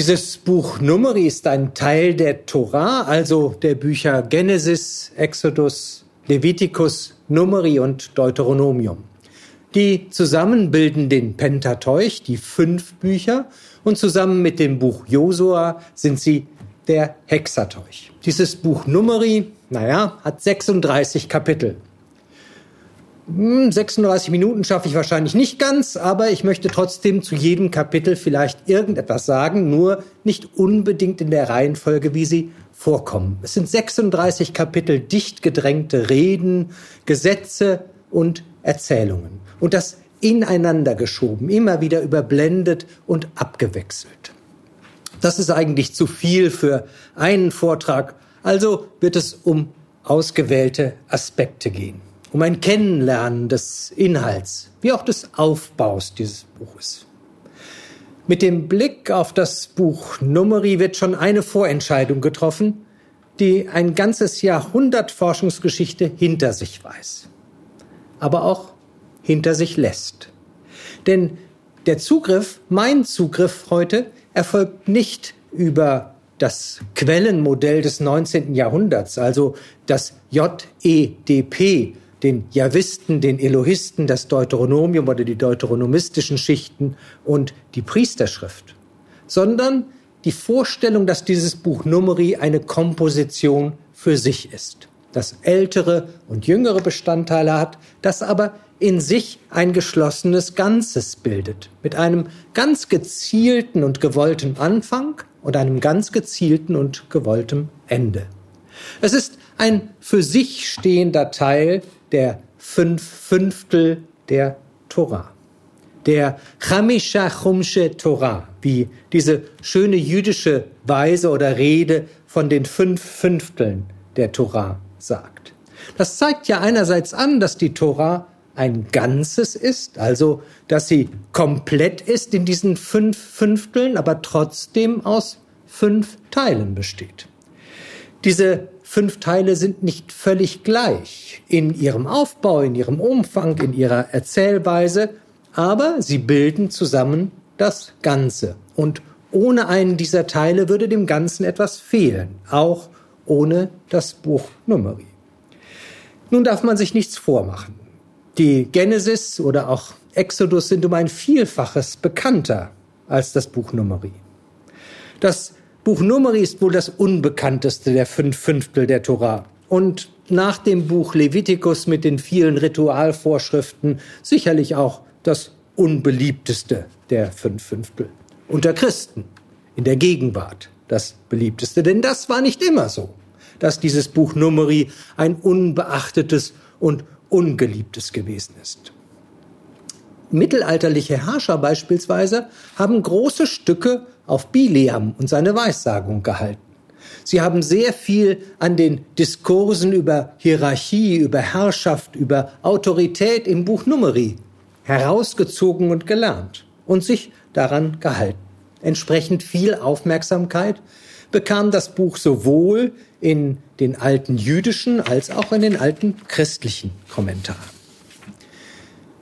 Dieses Buch Numeri ist ein Teil der Torah, also der Bücher Genesis, Exodus, Levitikus, Numeri und Deuteronomium. Die zusammen bilden den Pentateuch, die fünf Bücher, und zusammen mit dem Buch Josua sind sie der Hexateuch. Dieses Buch Numeri, naja, hat 36 Kapitel. 36 hm, Minuten schaffe ich wahrscheinlich nicht ganz, aber ich möchte trotzdem zu jedem Kapitel vielleicht irgendetwas sagen, nur nicht unbedingt in der Reihenfolge, wie sie vorkommen. Es sind 36 Kapitel dicht gedrängte Reden, Gesetze und Erzählungen. Und das ineinander geschoben, immer wieder überblendet und abgewechselt. Das ist eigentlich zu viel für einen Vortrag, also wird es um ausgewählte Aspekte gehen um ein Kennenlernen des Inhalts, wie auch des Aufbaus dieses Buches. Mit dem Blick auf das Buch Numeri wird schon eine Vorentscheidung getroffen, die ein ganzes Jahrhundert Forschungsgeschichte hinter sich weiß, aber auch hinter sich lässt. Denn der Zugriff, mein Zugriff heute, erfolgt nicht über das Quellenmodell des 19. Jahrhunderts, also das JEDP, den Javisten, den Elohisten, das Deuteronomium oder die deuteronomistischen Schichten und die Priesterschrift, sondern die Vorstellung, dass dieses Buch Numeri eine Komposition für sich ist, das ältere und jüngere Bestandteile hat, das aber in sich ein geschlossenes Ganzes bildet, mit einem ganz gezielten und gewollten Anfang und einem ganz gezielten und gewollten Ende. Es ist ein für sich stehender Teil der fünf Fünftel der Torah. Der Chamisha Chumshe Torah, wie diese schöne jüdische Weise oder Rede von den fünf Fünfteln der Torah sagt. Das zeigt ja einerseits an, dass die Torah ein Ganzes ist, also dass sie komplett ist in diesen fünf Fünfteln, aber trotzdem aus fünf Teilen besteht. Diese fünf Teile sind nicht völlig gleich in ihrem Aufbau, in ihrem Umfang, in ihrer Erzählweise, aber sie bilden zusammen das Ganze. Und ohne einen dieser Teile würde dem Ganzen etwas fehlen, auch ohne das Buch Numeri. Nun darf man sich nichts vormachen. Die Genesis oder auch Exodus sind um ein Vielfaches bekannter als das Buch Numeri. Das Buch Numeri ist wohl das unbekannteste der fünf Fünftel der Torah. Und nach dem Buch Levitikus mit den vielen Ritualvorschriften sicherlich auch das unbeliebteste der fünf Fünftel. Unter Christen, in der Gegenwart, das beliebteste. Denn das war nicht immer so, dass dieses Buch Numeri ein unbeachtetes und ungeliebtes gewesen ist. Mittelalterliche Herrscher beispielsweise haben große Stücke auf Bileam und seine Weissagung gehalten. Sie haben sehr viel an den Diskursen über Hierarchie, über Herrschaft, über Autorität im Buch Numeri herausgezogen und gelernt und sich daran gehalten. Entsprechend viel Aufmerksamkeit bekam das Buch sowohl in den alten jüdischen als auch in den alten christlichen Kommentaren.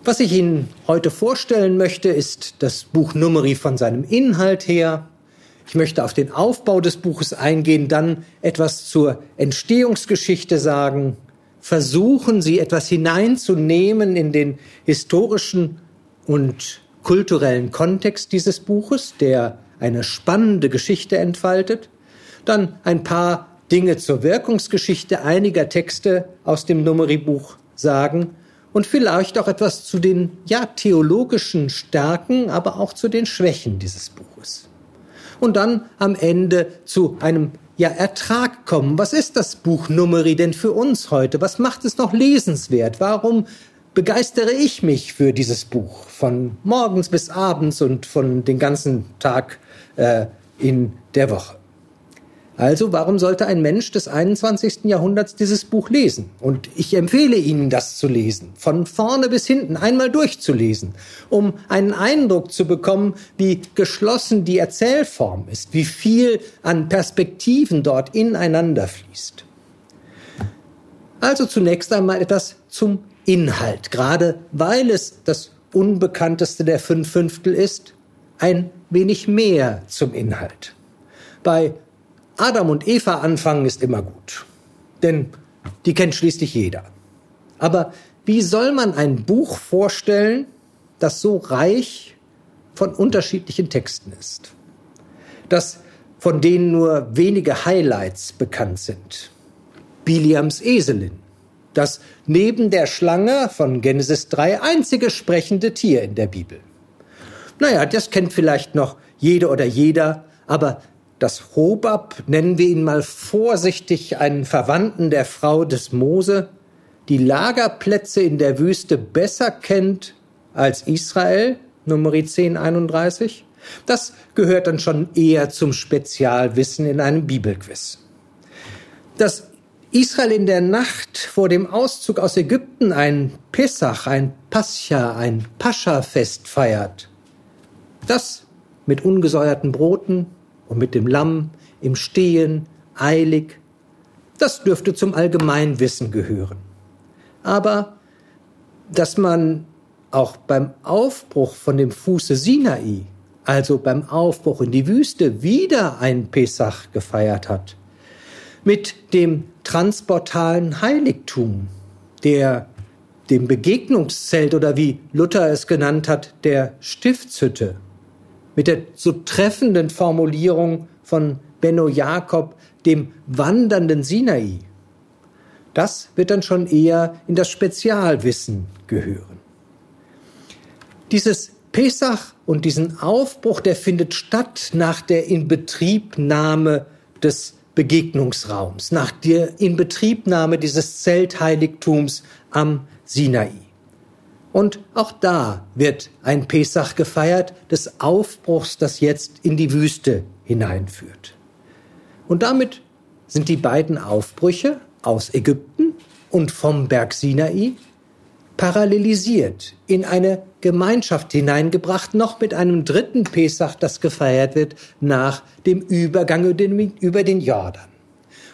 Was ich Ihnen heute vorstellen möchte, ist das Buch Numeri von seinem Inhalt her. Ich möchte auf den Aufbau des Buches eingehen, dann etwas zur Entstehungsgeschichte sagen, versuchen Sie etwas hineinzunehmen in den historischen und kulturellen Kontext dieses Buches, der eine spannende Geschichte entfaltet, dann ein paar Dinge zur Wirkungsgeschichte einiger Texte aus dem Numeri-Buch sagen und vielleicht auch etwas zu den ja theologischen Stärken, aber auch zu den Schwächen dieses Buches. Und dann am Ende zu einem ja Ertrag kommen. Was ist das Buch Numeri denn für uns heute? Was macht es noch lesenswert? Warum begeistere ich mich für dieses Buch von morgens bis abends und von den ganzen Tag äh, in der Woche? Also warum sollte ein Mensch des 21. Jahrhunderts dieses Buch lesen? Und ich empfehle Ihnen, das zu lesen, von vorne bis hinten einmal durchzulesen, um einen Eindruck zu bekommen, wie geschlossen die Erzählform ist, wie viel an Perspektiven dort ineinander fließt. Also zunächst einmal etwas zum Inhalt, gerade weil es das unbekannteste der fünf Fünftel ist, ein wenig mehr zum Inhalt. Bei Adam und Eva anfangen ist immer gut, denn die kennt schließlich jeder. Aber wie soll man ein Buch vorstellen, das so reich von unterschiedlichen Texten ist? Das von denen nur wenige Highlights bekannt sind. Biliams Eselin, das neben der Schlange von Genesis 3 einzige sprechende Tier in der Bibel. Naja, das kennt vielleicht noch jede oder jeder, aber das Hobab, nennen wir ihn mal vorsichtig, einen Verwandten der Frau des Mose, die Lagerplätze in der Wüste besser kennt als Israel, Nummer 1031, das gehört dann schon eher zum Spezialwissen in einem Bibelquiz. Dass Israel in der Nacht vor dem Auszug aus Ägypten ein Pessach, ein Pascha, ein Pascha-Fest feiert, das mit ungesäuerten Broten und mit dem Lamm im Stehen, eilig, das dürfte zum Allgemeinwissen gehören. Aber dass man auch beim Aufbruch von dem Fuße Sinai also beim Aufbruch in die Wüste, wieder ein Pesach gefeiert hat. Mit dem transportalen Heiligtum, der dem Begegnungszelt oder wie Luther es genannt hat, der Stiftshütte. Mit der so treffenden Formulierung von Benno Jakob, dem wandernden Sinai. Das wird dann schon eher in das Spezialwissen gehören. Dieses Pesach und diesen Aufbruch, der findet statt nach der Inbetriebnahme des Begegnungsraums, nach der Inbetriebnahme dieses Zeltheiligtums am Sinai. Und auch da wird ein Pesach gefeiert, des Aufbruchs, das jetzt in die Wüste hineinführt. Und damit sind die beiden Aufbrüche aus Ägypten und vom Berg Sinai parallelisiert, in eine Gemeinschaft hineingebracht, noch mit einem dritten Pesach, das gefeiert wird nach dem Übergang über den Jordan.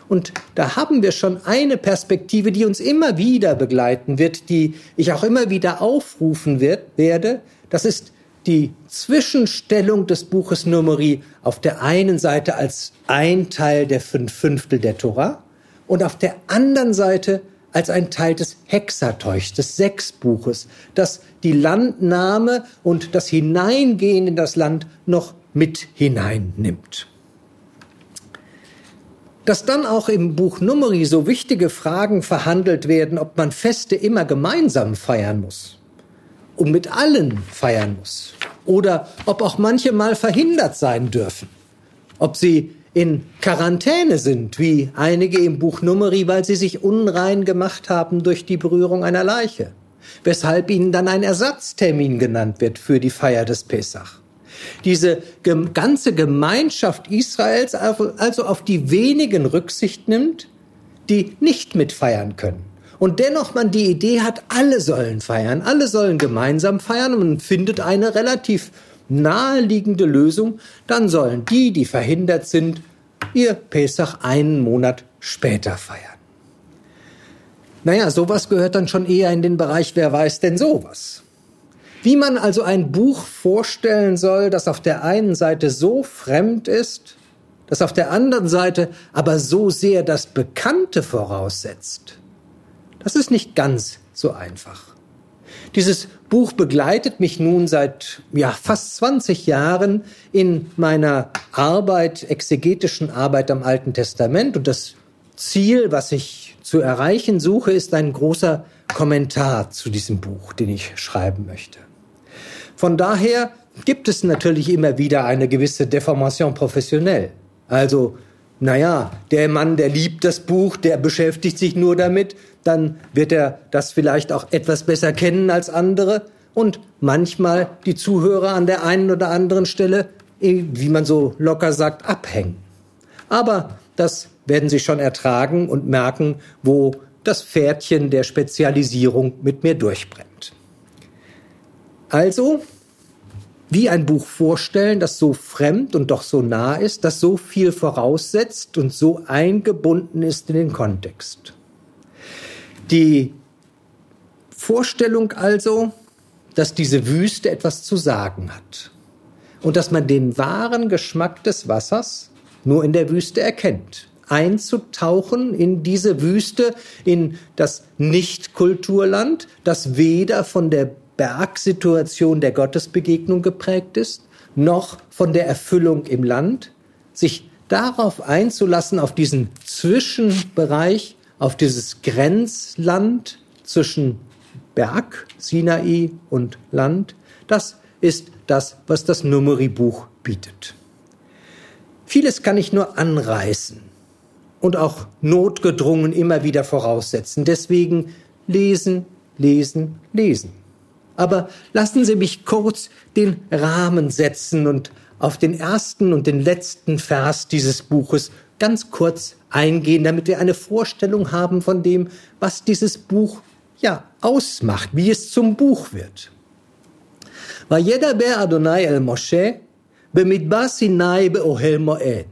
Und da haben wir schon eine Perspektive, die uns immer wieder begleiten wird, die ich auch immer wieder aufrufen wird, werde. Das ist die Zwischenstellung des Buches Numeri auf der einen Seite als ein Teil der fünf Fünftel der Tora und auf der anderen Seite als ein Teil des Hexateuchs, des Sechsbuches, das die Landnahme und das Hineingehen in das Land noch mit hineinnimmt. Dass dann auch im Buch Numeri so wichtige Fragen verhandelt werden, ob man Feste immer gemeinsam feiern muss und mit allen feiern muss. Oder ob auch manche mal verhindert sein dürfen, ob sie in Quarantäne sind, wie einige im Buch Numeri, weil sie sich unrein gemacht haben durch die Berührung einer Leiche, weshalb ihnen dann ein Ersatztermin genannt wird für die Feier des Pesach. Diese ganze Gemeinschaft Israels also auf die wenigen Rücksicht nimmt, die nicht mitfeiern können. Und dennoch man die Idee hat, alle sollen feiern, alle sollen gemeinsam feiern und man findet eine relativ naheliegende Lösung, dann sollen die, die verhindert sind, ihr Pesach einen Monat später feiern. Naja, sowas gehört dann schon eher in den Bereich, wer weiß denn sowas? Wie man also ein Buch vorstellen soll, das auf der einen Seite so fremd ist, das auf der anderen Seite aber so sehr das Bekannte voraussetzt, das ist nicht ganz so einfach. Dieses Buch begleitet mich nun seit ja, fast 20 Jahren in meiner Arbeit, exegetischen Arbeit am Alten Testament. Und das Ziel, was ich zu erreichen suche, ist ein großer Kommentar zu diesem Buch, den ich schreiben möchte. Von daher gibt es natürlich immer wieder eine gewisse Deformation professionell. Also naja, der Mann, der liebt das Buch, der beschäftigt sich nur damit, dann wird er das vielleicht auch etwas besser kennen als andere und manchmal die Zuhörer an der einen oder anderen Stelle, eh, wie man so locker sagt, abhängen. Aber das werden Sie schon ertragen und merken, wo das Pferdchen der Spezialisierung mit mir durchbrennt. Also, wie ein Buch vorstellen, das so fremd und doch so nah ist, das so viel voraussetzt und so eingebunden ist in den Kontext. Die Vorstellung also, dass diese Wüste etwas zu sagen hat. und dass man den wahren Geschmack des Wassers nur in der Wüste erkennt. Einzutauchen in diese Wüste, in das Nicht-Kulturland, das weder von der Bergsituation der Gottesbegegnung geprägt ist, noch von der Erfüllung im Land, sich darauf einzulassen, auf diesen Zwischenbereich, auf dieses Grenzland zwischen Berg, Sinai und Land, das ist das, was das Numeri-Buch bietet. Vieles kann ich nur anreißen und auch notgedrungen immer wieder voraussetzen. Deswegen lesen, lesen, lesen. Aber lassen Sie mich kurz den Rahmen setzen und auf den ersten und den letzten Vers dieses Buches ganz kurz eingehen, damit wir eine Vorstellung haben von dem, was dieses Buch ja ausmacht, wie es zum Buch wird. וידבר אדוני אל משה במדבר סיני באוהל מועד,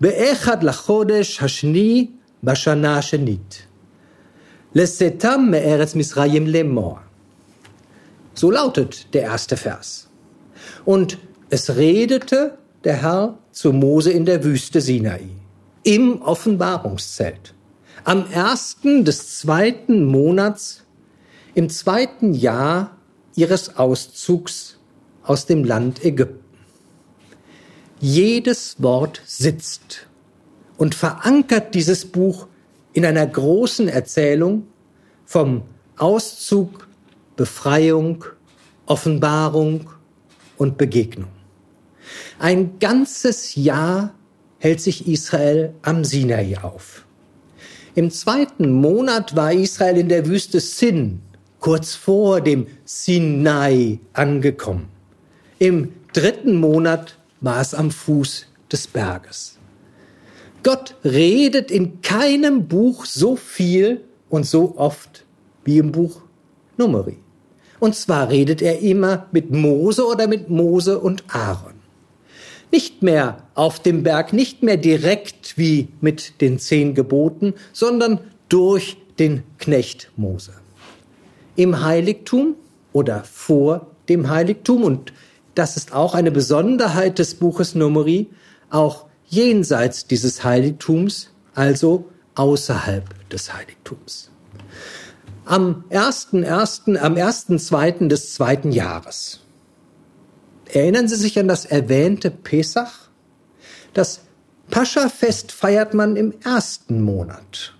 באחד לחודש השני בשנה השנית, לשאתם מארץ מצרים לאמור. So lautet der erste Vers. Und es redete der Herr zu Mose in der Wüste Sinai, im Offenbarungszelt, am ersten des zweiten Monats, im zweiten Jahr ihres Auszugs aus dem Land Ägypten. Jedes Wort sitzt und verankert dieses Buch in einer großen Erzählung vom Auszug, Befreiung, Offenbarung und Begegnung. Ein ganzes Jahr hält sich Israel am Sinai auf. Im zweiten Monat war Israel in der Wüste Sin, kurz vor dem Sinai, angekommen. Im dritten Monat war es am Fuß des Berges. Gott redet in keinem Buch so viel und so oft wie im Buch Numeri. Und zwar redet er immer mit Mose oder mit Mose und Aaron. Nicht mehr auf dem Berg, nicht mehr direkt wie mit den zehn Geboten, sondern durch den Knecht Mose. Im Heiligtum oder vor dem Heiligtum, und das ist auch eine Besonderheit des Buches Numeri, auch jenseits dieses Heiligtums, also außerhalb des Heiligtums. Am 1.1., am 1.2. des zweiten Jahres Erinnern Sie sich an das erwähnte Pesach? Das Pascha-Fest feiert man im ersten Monat.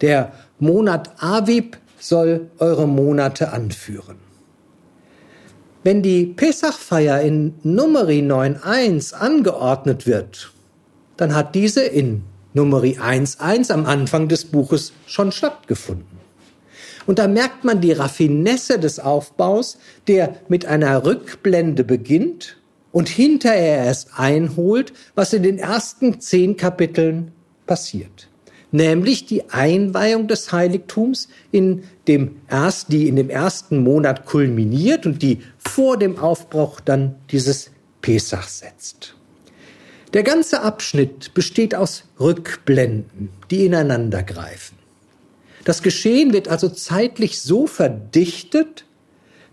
Der Monat Aviv soll eure Monate anführen. Wenn die Pesachfeier in Numeri 9.1 angeordnet wird, dann hat diese in Numeri 1.1 am Anfang des Buches schon stattgefunden. Und da merkt man die Raffinesse des Aufbaus, der mit einer Rückblende beginnt und hinterher erst einholt, was in den ersten zehn Kapiteln passiert. Nämlich die Einweihung des Heiligtums in dem erst, die in dem ersten Monat kulminiert und die vor dem Aufbruch dann dieses Pesach setzt. Der ganze Abschnitt besteht aus Rückblenden, die ineinander greifen. Das Geschehen wird also zeitlich so verdichtet,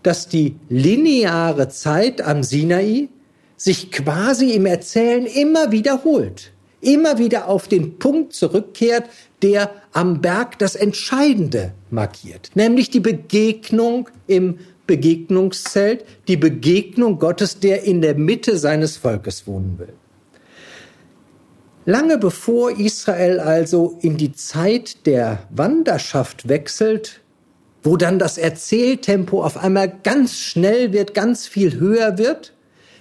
dass die lineare Zeit am Sinai sich quasi im Erzählen immer wiederholt, immer wieder auf den Punkt zurückkehrt, der am Berg das Entscheidende markiert, nämlich die Begegnung im Begegnungszelt, die Begegnung Gottes, der in der Mitte seines Volkes wohnen will. Lange bevor Israel also in die Zeit der Wanderschaft wechselt, wo dann das Erzähltempo auf einmal ganz schnell wird, ganz viel höher wird,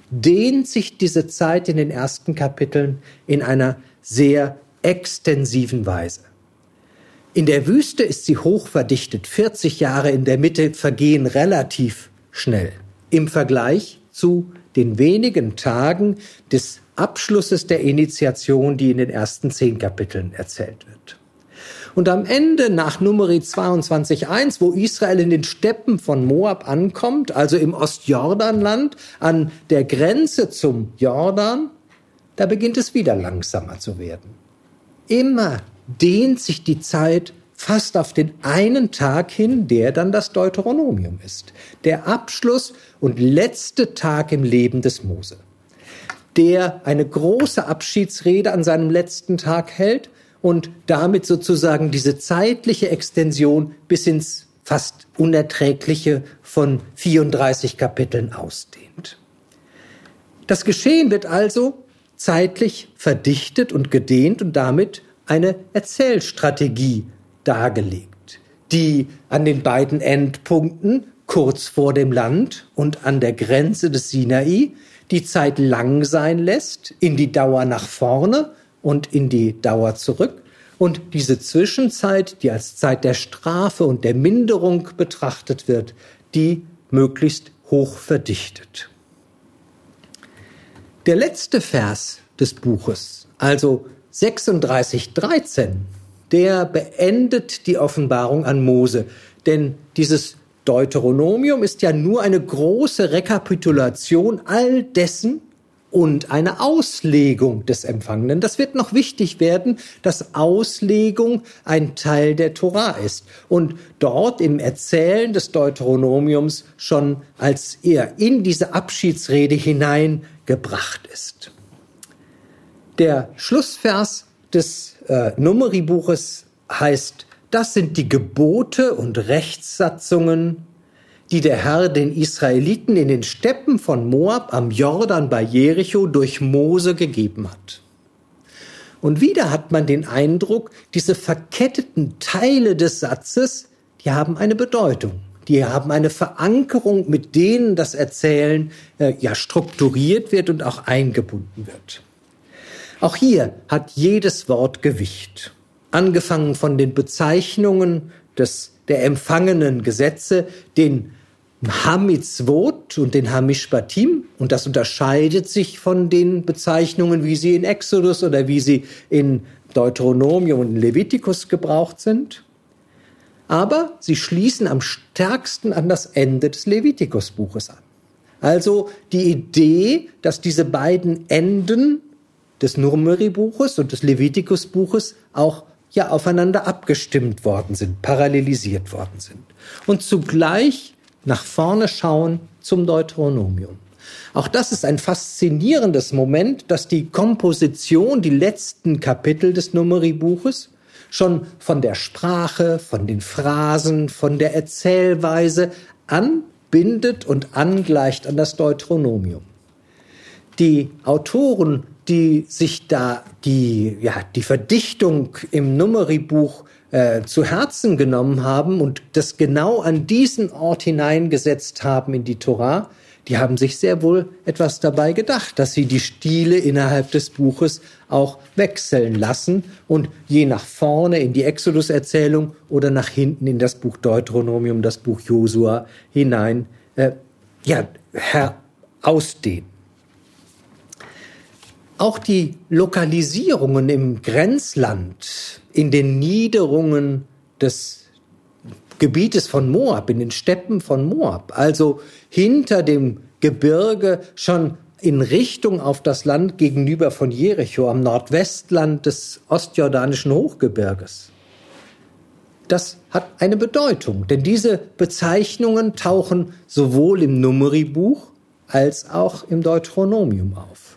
dehnt sich diese Zeit in den ersten Kapiteln in einer sehr extensiven Weise. In der Wüste ist sie hochverdichtet. 40 Jahre in der Mitte vergehen relativ schnell im Vergleich zu den wenigen Tagen des Abschlusses der Initiation, die in den ersten zehn Kapiteln erzählt wird. Und am Ende nach Numeri 22.1, wo Israel in den Steppen von Moab ankommt, also im Ostjordanland, an der Grenze zum Jordan, da beginnt es wieder langsamer zu werden. Immer dehnt sich die Zeit fast auf den einen Tag hin, der dann das Deuteronomium ist. Der Abschluss und letzte Tag im Leben des Mose. Der eine große Abschiedsrede an seinem letzten Tag hält und damit sozusagen diese zeitliche Extension bis ins fast unerträgliche von 34 Kapiteln ausdehnt. Das Geschehen wird also zeitlich verdichtet und gedehnt und damit eine Erzählstrategie dargelegt, die an den beiden Endpunkten kurz vor dem Land und an der Grenze des Sinai die Zeit lang sein lässt, in die Dauer nach vorne und in die Dauer zurück und diese Zwischenzeit, die als Zeit der Strafe und der Minderung betrachtet wird, die möglichst hoch verdichtet. Der letzte Vers des Buches, also 36.13, der beendet die Offenbarung an Mose. Denn dieses Deuteronomium ist ja nur eine große Rekapitulation all dessen, und eine Auslegung des Empfangenen. Das wird noch wichtig werden, dass Auslegung ein Teil der Torah ist und dort im Erzählen des Deuteronomiums schon als er in diese Abschiedsrede hineingebracht ist. Der Schlussvers des äh, Numeribuches heißt, das sind die Gebote und Rechtssatzungen die der Herr den Israeliten in den Steppen von Moab am Jordan bei Jericho durch Mose gegeben hat. Und wieder hat man den Eindruck, diese verketteten Teile des Satzes, die haben eine Bedeutung. Die haben eine Verankerung, mit denen das Erzählen äh, ja strukturiert wird und auch eingebunden wird. Auch hier hat jedes Wort Gewicht. Angefangen von den Bezeichnungen des, der empfangenen Gesetze, den Hamitzvot und den Hamishpatim. Und das unterscheidet sich von den Bezeichnungen, wie sie in Exodus oder wie sie in Deuteronomium und Levitikus gebraucht sind. Aber sie schließen am stärksten an das Ende des Levitikusbuches an. Also die Idee, dass diese beiden Enden des Numeri-Buches und des Levitikus-Buches auch ja aufeinander abgestimmt worden sind, parallelisiert worden sind. Und zugleich nach vorne schauen zum Deuteronomium. Auch das ist ein faszinierendes Moment, dass die Komposition, die letzten Kapitel des Numeri-Buches schon von der Sprache, von den Phrasen, von der Erzählweise anbindet und angleicht an das Deuteronomium. Die Autoren, die sich da die, ja, die Verdichtung im Numeri-Buch äh, zu Herzen genommen haben und das genau an diesen Ort hineingesetzt haben in die Torah, die haben sich sehr wohl etwas dabei gedacht, dass sie die Stile innerhalb des Buches auch wechseln lassen und je nach vorne in die Exodus-Erzählung oder nach hinten in das Buch Deuteronomium, das Buch Josua hinein, äh, ja, ausdehnen. Auch die Lokalisierungen im Grenzland, in den Niederungen des Gebietes von Moab, in den Steppen von Moab, also hinter dem Gebirge schon in Richtung auf das Land gegenüber von Jericho am Nordwestland des ostjordanischen Hochgebirges. Das hat eine Bedeutung, denn diese Bezeichnungen tauchen sowohl im Numeribuch als auch im Deuteronomium auf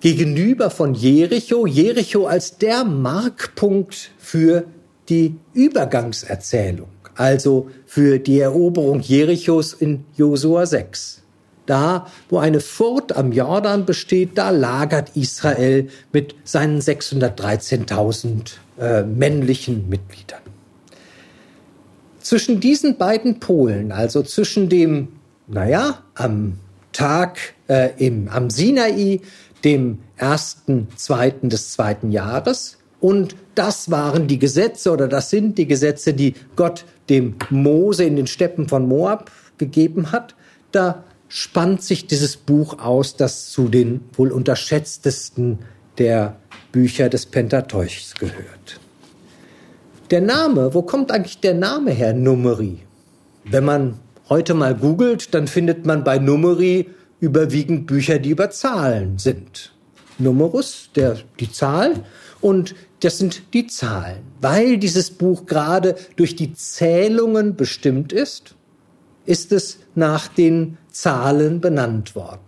gegenüber von Jericho, Jericho als der Markpunkt für die Übergangserzählung, also für die Eroberung Jerichos in Josua 6. Da, wo eine Furt am Jordan besteht, da lagert Israel mit seinen 613.000 äh, männlichen Mitgliedern. Zwischen diesen beiden Polen, also zwischen dem, naja, am Tag äh, im, am Sinai, dem ersten, zweiten des zweiten Jahres. Und das waren die Gesetze oder das sind die Gesetze, die Gott dem Mose in den Steppen von Moab gegeben hat. Da spannt sich dieses Buch aus, das zu den wohl unterschätztesten der Bücher des Pentateuchs gehört. Der Name, wo kommt eigentlich der Name her, Numeri? Wenn man heute mal googelt, dann findet man bei Numeri überwiegend Bücher, die über Zahlen sind. Numerus, der, die Zahl, und das sind die Zahlen. Weil dieses Buch gerade durch die Zählungen bestimmt ist, ist es nach den Zahlen benannt worden.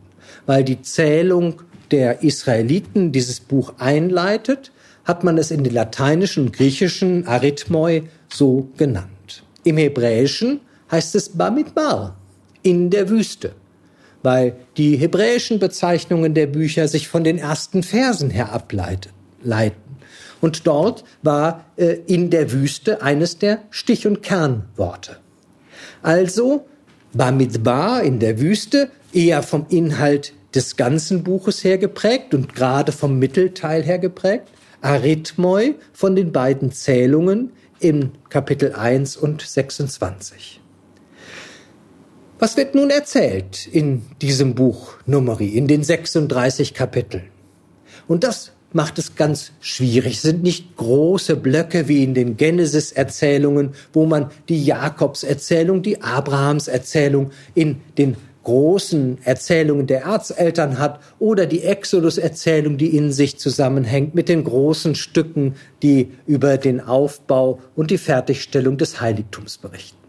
Weil die Zählung der Israeliten dieses Buch einleitet, hat man es in den lateinischen und griechischen Arithmoi so genannt. Im Hebräischen heißt es Bamidbar, in der Wüste, weil die hebräischen Bezeichnungen der Bücher sich von den ersten Versen her ableiten. Und dort war äh, in der Wüste eines der Stich- und Kernworte. Also Bamidbar in der Wüste, eher vom Inhalt des ganzen Buches her geprägt und gerade vom Mittelteil her geprägt. Arithmoi von den beiden Zählungen im Kapitel 1 und 26. Was wird nun erzählt in diesem Buch Numeri, in den 36 Kapiteln? Und das macht es ganz schwierig. Es sind nicht große Blöcke wie in den Genesis-Erzählungen, wo man die Jakobs-Erzählung, die Abrahams-Erzählung in den großen Erzählungen der Erzeltern hat oder die Exodus-Erzählung, die in sich zusammenhängt mit den großen Stücken, die über den Aufbau und die Fertigstellung des Heiligtums berichten.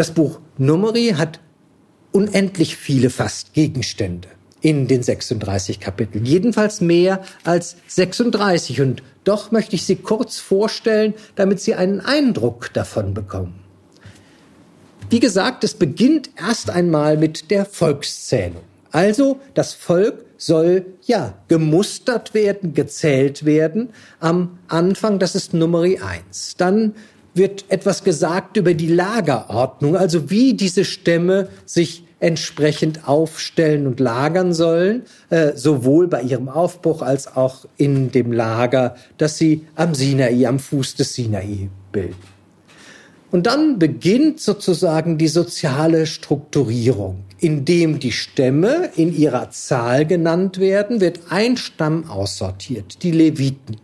Das Buch Numeri hat unendlich viele fast Gegenstände in den 36 Kapiteln. Jedenfalls mehr als 36. Und doch möchte ich sie kurz vorstellen, damit Sie einen Eindruck davon bekommen. Wie gesagt, es beginnt erst einmal mit der Volkszählung. Also das Volk soll ja gemustert werden, gezählt werden am Anfang, das ist Nummer 1. Dann wird etwas gesagt über die Lagerordnung, also wie diese Stämme sich entsprechend aufstellen und lagern sollen, äh, sowohl bei ihrem Aufbruch als auch in dem Lager, das sie am Sinai, am Fuß des Sinai bilden. Und dann beginnt sozusagen die soziale Strukturierung. Indem die Stämme in ihrer Zahl genannt werden, wird ein Stamm aussortiert, die Leviten.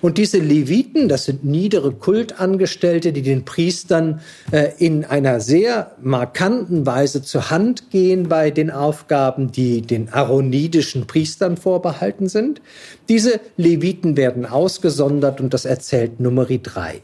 Und diese Leviten, das sind niedere Kultangestellte, die den Priestern äh, in einer sehr markanten Weise zur Hand gehen bei den Aufgaben, die den aaronidischen Priestern vorbehalten sind. Diese Leviten werden ausgesondert und das erzählt Numeri drei.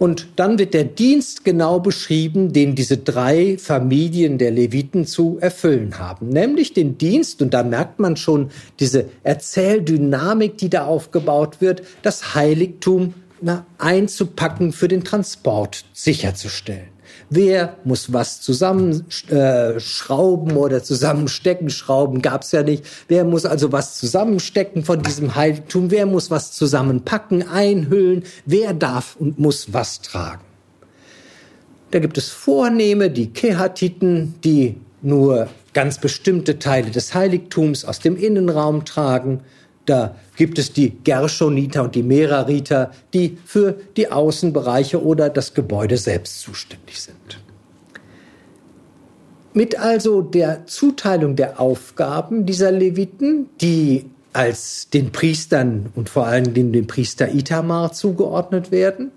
Und dann wird der Dienst genau beschrieben, den diese drei Familien der Leviten zu erfüllen haben. Nämlich den Dienst, und da merkt man schon diese Erzähldynamik, die da aufgebaut wird, das Heiligtum na, einzupacken, für den Transport sicherzustellen. Wer muss was zusammenschrauben äh, oder zusammenstecken? Schrauben gab's ja nicht. Wer muss also was zusammenstecken von diesem Heiligtum? Wer muss was zusammenpacken, einhüllen? Wer darf und muss was tragen? Da gibt es Vornehme, die Kehatiten, die nur ganz bestimmte Teile des Heiligtums aus dem Innenraum tragen. Da gibt es die Gershoniter und die Merariter, die für die Außenbereiche oder das Gebäude selbst zuständig sind. Mit also der Zuteilung der Aufgaben dieser Leviten, die als den Priestern und vor allem dem Priester Itamar zugeordnet werden,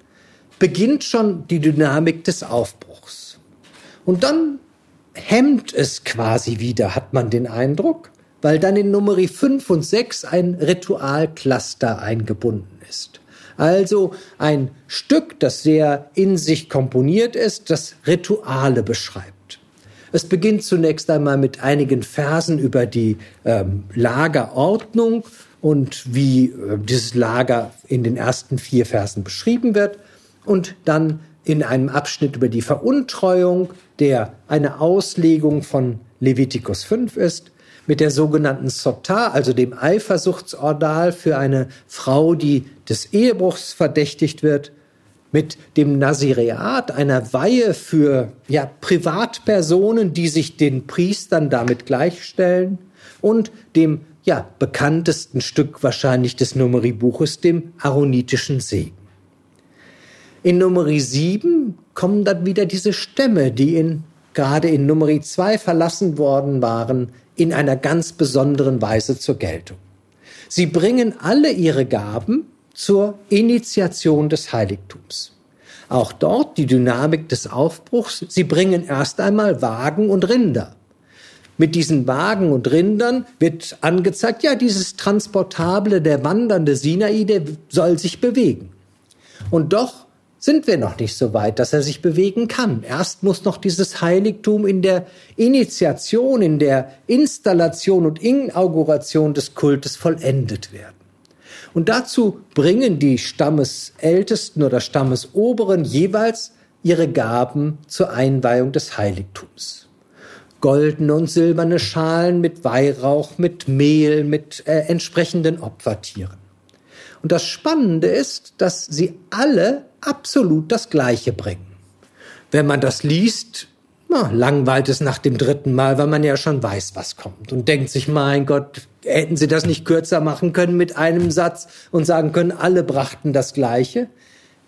beginnt schon die Dynamik des Aufbruchs. Und dann hemmt es quasi wieder, hat man den Eindruck, weil dann in Nummer 5 und 6 ein Ritualcluster eingebunden ist. Also ein Stück, das sehr in sich komponiert ist, das Rituale beschreibt. Es beginnt zunächst einmal mit einigen Versen über die ähm, Lagerordnung und wie äh, dieses Lager in den ersten vier Versen beschrieben wird und dann in einem Abschnitt über die Veruntreuung, der eine Auslegung von Levitikus 5 ist mit der sogenannten Sotah, also dem Eifersuchtsordal für eine Frau, die des Ehebruchs verdächtigt wird, mit dem Nazireat, einer Weihe für ja, Privatpersonen, die sich den Priestern damit gleichstellen, und dem ja, bekanntesten Stück wahrscheinlich des Numeri-Buches, dem Aaronitischen Segen. In Numeri 7 kommen dann wieder diese Stämme, die in, gerade in Numeri 2 verlassen worden waren, in einer ganz besonderen Weise zur Geltung. Sie bringen alle ihre Gaben zur Initiation des Heiligtums. Auch dort die Dynamik des Aufbruchs. Sie bringen erst einmal Wagen und Rinder. mit diesen Wagen und Rindern wird angezeigt, ja, dieses Transportable, der wandernde Sinai, der soll sich bewegen. Und doch sind wir noch nicht so weit, dass er sich bewegen kann. Erst muss noch dieses Heiligtum in der Initiation, in der Installation und Inauguration des Kultes vollendet werden. Und dazu bringen die Stammesältesten oder Stammesoberen jeweils ihre Gaben zur Einweihung des Heiligtums. Goldene und silberne Schalen mit Weihrauch, mit Mehl, mit äh, entsprechenden Opfertieren. Und das Spannende ist, dass sie alle absolut das Gleiche bringen. Wenn man das liest, na, langweilt es nach dem dritten Mal, weil man ja schon weiß, was kommt und denkt sich, mein Gott, hätten sie das nicht kürzer machen können mit einem Satz und sagen können, alle brachten das Gleiche.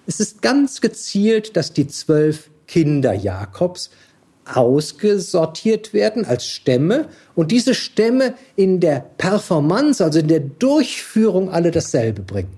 Es ist ganz gezielt, dass die zwölf Kinder Jakobs ausgesortiert werden als Stämme und diese Stämme in der Performance, also in der Durchführung alle dasselbe bringen.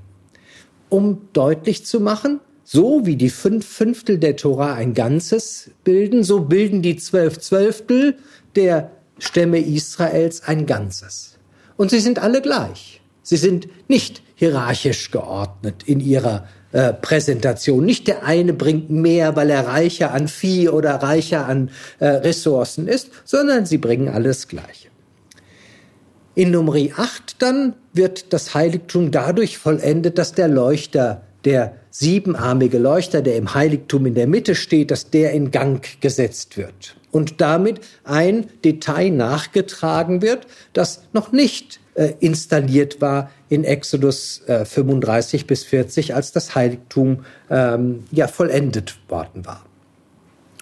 Um deutlich zu machen, so wie die fünf Fünftel der Tora ein Ganzes bilden, so bilden die zwölf Zwölftel der Stämme Israels ein Ganzes. Und sie sind alle gleich. Sie sind nicht hierarchisch geordnet in ihrer äh, Präsentation. Nicht der eine bringt mehr, weil er reicher an Vieh oder reicher an äh, Ressourcen ist, sondern sie bringen alles Gleiche. In Numeri 8 dann wird das Heiligtum dadurch vollendet, dass der Leuchter der siebenarmige Leuchter, der im Heiligtum in der Mitte steht, dass der in Gang gesetzt wird. Und damit ein Detail nachgetragen wird, das noch nicht äh, installiert war in Exodus äh, 35 bis 40, als das Heiligtum ähm, ja vollendet worden war.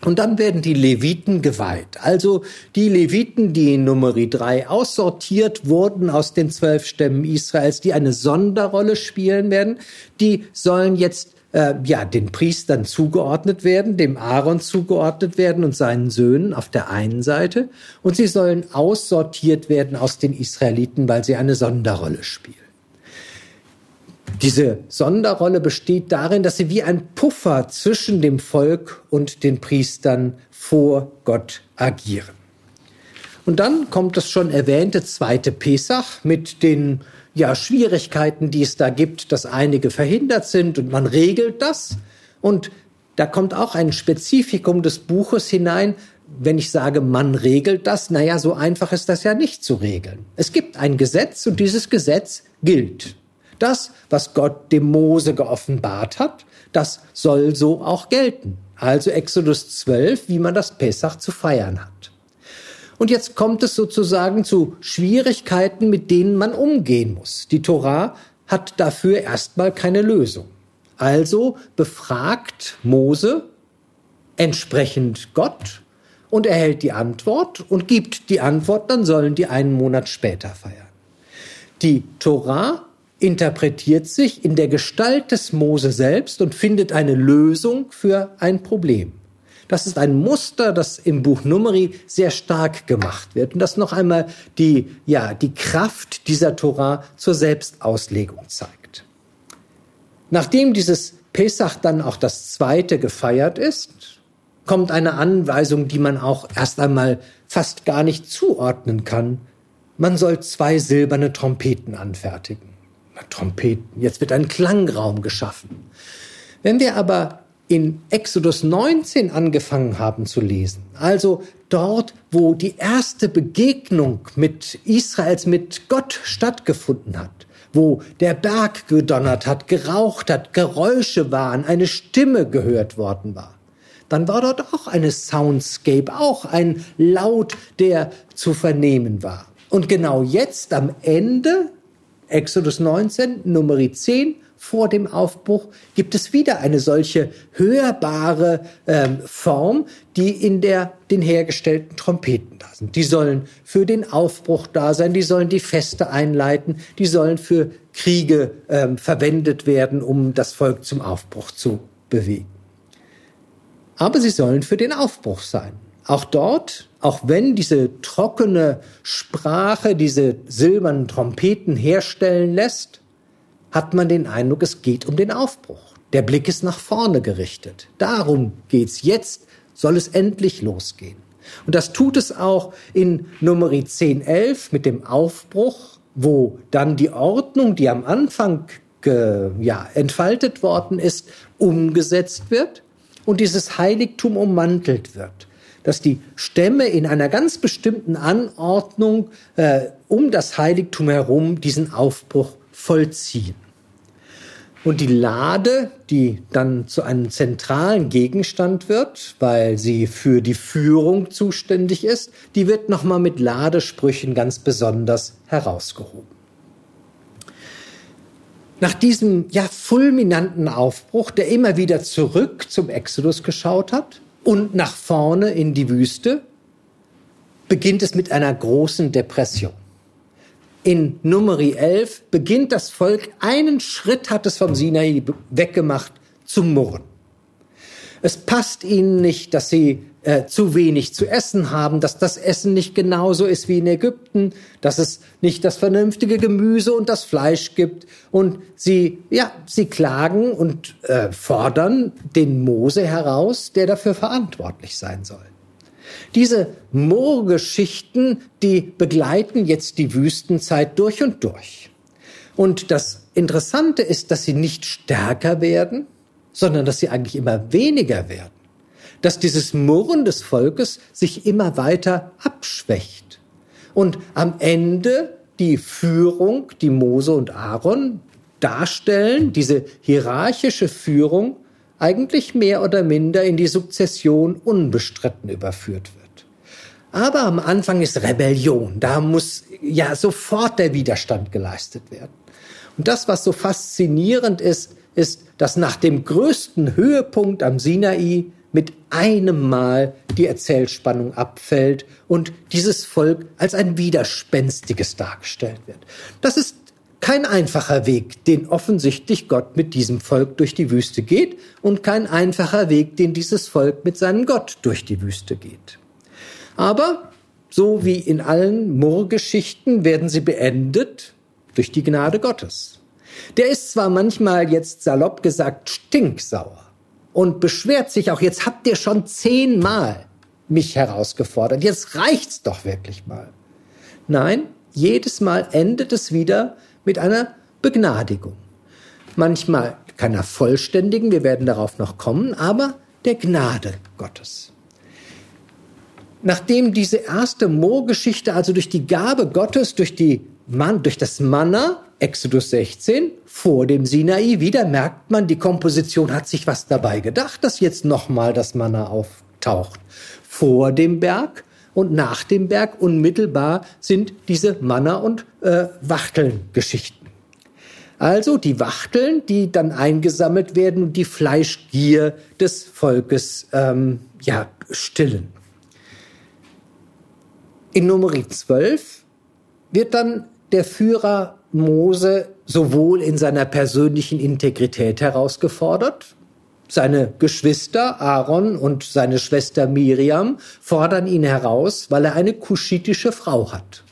Und dann werden die Leviten geweiht. Also die Leviten, die in Numeri 3 aussortiert wurden aus den zwölf Stämmen Israels, die eine Sonderrolle spielen werden, die sollen jetzt äh, ja den Priestern zugeordnet werden, dem Aaron zugeordnet werden und seinen Söhnen auf der einen Seite. Und sie sollen aussortiert werden aus den Israeliten, weil sie eine Sonderrolle spielen. Diese Sonderrolle besteht darin, dass sie wie ein Puffer zwischen dem Volk und den Priestern vor Gott agieren. Und dann kommt das schon erwähnte zweite Pesach mit den ja, Schwierigkeiten, die es da gibt, dass einige verhindert sind und man regelt das. Und da kommt auch ein Spezifikum des Buches hinein, wenn ich sage, man regelt das, naja, so einfach ist das ja nicht zu regeln. Es gibt ein Gesetz und dieses Gesetz gilt. Das, was Gott dem Mose geoffenbart hat, das soll so auch gelten. Also Exodus 12, wie man das Pessach zu feiern hat. Und jetzt kommt es sozusagen zu Schwierigkeiten, mit denen man umgehen muss. Die Torah hat dafür erstmal keine Lösung. Also befragt Mose entsprechend Gott und erhält die Antwort und gibt die Antwort, dann sollen die einen Monat später feiern. Die Torah interpretiert sich in der Gestalt des Mose selbst und findet eine Lösung für ein Problem. Das ist ein Muster, das im Buch Numeri sehr stark gemacht wird und das noch einmal die, ja, die Kraft dieser Torah zur Selbstauslegung zeigt. Nachdem dieses Pesach dann auch das zweite gefeiert ist, kommt eine Anweisung, die man auch erst einmal fast gar nicht zuordnen kann. Man soll zwei silberne Trompeten anfertigen. Trompeten. Jetzt wird ein Klangraum geschaffen. Wenn wir aber in Exodus 19 angefangen haben zu lesen, also dort, wo die erste Begegnung mit Israels, mit Gott stattgefunden hat, wo der Berg gedonnert hat, geraucht hat, Geräusche waren, eine Stimme gehört worden war, dann war dort auch eine Soundscape, auch ein Laut, der zu vernehmen war. Und genau jetzt am Ende Exodus 19, Nummer 10, vor dem Aufbruch gibt es wieder eine solche hörbare ähm, Form, die in der den hergestellten Trompeten da sind. Die sollen für den Aufbruch da sein, die sollen die Feste einleiten, die sollen für Kriege ähm, verwendet werden, um das Volk zum Aufbruch zu bewegen. Aber sie sollen für den Aufbruch sein. Auch dort, auch wenn diese trockene Sprache diese silbernen Trompeten herstellen lässt, hat man den Eindruck, es geht um den Aufbruch. Der Blick ist nach vorne gerichtet. Darum geht's. Jetzt soll es endlich losgehen. Und das tut es auch in Nummer 1011 mit dem Aufbruch, wo dann die Ordnung, die am Anfang ja, entfaltet worden ist, umgesetzt wird und dieses Heiligtum ummantelt wird. Dass die Stämme in einer ganz bestimmten Anordnung äh, um das Heiligtum herum diesen Aufbruch vollziehen. Und die Lade, die dann zu einem zentralen Gegenstand wird, weil sie für die Führung zuständig ist, die wird nochmal mit Ladesprüchen ganz besonders herausgehoben. Nach diesem ja fulminanten Aufbruch, der immer wieder zurück zum Exodus geschaut hat und nach vorne in die Wüste, beginnt es mit einer großen Depression in Numeri 11 beginnt das Volk, einen Schritt hat es vom Sinai weggemacht, zu murren. Es passt ihnen nicht, dass sie äh, zu wenig zu essen haben, dass das Essen nicht genauso ist wie in Ägypten, dass es nicht das vernünftige Gemüse und das Fleisch gibt. Und sie, ja, sie klagen und äh, fordern den Mose heraus, der dafür verantwortlich sein soll. Diese Moorgeschichten, die begleiten jetzt die Wüstenzeit durch und durch. Und das Interessante ist, dass sie nicht stärker werden, sondern dass sie eigentlich immer weniger werden. Dass dieses Murren des Volkes sich immer weiter abschwächt. Und am Ende die Führung, die Mose und Aaron darstellen, diese hierarchische Führung, eigentlich mehr oder minder in die Sukzession unbestritten überführt wird. Aber am Anfang ist Rebellion. Da muss ja sofort der Widerstand geleistet werden. Und das, was so faszinierend ist, ist, dass nach dem größten Höhepunkt am Sinai mit einem Mal die Erzählspannung abfällt und dieses Volk als ein widerspenstiges dargestellt wird. Das ist kein einfacher Weg, den offensichtlich Gott mit diesem Volk durch die Wüste geht und kein einfacher Weg, den dieses Volk mit seinem Gott durch die Wüste geht. Aber so wie in allen Murrgeschichten werden sie beendet durch die Gnade Gottes. Der ist zwar manchmal jetzt salopp gesagt stinksauer und beschwert sich auch, jetzt habt ihr schon zehnmal mich herausgefordert, jetzt reicht's doch wirklich mal. Nein, jedes Mal endet es wieder mit einer Begnadigung. Manchmal keiner vollständigen, wir werden darauf noch kommen, aber der Gnade Gottes. Nachdem diese erste Moorgeschichte also durch die Gabe Gottes, durch, die Man, durch das Manna, Exodus 16, vor dem Sinai, wieder merkt man, die Komposition hat sich was dabei gedacht, dass jetzt nochmal das Manna auftaucht. Vor dem Berg und nach dem Berg unmittelbar sind diese Manna- und äh, Wachteln-Geschichten. Also die Wachteln, die dann eingesammelt werden und die Fleischgier des Volkes ähm, ja, stillen. In Nummer 12 wird dann der Führer Mose sowohl in seiner persönlichen Integrität herausgefordert, seine Geschwister Aaron und seine Schwester Miriam fordern ihn heraus, weil er eine kuschitische Frau hat.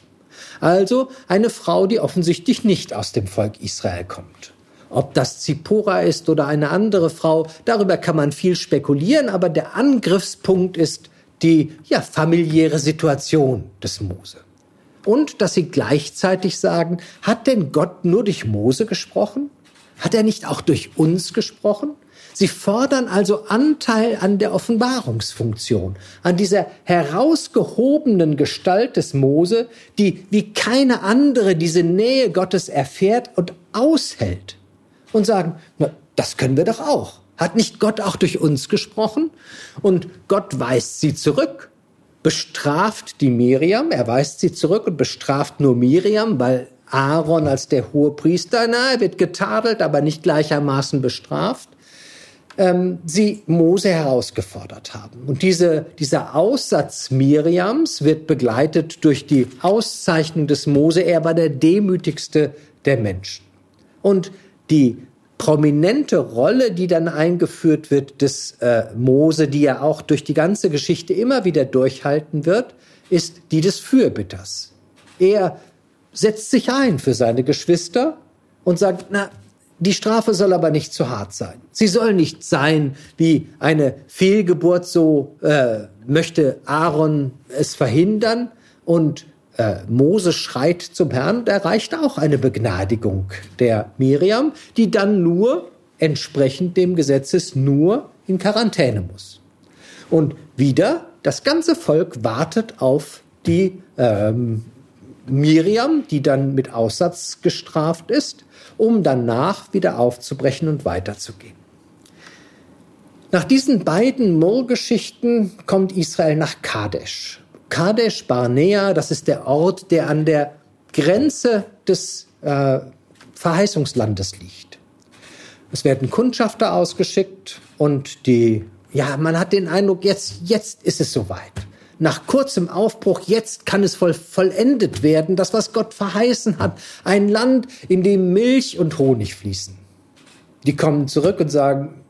Also eine Frau, die offensichtlich nicht aus dem Volk Israel kommt. Ob das Zippora ist oder eine andere Frau, darüber kann man viel spekulieren, aber der Angriffspunkt ist die ja, familiäre Situation des Mose. Und dass sie gleichzeitig sagen, hat denn Gott nur durch Mose gesprochen? Hat er nicht auch durch uns gesprochen? Sie fordern also Anteil an der Offenbarungsfunktion, an dieser herausgehobenen Gestalt des Mose, die wie keine andere diese Nähe Gottes erfährt und aushält. Und sagen, na, das können wir doch auch. Hat nicht Gott auch durch uns gesprochen? Und Gott weist sie zurück, bestraft die Miriam, er weist sie zurück und bestraft nur Miriam, weil Aaron als der hohe Priester, na, er wird getadelt, aber nicht gleichermaßen bestraft ähm, sie Mose herausgefordert haben. Und diese, dieser Aussatz Miriams wird begleitet durch die Auszeichnung des Mose. Er war der demütigste der Menschen. Und die prominente Rolle, die dann eingeführt wird des äh, Mose, die er auch durch die ganze Geschichte immer wieder durchhalten wird, ist die des Fürbitters. Er setzt sich ein für seine Geschwister und sagt, na, Die Strafe soll aber nicht zu hart sein. Sie soll nicht sein wie eine Fehlgeburt, so äh, möchte Aaron es verhindern und äh, Mose schreit zum Herrn, da reicht auch eine Begnadigung der Miriam, die dann nur entsprechend dem Gesetzes nur in Quarantäne muss. Und wieder, das ganze Volk wartet auf die ähm, Miriam, die dann mit Aussatz gestraft ist, um danach wieder aufzubrechen und weiterzugehen. Nach diesen beiden Murrgeschichten kommt Israel nach Kadesh. Kadesh Barnea, das ist der Ort, der an der Grenze des äh, Verheißungslandes liegt. Es werden Kundschafter ausgeschickt und die, ja, man hat den Eindruck, jetzt, jetzt ist es soweit nach kurzem Aufbruch, jetzt kann es voll, vollendet werden, das, was Gott verheißen hat. Ein Land, in dem Milch und Honig fließen. Die kommen zurück und sagen,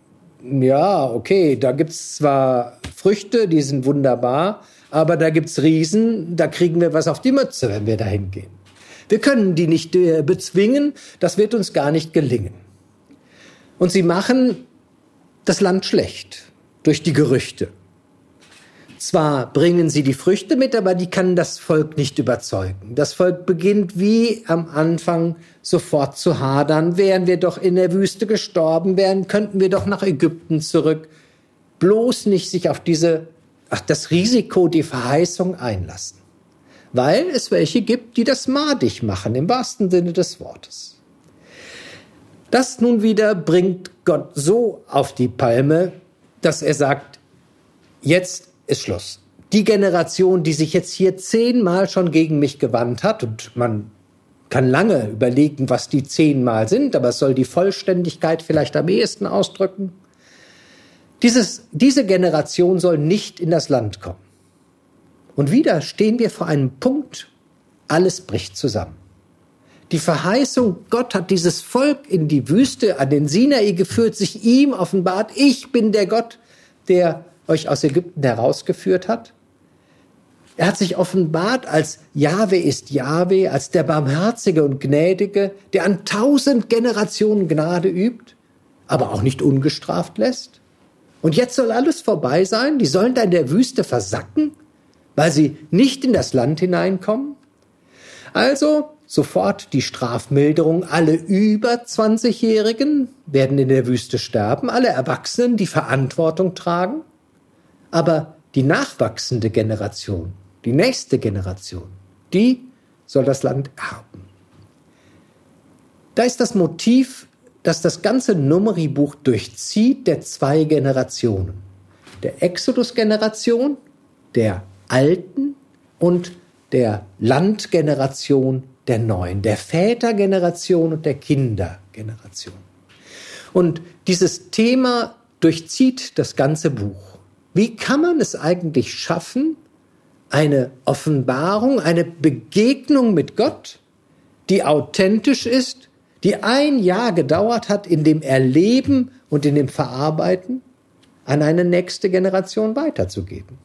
ja, okay, da gibt's zwar Früchte, die sind wunderbar, aber da gibt's Riesen, da kriegen wir was auf die Mütze, wenn wir dahin gehen. Wir können die nicht äh, bezwingen, das wird uns gar nicht gelingen. Und sie machen das Land schlecht durch die Gerüchte. Zwar bringen sie die Früchte mit, aber die kann das Volk nicht überzeugen. Das Volk beginnt wie am Anfang sofort zu hadern. Wären wir doch in der Wüste gestorben, wären, könnten wir doch nach Ägypten zurück. Bloß nicht sich auf diese, ach, das Risiko, die Verheißung einlassen. Weil es welche gibt, die das madig machen, im wahrsten Sinne des Wortes. Das nun wieder bringt Gott so auf die Palme, dass er sagt, jetzt ist Schluss. Die Generation, die sich jetzt hier zehnmal schon gegen mich gewandt hat, und man kann lange überlegen, was die zehnmal sind, aber es soll die Vollständigkeit vielleicht am ehesten ausdrücken. Dieses, diese Generation soll nicht in das Land kommen. Und wieder stehen wir vor einem Punkt, alles bricht zusammen. Die Verheißung, Gott hat dieses Volk in die Wüste an den Sinai geführt, sich ihm offenbart, ich bin der Gott, der euch aus Ägypten herausgeführt hat? Er hat sich offenbart als Jahwe ist Jahwe, als der Barmherzige und Gnädige, der an tausend Generationen Gnade übt, aber auch nicht ungestraft lässt. Und jetzt soll alles vorbei sein? Die sollen da in der Wüste versacken, weil sie nicht in das Land hineinkommen? Also sofort die Strafmilderung. Alle über 20-Jährigen werden in der Wüste sterben, alle Erwachsenen, die Verantwortung tragen. Aber die nachwachsende Generation, die nächste Generation, die soll das Land erben. Da ist das Motiv, das das ganze Numeri-Buch durchzieht, der zwei Generationen. Der Exodus-Generation, der Alten und der Landgeneration der Neuen, der Vätergeneration und der Kindergeneration. Und dieses Thema durchzieht das ganze Buch. Wie kann man es eigentlich schaffen, eine Offenbarung, eine Begegnung mit Gott, die authentisch ist, die ein Jahr gedauert hat in dem Erleben und in dem Verarbeiten, an eine nächste Generation weiterzugeben?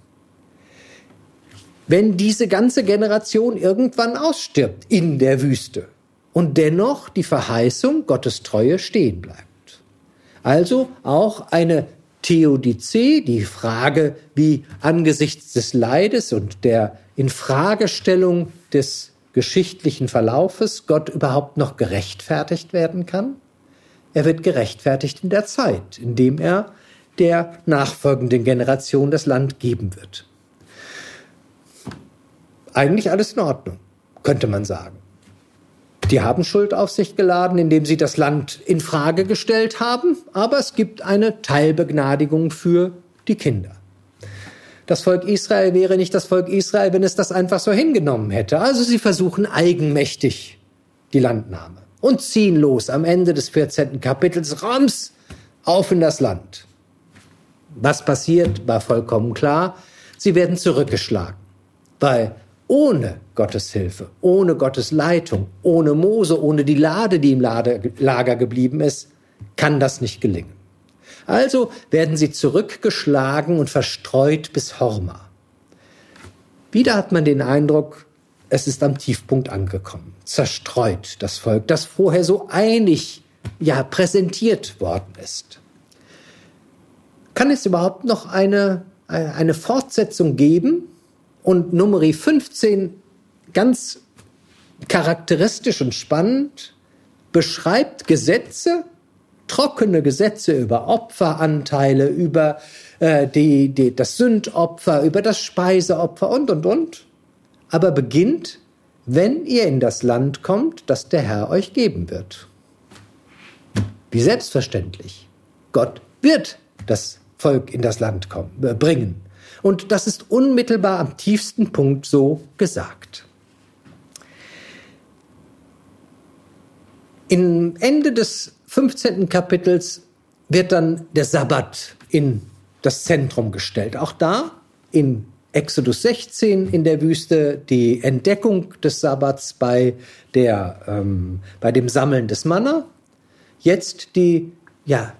Wenn diese ganze Generation irgendwann ausstirbt in der Wüste und dennoch die Verheißung Gottes Treue stehen bleibt. Also auch eine Theodizee, die Frage, wie angesichts des Leides und der Infragestellung des geschichtlichen Verlaufes Gott überhaupt noch gerechtfertigt werden kann. Er wird gerechtfertigt in der Zeit, indem er der nachfolgenden Generation das Land geben wird. Eigentlich alles in Ordnung, könnte man sagen. Die haben Schuld auf sich geladen, indem sie das Land in Frage gestellt haben, aber es gibt eine Teilbegnadigung für die Kinder. Das Volk Israel wäre nicht das Volk Israel, wenn es das einfach so hingenommen hätte. Also sie versuchen eigenmächtig die Landnahme und ziehen los am Ende des 14. Kapitels Rams auf in das Land. Was passiert, war vollkommen klar. Sie werden zurückgeschlagen, weil ohne Gottes Hilfe, ohne Gottes Leitung, ohne Mose, ohne die Lade, die im Lager geblieben ist, kann das nicht gelingen. Also werden sie zurückgeschlagen und verstreut bis Horma. Wieder hat man den Eindruck, es ist am Tiefpunkt angekommen. Zerstreut das Volk, das vorher so einig ja präsentiert worden ist. Kann es überhaupt noch eine, eine Fortsetzung geben? Und Nummer 15 ganz charakteristisch und spannend beschreibt Gesetze, trockene Gesetze über Opferanteile, über äh, die, die, das Sündopfer, über das Speiseopfer und, und, und. Aber beginnt, wenn ihr in das Land kommt, das der Herr euch geben wird. Wie selbstverständlich. Gott wird das Volk in das Land kommen, äh, bringen. Und das ist unmittelbar am tiefsten Punkt so gesagt. Im Ende des 15. Kapitels wird dann der Sabbat in das Zentrum gestellt. Auch da in Exodus 16 in der Wüste die Entdeckung des Sabbats bei, der, ähm, bei dem Sammeln des Manna. Jetzt die, ja,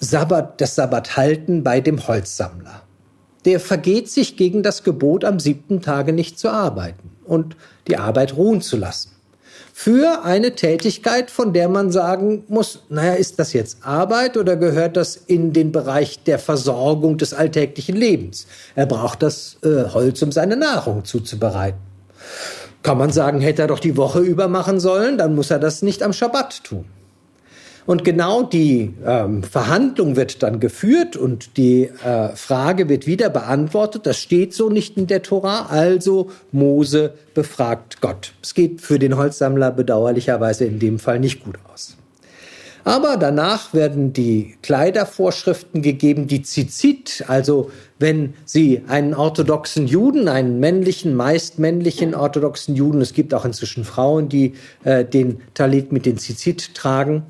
Sabbat, das Sabbat halten bei dem Holzsammler. Der vergeht sich gegen das Gebot, am siebten Tage nicht zu arbeiten und die Arbeit ruhen zu lassen für eine Tätigkeit, von der man sagen muss, naja, ist das jetzt Arbeit oder gehört das in den Bereich der Versorgung des alltäglichen Lebens? Er braucht das äh, Holz, um seine Nahrung zuzubereiten. Kann man sagen, hätte er doch die Woche über machen sollen, dann muss er das nicht am Schabbat tun. Und genau die ähm, Verhandlung wird dann geführt und die äh, Frage wird wieder beantwortet. Das steht so nicht in der Tora. Also Mose befragt Gott. Es geht für den Holzsammler bedauerlicherweise in dem Fall nicht gut aus. Aber danach werden die Kleidervorschriften gegeben, die Zizit, also wenn Sie einen orthodoxen Juden, einen männlichen, meist männlichen orthodoxen Juden, es gibt auch inzwischen Frauen, die äh, den Talit mit den Zizit tragen,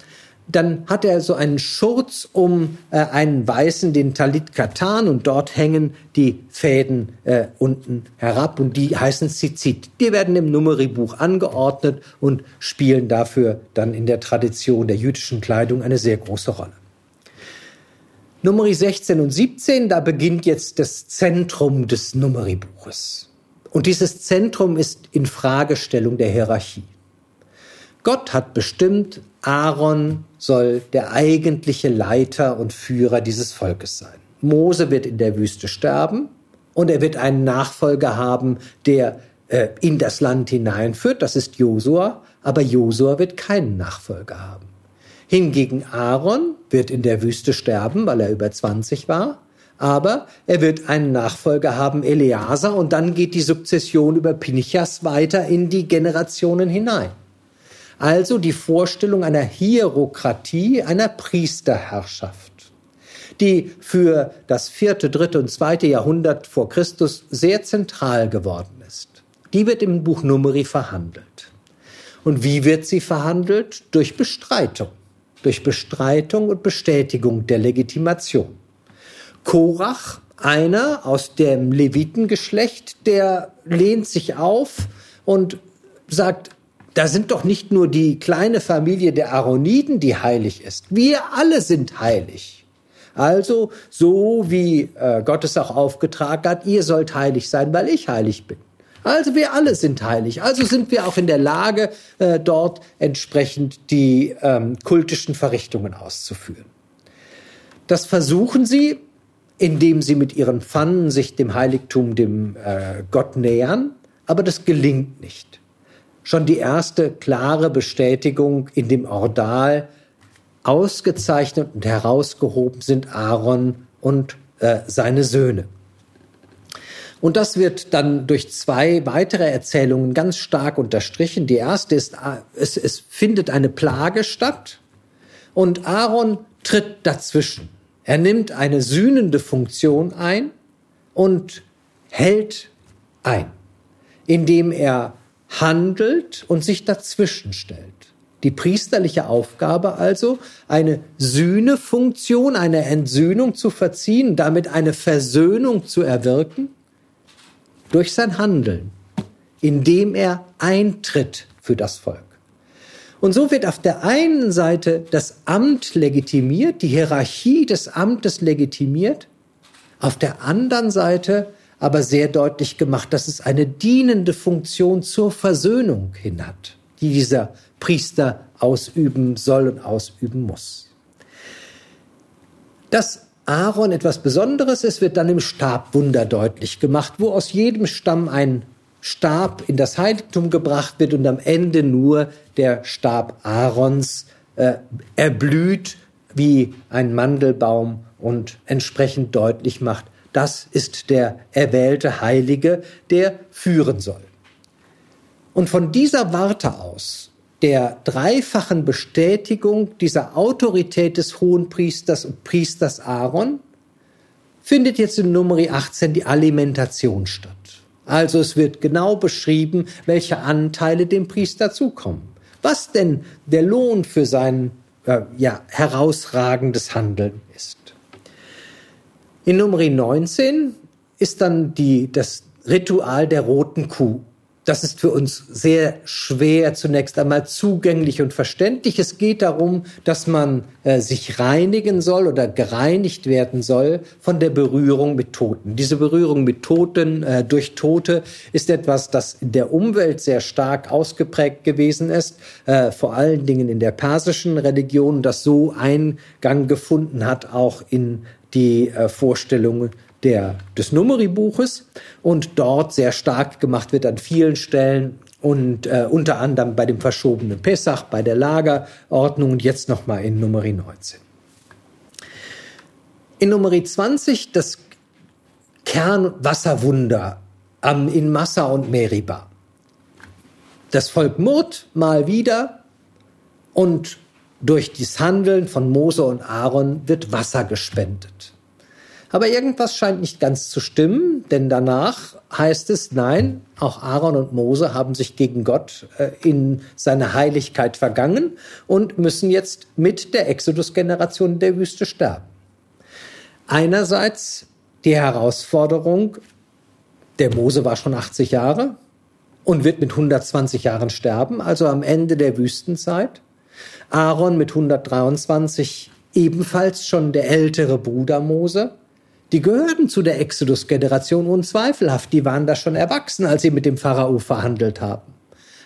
dann hat er so einen Schurz um äh, einen weißen, den Talit Katan, und dort hängen die Fäden äh, unten herab und die heißen Zizit. Die werden im Numeribuch angeordnet und spielen dafür dann in der Tradition der jüdischen Kleidung eine sehr große Rolle. Numeri 16 und 17, da beginnt jetzt das Zentrum des Numeribuches. Und dieses Zentrum ist in Fragestellung der Hierarchie. Gott hat bestimmt, Aaron soll der eigentliche Leiter und Führer dieses Volkes sein. Mose wird in der Wüste sterben und er wird einen Nachfolger haben, der äh, in das Land hineinführt. Das ist Josua, aber Josua wird keinen Nachfolger haben. Hingegen Aaron wird in der Wüste sterben, weil er über 20 war. Aber er wird einen Nachfolger haben, Eleazar, und dann geht die Sukzession über Pinchas weiter in die Generationen hinein. Also die Vorstellung einer Hierokratie, einer Priesterherrschaft, die für das vierte, dritte und zweite Jahrhundert vor Christus sehr zentral geworden ist. Die wird im Buch Numeri verhandelt. Und wie wird sie verhandelt? Durch Bestreitung. Durch Bestreitung und Bestätigung der Legitimation. Korach, einer aus dem Levitengeschlecht, der lehnt sich auf und sagt, da sind doch nicht nur die kleine Familie der Aaroniden, die heilig ist. Wir alle sind heilig. Also so wie äh, Gott es auch aufgetragen hat, ihr sollt heilig sein, weil ich heilig bin. Also wir alle sind heilig. Also sind wir auch in der Lage, äh, dort entsprechend die ähm, kultischen Verrichtungen auszuführen. Das versuchen sie, indem sie mit ihren Pfannen sich dem Heiligtum, dem äh, Gott nähern, aber das gelingt nicht schon die erste klare Bestätigung in dem Ordal. Ausgezeichnet und herausgehoben sind Aaron und äh, seine Söhne. Und das wird dann durch zwei weitere Erzählungen ganz stark unterstrichen. Die erste ist, äh, es, es findet eine Plage statt und Aaron tritt dazwischen. Er nimmt eine sühnende Funktion ein und hält ein, indem er handelt und sich dazwischen stellt. Die priesterliche Aufgabe also, eine Sühnefunktion, eine Entsühnung zu verziehen, damit eine Versöhnung zu erwirken, durch sein Handeln, indem er eintritt für das Volk. Und so wird auf der einen Seite das Amt legitimiert, die Hierarchie des Amtes legitimiert, auf der anderen Seite aber sehr deutlich gemacht, dass es eine dienende Funktion zur Versöhnung hin hat. die dieser Priester ausüben soll und ausüben muss. Dass Aaron etwas Besonderes ist, wird dann im Stabwunder deutlich gemacht, wo aus jedem Stamm ein Stab in das Heiligtum gebracht wird und am Ende nur der Stab Aarons äh, erblüht wie ein Mandelbaum und entsprechend deutlich macht, das ist der erwählte Heilige, der führen soll. Und von dieser Warte aus, der dreifachen Bestätigung dieser Autorität des Hohenpriesters und Priesters Aaron, findet jetzt in Nummer 18 die Alimentation statt. Also es wird genau beschrieben, welche Anteile dem Priester zukommen. Was denn der Lohn für sein äh, ja, herausragendes Handeln ist. In Nummer 19 ist dann die, das Ritual der roten Kuh das ist für uns sehr schwer zunächst einmal zugänglich und verständlich. Es geht darum, dass man äh, sich reinigen soll oder gereinigt werden soll von der Berührung mit Toten. Diese Berührung mit Toten äh, durch Tote ist etwas, das in der Umwelt sehr stark ausgeprägt gewesen ist, äh, vor allen Dingen in der persischen Religion, das so Eingang gefunden hat, auch in die äh, Vorstellungen der, des Numeribuches und dort sehr stark gemacht wird an vielen Stellen und äh, unter anderem bei dem verschobenen Pessach, bei der Lagerordnung und jetzt nochmal in Numeri 19. In Numeri 20 das Kernwasserwunder am, in Massa und Meriba. Das Volk murrt mal wieder und durch das Handeln von Mose und Aaron wird Wasser gespendet. Aber irgendwas scheint nicht ganz zu stimmen, denn danach heißt es, nein, auch Aaron und Mose haben sich gegen Gott äh, in seine Heiligkeit vergangen und müssen jetzt mit der Exodus-Generation in der Wüste sterben. Einerseits die Herausforderung, der Mose war schon 80 Jahre und wird mit 120 Jahren sterben, also am Ende der Wüstenzeit. Aaron mit 123 ebenfalls schon der ältere Bruder Mose. Die gehörten zu der Exodus-Generation unzweifelhaft. Die waren da schon erwachsen, als sie mit dem Pharao verhandelt haben.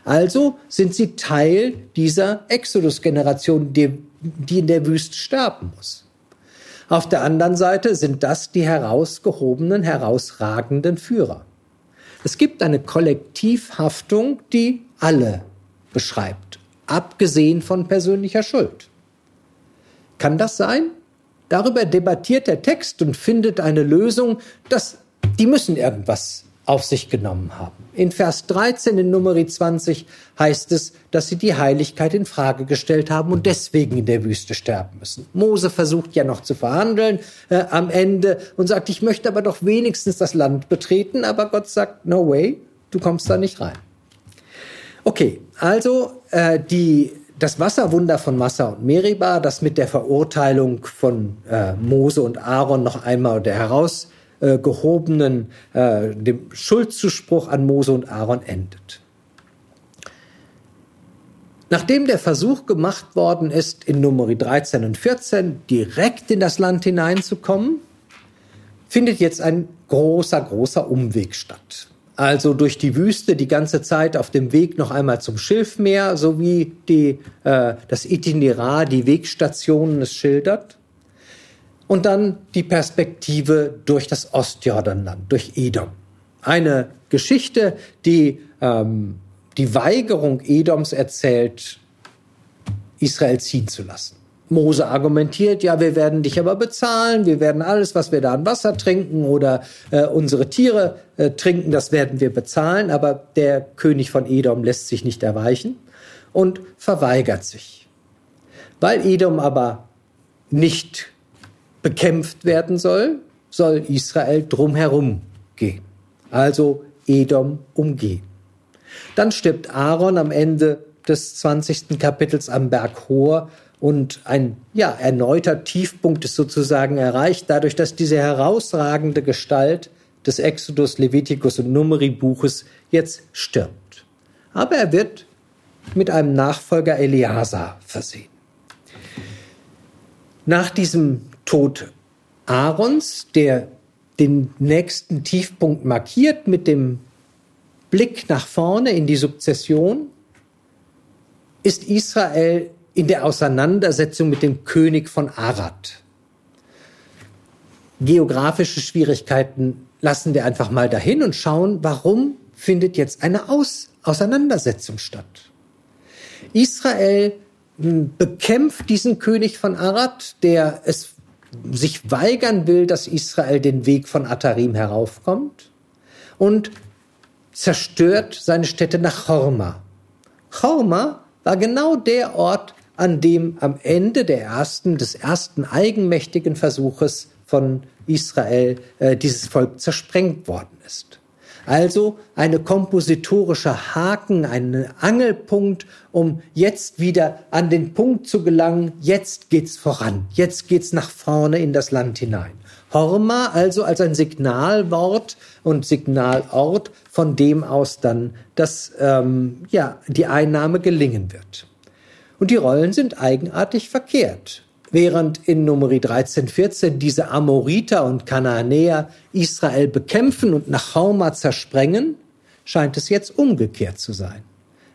Also sind sie Teil dieser Exodus-Generation, die, die in der Wüste sterben muss. Auf der anderen Seite sind das die herausgehobenen, herausragenden Führer. Es gibt eine Kollektivhaftung, die alle beschreibt, abgesehen von persönlicher Schuld. Kann das sein? Darüber debattiert der Text und findet eine Lösung, dass die müssen irgendwas auf sich genommen haben. In Vers 13 in Nummer 20 heißt es, dass sie die Heiligkeit in Frage gestellt haben und deswegen in der Wüste sterben müssen. Mose versucht ja noch zu verhandeln äh, am Ende und sagt, ich möchte aber doch wenigstens das Land betreten, aber Gott sagt, no way, du kommst da nicht rein. Okay, also äh, die das Wasserwunder von Massa und Meriba, das mit der Verurteilung von äh, Mose und Aaron noch einmal der herausgehobenen, äh, dem Schuldzuspruch an Mose und Aaron endet. Nachdem der Versuch gemacht worden ist, in Nummer 13 und 14 direkt in das Land hineinzukommen, findet jetzt ein großer, großer Umweg statt also durch die Wüste die ganze Zeit auf dem Weg noch einmal zum Schilfmeer, sowie die, äh, das Itinerar, die Wegstationen es schildert. Und dann die Perspektive durch das Ostjordanland, durch Edom. Eine Geschichte, die ähm, die Weigerung Edoms erzählt, Israel ziehen zu lassen. Mose argumentiert, ja, wir werden dich aber bezahlen, wir werden alles, was wir da an Wasser trinken oder äh, unsere Tiere äh, trinken, das werden wir bezahlen, aber der König von Edom lässt sich nicht erweichen und verweigert sich. Weil Edom aber nicht bekämpft werden soll, soll Israel drumherum gehen. Also Edom umgehen. Dann stirbt Aaron am Ende des 20. Kapitels am Berg Hor und ein ja, erneuter Tiefpunkt ist sozusagen erreicht, dadurch, dass diese herausragende Gestalt des Exodus, Levitikus und Numeri-Buches jetzt stirbt. Aber er wird mit einem Nachfolger Eleazar versehen. Nach diesem Tod Aarons, der den nächsten Tiefpunkt markiert mit dem Blick nach vorne in die Sukzession, ist Israel in der Auseinandersetzung mit dem König von Arad. Geografische Schwierigkeiten lassen wir einfach mal dahin und schauen, warum findet jetzt eine Aus Auseinandersetzung statt. Israel hm, bekämpft diesen König von Arad, der es sich weigern will, dass Israel den Weg von Atarim heraufkommt und zerstört seine Städte nach Horma. Horma war genau der Ort, an dem am Ende der ersten, des ersten eigenmächtigen Versuches von Israel äh, dieses Volk zersprengt worden ist. Also eine kompositorische Haken, ein Angelpunkt, um jetzt wieder an den Punkt zu gelangen, jetzt geht's voran, jetzt geht's nach vorne in das Land hinein. Horma also als ein Signalwort und Signalort, von dem aus dann das, ähm, ja, die Einnahme gelingen wird. Und die Rollen sind eigenartig verkehrt. Während in Numeri 13, 14 diese Amoriter und Kanaanäer Israel bekämpfen und nach Horma zersprengen, scheint es jetzt umgekehrt zu sein.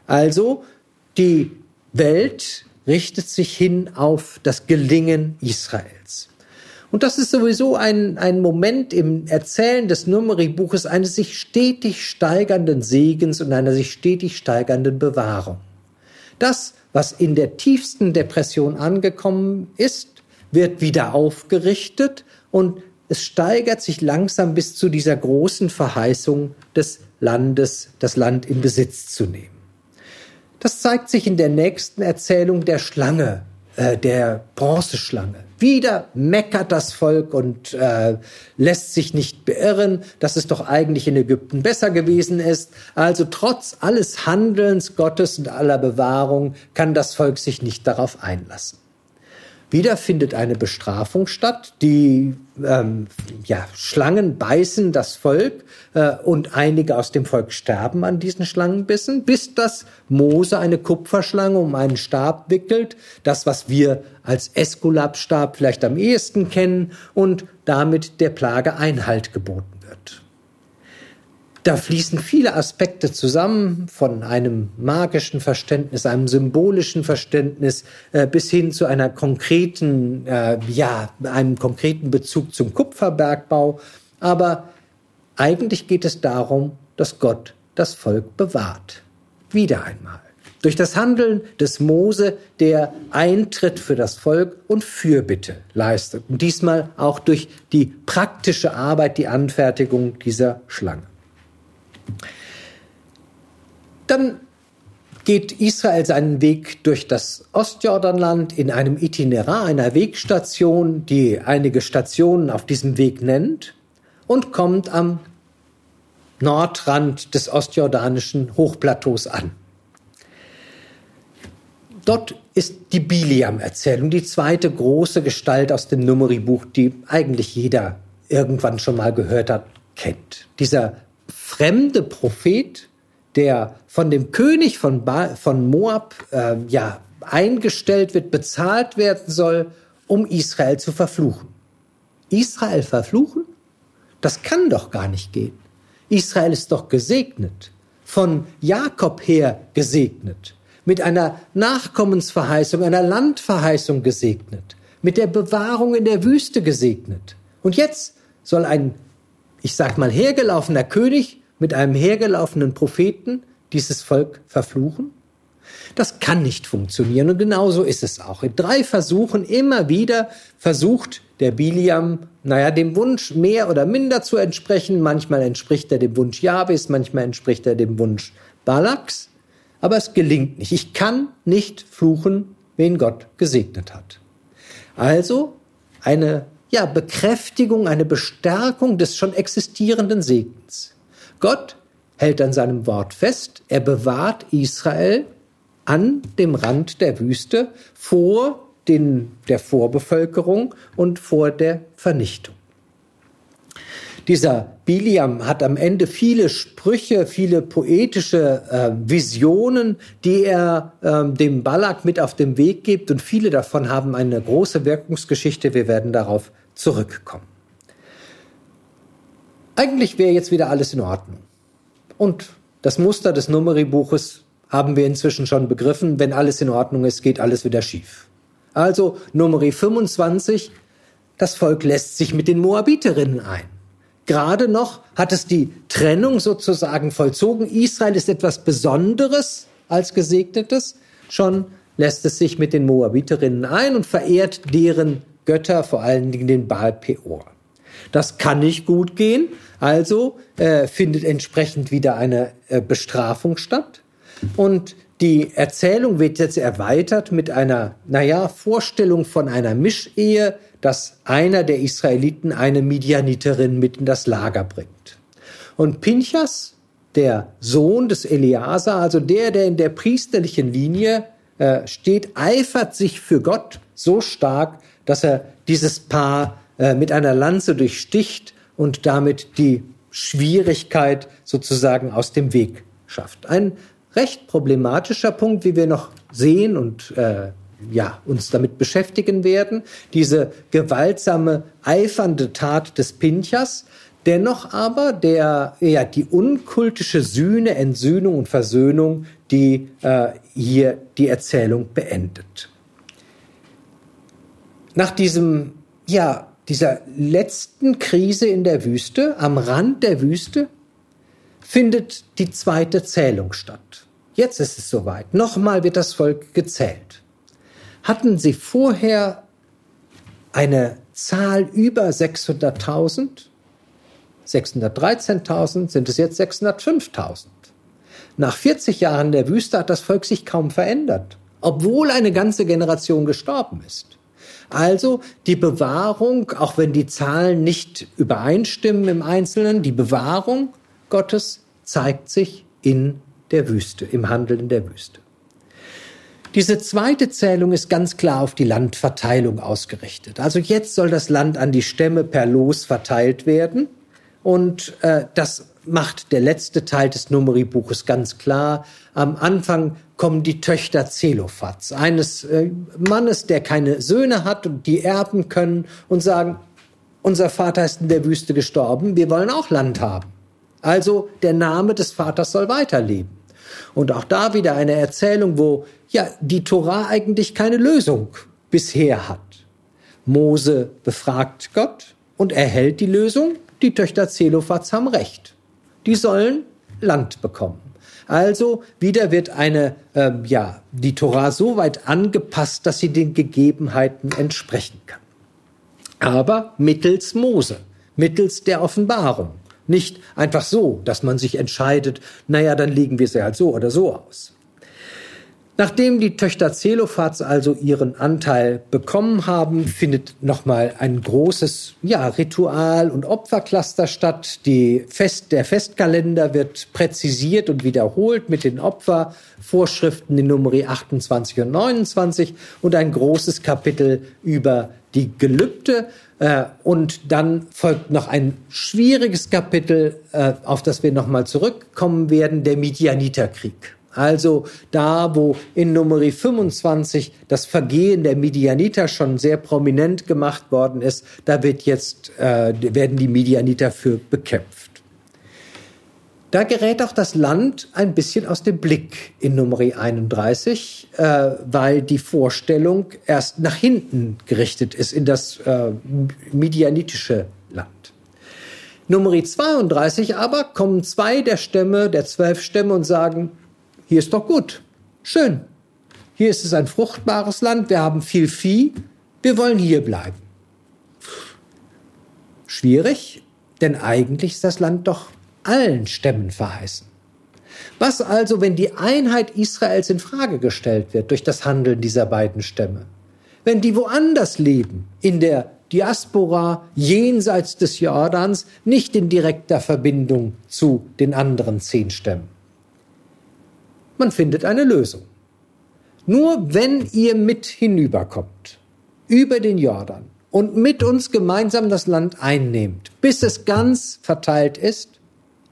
Also die Welt richtet sich hin auf das Gelingen Israels. Und das ist sowieso ein, ein Moment im Erzählen des Numeri-Buches eines sich stetig steigernden Segens und einer sich stetig steigernden Bewahrung. Das, was in der tiefsten Depression angekommen ist, wird wieder aufgerichtet und es steigert sich langsam bis zu dieser großen Verheißung des Landes, das Land in Besitz zu nehmen. Das zeigt sich in der nächsten Erzählung der Schlange, äh, der Bronzeschlange. Wieder meckert das Volk und äh, lässt sich nicht beirren, dass es doch eigentlich in Ägypten besser gewesen ist. Also trotz alles Handelns Gottes und aller Bewahrung kann das Volk sich nicht darauf einlassen. Wieder findet eine Bestrafung statt. Die ähm, ja, Schlangen beißen das Volk äh, und einige aus dem Volk sterben an diesen Schlangenbissen, bis das Mose eine Kupferschlange um einen Stab wickelt, das, was wir als Eskulapstab vielleicht am ehesten kennen, und damit der Plage Einhalt geboten da fließen viele Aspekte zusammen, von einem magischen Verständnis, einem symbolischen Verständnis äh, bis hin zu einer konkreten, äh, ja, einem konkreten Bezug zum Kupferbergbau. Aber eigentlich geht es darum, dass Gott das Volk bewahrt. Wieder einmal. Durch das Handeln des Mose, der Eintritt für das Volk und Fürbitte leistet. Und diesmal auch durch die praktische Arbeit, die Anfertigung dieser Schlange. Dann geht Israel seinen Weg durch das Ostjordanland in einem Itinerar, einer Wegstation, die einige Stationen auf diesem Weg nennt, und kommt am Nordrand des ostjordanischen Hochplateaus an. Dort ist die Biliam-Erzählung, die zweite große Gestalt aus dem Numeri-Buch, die eigentlich jeder irgendwann schon mal gehört hat, kennt. Dieser fremde Prophet, der von dem König von, ba von Moab äh, ja, eingestellt wird, bezahlt werden soll, um Israel zu verfluchen. Israel verfluchen? Das kann doch gar nicht gehen. Israel ist doch gesegnet, von Jakob her gesegnet, mit einer Nachkommensverheißung, einer Landverheißung gesegnet, mit der Bewahrung in der Wüste gesegnet. Und jetzt soll ein ich sag mal, hergelaufener König mit einem hergelaufenen Propheten dieses Volk verfluchen? Das kann nicht funktionieren und genauso ist es auch. In drei Versuchen immer wieder versucht der Biliam, naja, dem Wunsch mehr oder minder zu entsprechen. Manchmal entspricht er dem Wunsch Jabes, manchmal entspricht er dem Wunsch Balaks. Aber es gelingt nicht. Ich kann nicht fluchen, wen Gott gesegnet hat. Also eine ja, Bekräftigung, eine Bestärkung des schon existierenden Segens. Gott hält an seinem Wort fest, er bewahrt Israel an dem Rand der Wüste vor den, der Vorbevölkerung und vor der Vernichtung. Dieser Biliam hat am Ende viele Sprüche, viele poetische äh, Visionen, die er äh, dem Balak mit auf den Weg gibt und viele davon haben eine große Wirkungsgeschichte. Wir werden darauf zurückkommen. Eigentlich wäre jetzt wieder alles in Ordnung. Und das Muster des Numeri-Buches haben wir inzwischen schon begriffen, wenn alles in Ordnung ist, geht alles wieder schief. Also Nummer 25, das Volk lässt sich mit den Moabiterinnen ein. Gerade noch hat es die Trennung sozusagen vollzogen. Israel ist etwas Besonderes als Gesegnetes. Schon lässt es sich mit den Moabiterinnen ein und verehrt deren Götter, vor allen Dingen den Baal Peor. Das kann nicht gut gehen, also äh, findet entsprechend wieder eine äh, Bestrafung statt. Und die Erzählung wird jetzt erweitert mit einer, naja, Vorstellung von einer Mischehe, dass einer der Israeliten eine Midianiterin mit in das Lager bringt. Und Pinchas, der Sohn des Eleazar, also der, der in der priesterlichen Linie äh, steht, eifert sich für Gott so stark, dass er dieses Paar äh, mit einer Lanze durchsticht und damit die Schwierigkeit sozusagen aus dem Weg schafft. Ein recht problematischer Punkt, wie wir noch sehen und äh, ja, uns damit beschäftigen werden, diese gewaltsame, eifernde Tat des Pinchas, dennoch aber der, ja, die unkultische Sühne, Entsühnung und Versöhnung, die äh, hier die Erzählung beendet. Nach diesem, ja, dieser letzten Krise in der Wüste, am Rand der Wüste, findet die zweite Zählung statt. Jetzt ist es soweit. Nochmal wird das Volk gezählt. Hatten sie vorher eine Zahl über 600.000? 613.000 sind es jetzt 605.000. Nach 40 Jahren der Wüste hat das Volk sich kaum verändert, obwohl eine ganze Generation gestorben ist. Also die Bewahrung, auch wenn die Zahlen nicht übereinstimmen im Einzelnen, die Bewahrung Gottes zeigt sich in der Wüste, im Handeln in der Wüste. Diese zweite Zählung ist ganz klar auf die Landverteilung ausgerichtet. Also jetzt soll das Land an die Stämme per Los verteilt werden. Und äh, das macht der letzte Teil des Numeri-Buches ganz klar. Am Anfang kommen die Töchter Zelophats, eines äh, Mannes, der keine Söhne hat und die erben können und sagen, unser Vater ist in der Wüste gestorben, wir wollen auch Land haben. Also der Name des Vaters soll weiterleben. Und auch da wieder eine Erzählung, wo ja die Tora eigentlich keine Lösung bisher hat. Mose befragt Gott und erhält die Lösung. Die Töchter Zelophats haben recht. Die sollen Land bekommen. Also wieder wird eine, äh, ja, die Tora so weit angepasst, dass sie den Gegebenheiten entsprechen kann. Aber mittels Mose, mittels der Offenbarung. Nicht einfach so, dass man sich entscheidet, naja, dann legen wir sie halt so oder so aus. Nachdem die Töchter Zelophats also ihren Anteil bekommen haben, findet nochmal ein großes ja, Ritual- und Opfercluster statt. Die Fest, der Festkalender wird präzisiert und wiederholt mit den Opfervorschriften in Nummer 28 und 29 und ein großes Kapitel über die Gelübde. Äh, und dann folgt noch ein schwieriges Kapitel, äh, auf das wir nochmal zurückkommen werden, der Midianiterkrieg. Also da, wo in Nummer 25 das Vergehen der Midianiter schon sehr prominent gemacht worden ist, da wird jetzt, äh, werden die Midianiter für bekämpft. Da gerät auch das Land ein bisschen aus dem Blick in Nummer 31, äh, weil die Vorstellung erst nach hinten gerichtet ist in das äh, midianitische Land. Nummer 32 aber kommen zwei der Stämme, der zwölf Stämme und sagen, hier ist doch gut, schön. Hier ist es ein fruchtbares Land, wir haben viel Vieh, wir wollen hier bleiben. Schwierig, denn eigentlich ist das Land doch allen Stämmen verheißen. Was also, wenn die Einheit Israels in Frage gestellt wird durch das Handeln dieser beiden Stämme? Wenn die woanders leben, in der Diaspora jenseits des Jordans, nicht in direkter Verbindung zu den anderen zehn Stämmen? Man findet eine Lösung. Nur wenn ihr mit hinüberkommt, über den Jordan und mit uns gemeinsam das Land einnehmt, bis es ganz verteilt ist,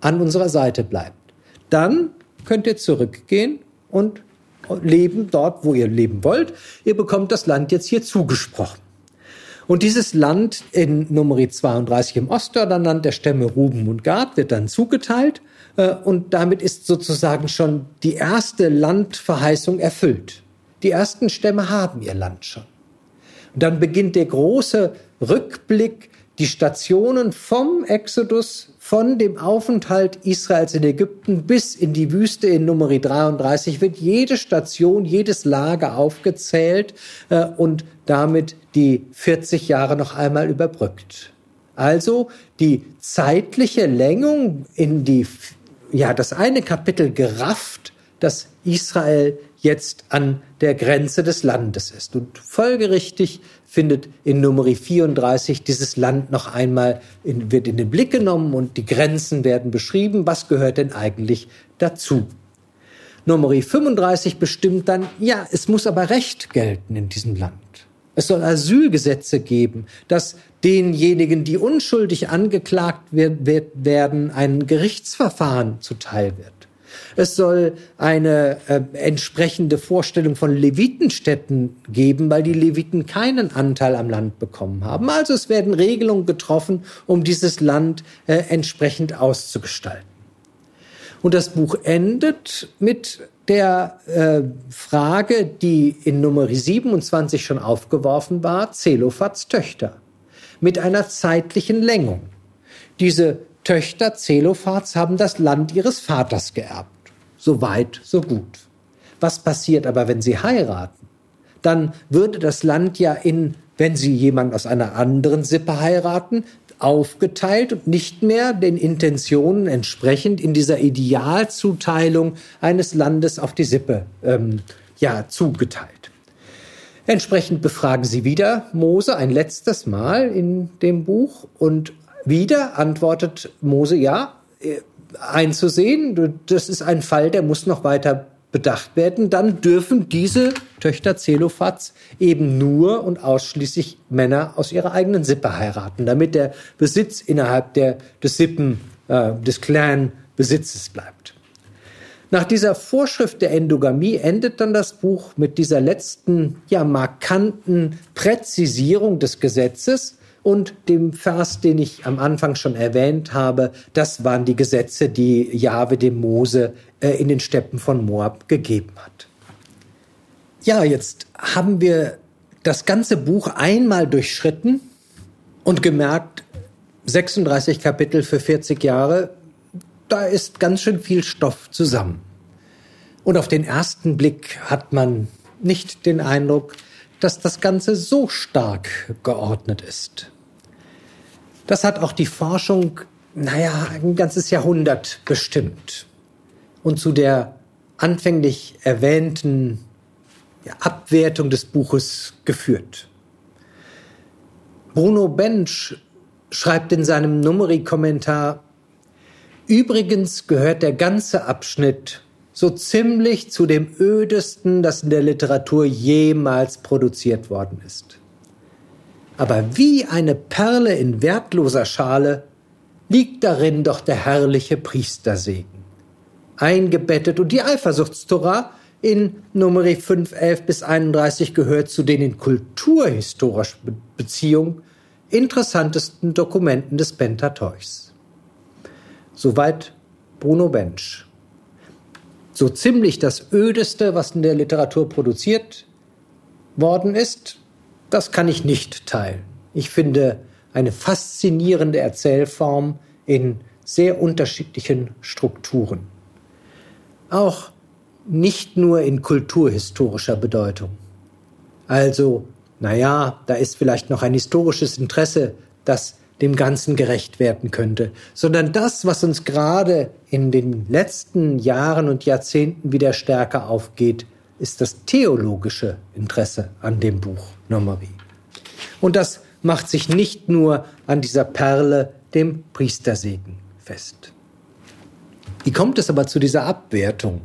an unserer Seite bleibt. Dann könnt ihr zurückgehen und leben dort, wo ihr leben wollt. Ihr bekommt das Land jetzt hier zugesprochen. Und dieses Land in Nummer 32 im Ostjordanland der Stämme Ruben und Gad wird dann zugeteilt und damit ist sozusagen schon die erste Landverheißung erfüllt. Die ersten Stämme haben ihr Land schon. Und dann beginnt der große Rückblick, die Stationen vom Exodus, von dem Aufenthalt Israels in Ägypten bis in die Wüste in Nummer 33 wird jede Station, jedes Lager aufgezählt äh, und damit die 40 Jahre noch einmal überbrückt. Also die zeitliche Längung in die, ja, das eine Kapitel gerafft, das Israel jetzt an der Grenze des Landes ist. Und folgerichtig findet in Nummer 34 dieses Land noch einmal in, wird in den Blick genommen und die Grenzen werden beschrieben. Was gehört denn eigentlich dazu? Nummer 35 bestimmt dann, ja, es muss aber Recht gelten in diesem Land. Es soll Asylgesetze geben, dass denjenigen, die unschuldig angeklagt werden, ein Gerichtsverfahren zuteil wird. Es soll eine äh, entsprechende Vorstellung von Levitenstädten geben, weil die Leviten keinen Anteil am Land bekommen haben. Also es werden Regelungen getroffen, um dieses Land äh, entsprechend auszugestalten. Und das Buch endet mit der äh, Frage, die in Nummer 27 schon aufgeworfen war, Zelophats Töchter, mit einer zeitlichen Längung. Diese Töchter Zelophats haben das Land ihres Vaters geerbt. So weit, so gut. Was passiert aber, wenn sie heiraten? Dann würde das Land ja in, wenn sie jemand aus einer anderen Sippe heiraten, aufgeteilt und nicht mehr den Intentionen entsprechend in dieser Idealzuteilung eines Landes auf die Sippe ähm, ja, zugeteilt. Entsprechend befragen sie wieder Mose ein letztes Mal in dem Buch und wieder antwortet Mose, ja, äh, einzusehen, das ist ein Fall, der muss noch weiter bedacht werden. Dann dürfen diese Töchter Zelophats eben nur und ausschließlich Männer aus ihrer eigenen Sippe heiraten, damit der Besitz innerhalb der, des Sippen, äh, des Clan-Besitzes bleibt. Nach dieser Vorschrift der Endogamie endet dann das Buch mit dieser letzten, ja, markanten Präzisierung des Gesetzes, und dem Vers, den ich am Anfang schon erwähnt habe, das waren die Gesetze, die Jahwe dem Mose äh, in den Steppen von Moab gegeben hat. Ja, jetzt haben wir das ganze Buch einmal durchschritten und gemerkt, 36 Kapitel für 40 Jahre, da ist ganz schön viel Stoff zusammen. Und auf den ersten Blick hat man nicht den Eindruck, dass das Ganze so stark geordnet ist. Das hat auch die Forschung, naja, ein ganzes Jahrhundert bestimmt. Und zu der anfänglich erwähnten Abwertung des Buches geführt. Bruno Bench schreibt in seinem Numeri-Kommentar, Übrigens gehört der ganze Abschnitt so ziemlich zu dem ödesten, das in der Literatur jemals produziert worden ist. Aber wie eine Perle in wertloser Schale liegt darin doch der herrliche Priestersegen. Eingebettet und die Eifersuchtstora in Nummer 5, 11 bis 31 gehört zu den in kulturhistorischer Beziehung interessantesten Dokumenten des Pentateuchs. Soweit Bruno Bench. So ziemlich das ödeste, was in der Literatur produziert worden ist, das kann ich nicht teilen. Ich finde eine faszinierende Erzählform in sehr unterschiedlichen Strukturen. Auch nicht nur in kulturhistorischer Bedeutung. Also, naja, da ist vielleicht noch ein historisches Interesse, das dem Ganzen gerecht werden könnte, sondern das, was uns gerade in den letzten Jahren und Jahrzehnten wieder stärker aufgeht, ist das theologische Interesse an dem Buch Nommery. Und das macht sich nicht nur an dieser Perle, dem Priestersegen, fest. Wie kommt es aber zu dieser Abwertung?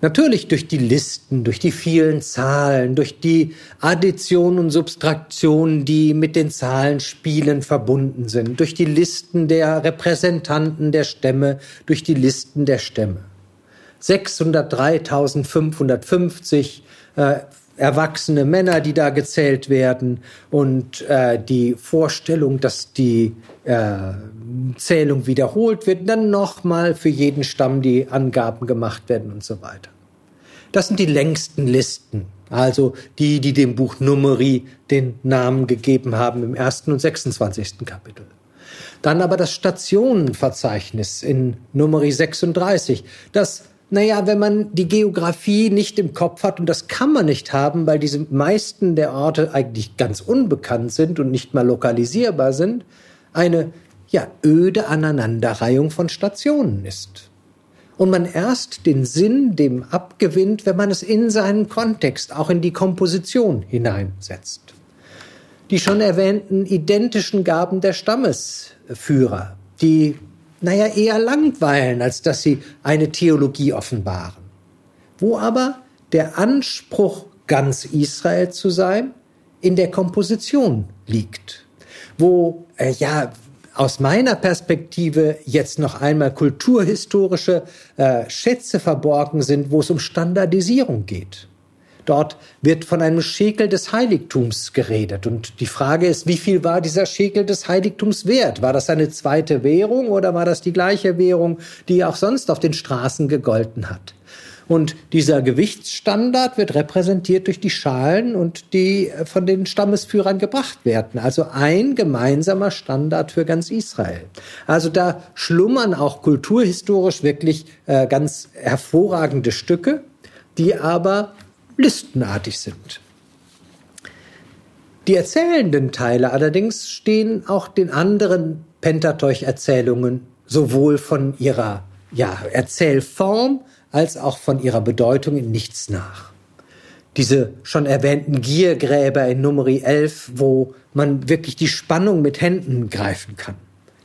Natürlich durch die Listen, durch die vielen Zahlen, durch die Addition und Subtraktion, die mit den Zahlenspielen verbunden sind, durch die Listen der Repräsentanten der Stämme, durch die Listen der Stämme. 603.550 äh, erwachsene Männer, die da gezählt werden und äh, die Vorstellung, dass die äh, Zählung wiederholt wird, dann nochmal für jeden Stamm die Angaben gemacht werden und so weiter. Das sind die längsten Listen, also die, die dem Buch Numeri den Namen gegeben haben im ersten und 26. Kapitel. Dann aber das Stationenverzeichnis in Numeri 36, das naja, wenn man die Geografie nicht im Kopf hat, und das kann man nicht haben, weil diese meisten der Orte eigentlich ganz unbekannt sind und nicht mal lokalisierbar sind, eine ja, öde Aneinanderreihung von Stationen ist. Und man erst den Sinn dem abgewinnt, wenn man es in seinen Kontext, auch in die Komposition hineinsetzt. Die schon erwähnten identischen Gaben der Stammesführer, die naja, eher langweilen, als dass sie eine Theologie offenbaren. Wo aber der Anspruch, ganz Israel zu sein, in der Komposition liegt. Wo, äh, ja, aus meiner Perspektive jetzt noch einmal kulturhistorische äh, Schätze verborgen sind, wo es um Standardisierung geht. Dort wird von einem Schekel des Heiligtums geredet. Und die Frage ist, wie viel war dieser Schekel des Heiligtums wert? War das eine zweite Währung oder war das die gleiche Währung, die auch sonst auf den Straßen gegolten hat? Und dieser Gewichtsstandard wird repräsentiert durch die Schalen und die von den Stammesführern gebracht werden. Also ein gemeinsamer Standard für ganz Israel. Also da schlummern auch kulturhistorisch wirklich äh, ganz hervorragende Stücke, die aber listenartig sind. Die erzählenden Teile allerdings stehen auch den anderen Pentateuch-Erzählungen sowohl von ihrer ja, Erzählform als auch von ihrer Bedeutung in nichts nach. Diese schon erwähnten Giergräber in Numeri 11, wo man wirklich die Spannung mit Händen greifen kann.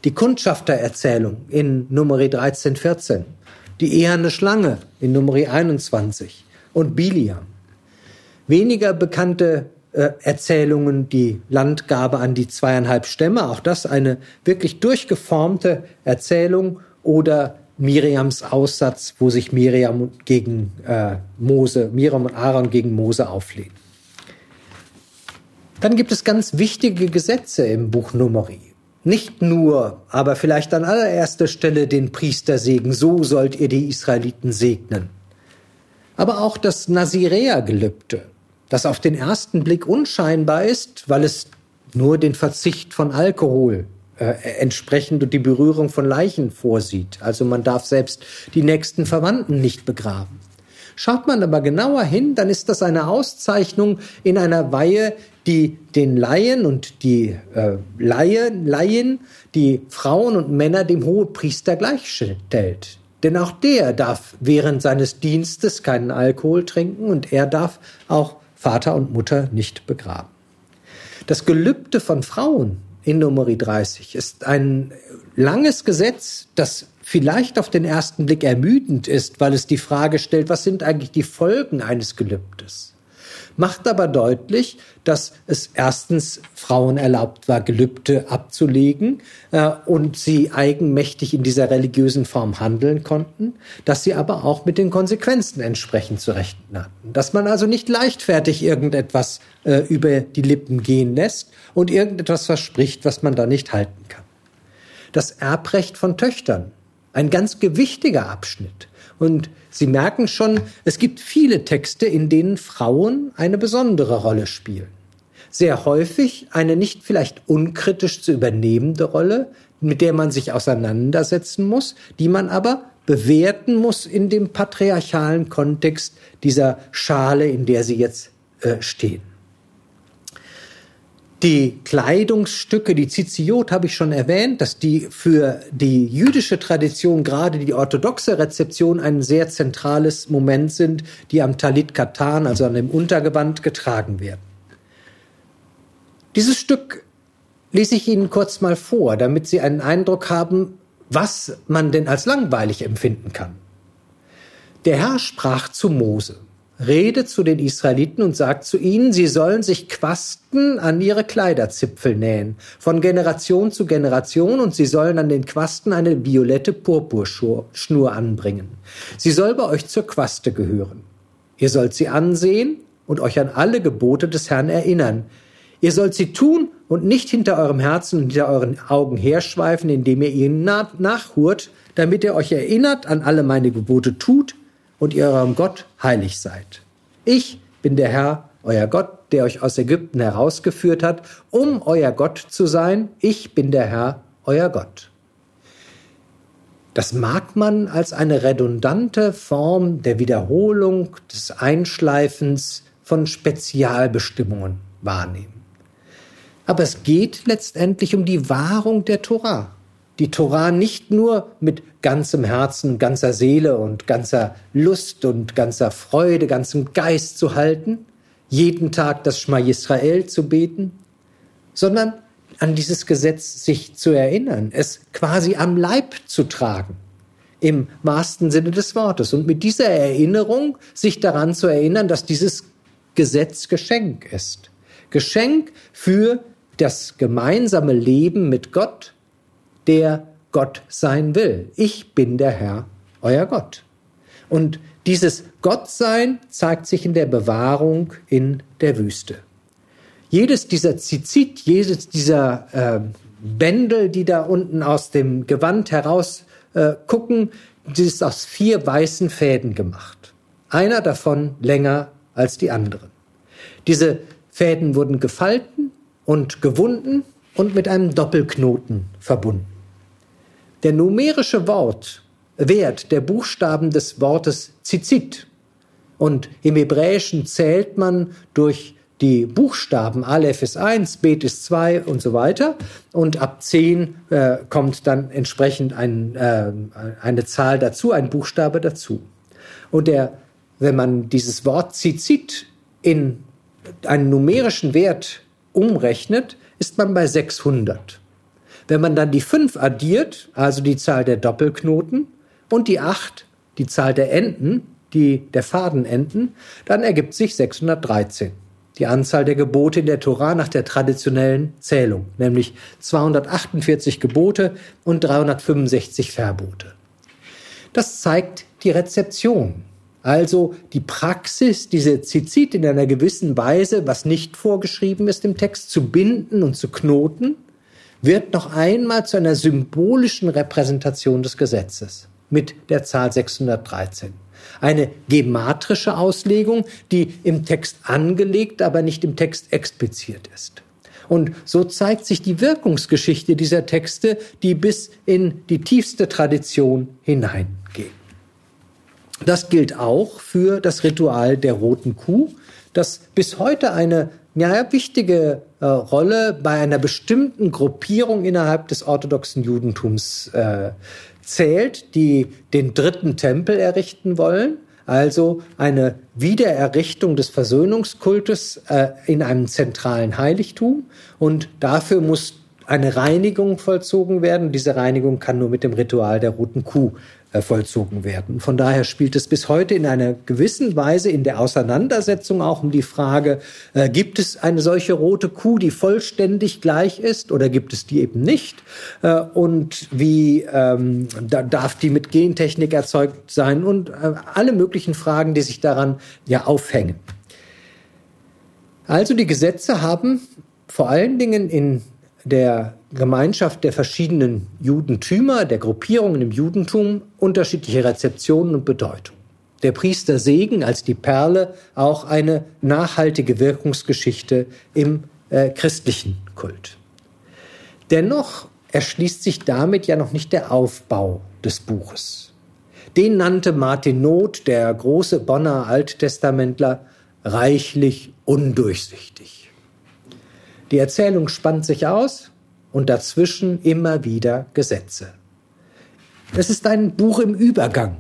Die Kundschaftererzählung in Numeri 13, 14. Die eherne Schlange in Numeri 21 und Biliam. Weniger bekannte äh, Erzählungen, die Landgabe an die zweieinhalb Stämme, auch das eine wirklich durchgeformte Erzählung oder Miriams Aussatz, wo sich Miriam gegen äh, Mose, Miriam und Aaron gegen Mose auflehnen. Dann gibt es ganz wichtige Gesetze im Buch Numeri. Nicht nur, aber vielleicht an allererster Stelle den Priestersegen, so sollt ihr die Israeliten segnen. Aber auch das Nazirea-Gelübde, das auf den ersten Blick unscheinbar ist, weil es nur den Verzicht von Alkohol äh, entsprechend und die Berührung von Leichen vorsieht. Also man darf selbst die nächsten Verwandten nicht begraben. Schaut man aber genauer hin, dann ist das eine Auszeichnung in einer Weihe, die den Laien und die äh, Laien, Laien, die Frauen und Männer dem Hohepriester gleichstellt. Denn auch der darf während seines Dienstes keinen Alkohol trinken und er darf auch Vater und Mutter nicht begraben. Das Gelübde von Frauen in Numeri 30 ist ein langes Gesetz, das vielleicht auf den ersten Blick ermüdend ist, weil es die Frage stellt, was sind eigentlich die Folgen eines Gelübdes? Macht aber deutlich, dass es erstens Frauen erlaubt war, Gelübde abzulegen äh, und sie eigenmächtig in dieser religiösen Form handeln konnten, dass sie aber auch mit den Konsequenzen entsprechend zu rechnen hatten. Dass man also nicht leichtfertig irgendetwas äh, über die Lippen gehen lässt und irgendetwas verspricht, was man da nicht halten kann. Das Erbrecht von Töchtern, ein ganz gewichtiger Abschnitt. Und Sie merken schon, es gibt viele Texte, in denen Frauen eine besondere Rolle spielen. Sehr häufig eine nicht vielleicht unkritisch zu übernehmende Rolle, mit der man sich auseinandersetzen muss, die man aber bewerten muss in dem patriarchalen Kontext dieser Schale, in der sie jetzt äh, stehen. Die Kleidungsstücke, die Ziziot habe ich schon erwähnt, dass die für die jüdische Tradition, gerade die orthodoxe Rezeption, ein sehr zentrales Moment sind, die am Talit Katan, also an dem Untergewand, getragen werden. Dieses Stück lese ich Ihnen kurz mal vor, damit Sie einen Eindruck haben, was man denn als langweilig empfinden kann. Der Herr sprach zu Mose redet zu den Israeliten und sagt zu ihnen, sie sollen sich Quasten an ihre Kleiderzipfel nähen, von Generation zu Generation, und sie sollen an den Quasten eine violette Purpurschnur anbringen. Sie soll bei euch zur Quaste gehören. Ihr sollt sie ansehen und euch an alle Gebote des Herrn erinnern. Ihr sollt sie tun und nicht hinter eurem Herzen und hinter euren Augen herschweifen, indem ihr ihnen nachhurt, damit ihr euch erinnert, an alle meine Gebote tut und ihr eurem Gott heilig seid. Ich bin der Herr, euer Gott, der euch aus Ägypten herausgeführt hat, um euer Gott zu sein. Ich bin der Herr, euer Gott. Das mag man als eine redundante Form der Wiederholung, des Einschleifens von Spezialbestimmungen wahrnehmen. Aber es geht letztendlich um die Wahrung der Torah. Die Torah nicht nur mit ganzem Herzen, ganzer Seele und ganzer Lust und ganzer Freude, ganzem Geist zu halten, jeden Tag das Schma Israel zu beten, sondern an dieses Gesetz sich zu erinnern, es quasi am Leib zu tragen, im wahrsten Sinne des Wortes. Und mit dieser Erinnerung sich daran zu erinnern, dass dieses Gesetz Geschenk ist. Geschenk für das gemeinsame Leben mit Gott, der Gott sein will. Ich bin der Herr, euer Gott. Und dieses Gottsein zeigt sich in der Bewahrung in der Wüste. Jedes dieser Zizit, jedes dieser äh, Bändel, die da unten aus dem Gewand heraus äh, gucken, ist aus vier weißen Fäden gemacht. Einer davon länger als die anderen. Diese Fäden wurden gefalten und gewunden und mit einem Doppelknoten verbunden. Der numerische Wort, Wert der Buchstaben des Wortes Zizit und im Hebräischen zählt man durch die Buchstaben Aleph ist 1, Bet ist 2 und so weiter. Und ab 10 äh, kommt dann entsprechend ein, äh, eine Zahl dazu, ein Buchstabe dazu. Und der, wenn man dieses Wort Zizit in einen numerischen Wert umrechnet, ist man bei 600. Wenn man dann die 5 addiert, also die Zahl der Doppelknoten, und die 8, die Zahl der Enden, die der Fadenenden, dann ergibt sich 613 die Anzahl der Gebote in der Tora nach der traditionellen Zählung, nämlich 248 Gebote und 365 Verbote. Das zeigt die Rezeption, also die Praxis, diese Zizit in einer gewissen Weise, was nicht vorgeschrieben ist im Text, zu binden und zu knoten, wird noch einmal zu einer symbolischen Repräsentation des Gesetzes mit der Zahl 613 eine gematrische Auslegung, die im Text angelegt, aber nicht im Text expliziert ist. Und so zeigt sich die Wirkungsgeschichte dieser Texte, die bis in die tiefste Tradition hineingehen. Das gilt auch für das Ritual der roten Kuh, das bis heute eine ja, wichtige äh, Rolle bei einer bestimmten Gruppierung innerhalb des orthodoxen Judentums äh, zählt, die den dritten Tempel errichten wollen, also eine Wiedererrichtung des Versöhnungskultes äh, in einem zentralen Heiligtum. Und dafür muss eine Reinigung vollzogen werden. Diese Reinigung kann nur mit dem Ritual der roten Kuh vollzogen werden. Von daher spielt es bis heute in einer gewissen Weise in der Auseinandersetzung auch um die Frage, äh, gibt es eine solche rote Kuh, die vollständig gleich ist oder gibt es die eben nicht? Äh, und wie ähm, da darf die mit Gentechnik erzeugt sein? Und äh, alle möglichen Fragen, die sich daran ja aufhängen. Also die Gesetze haben vor allen Dingen in der Gemeinschaft der verschiedenen Judentümer, der Gruppierungen im Judentum unterschiedliche Rezeptionen und Bedeutung. Der Priester Segen als die Perle auch eine nachhaltige Wirkungsgeschichte im äh, christlichen Kult. Dennoch erschließt sich damit ja noch nicht der Aufbau des Buches. Den nannte Martin Noth, der große Bonner Alttestamentler, reichlich undurchsichtig. Die Erzählung spannt sich aus und dazwischen immer wieder Gesetze. Es ist ein Buch im Übergang.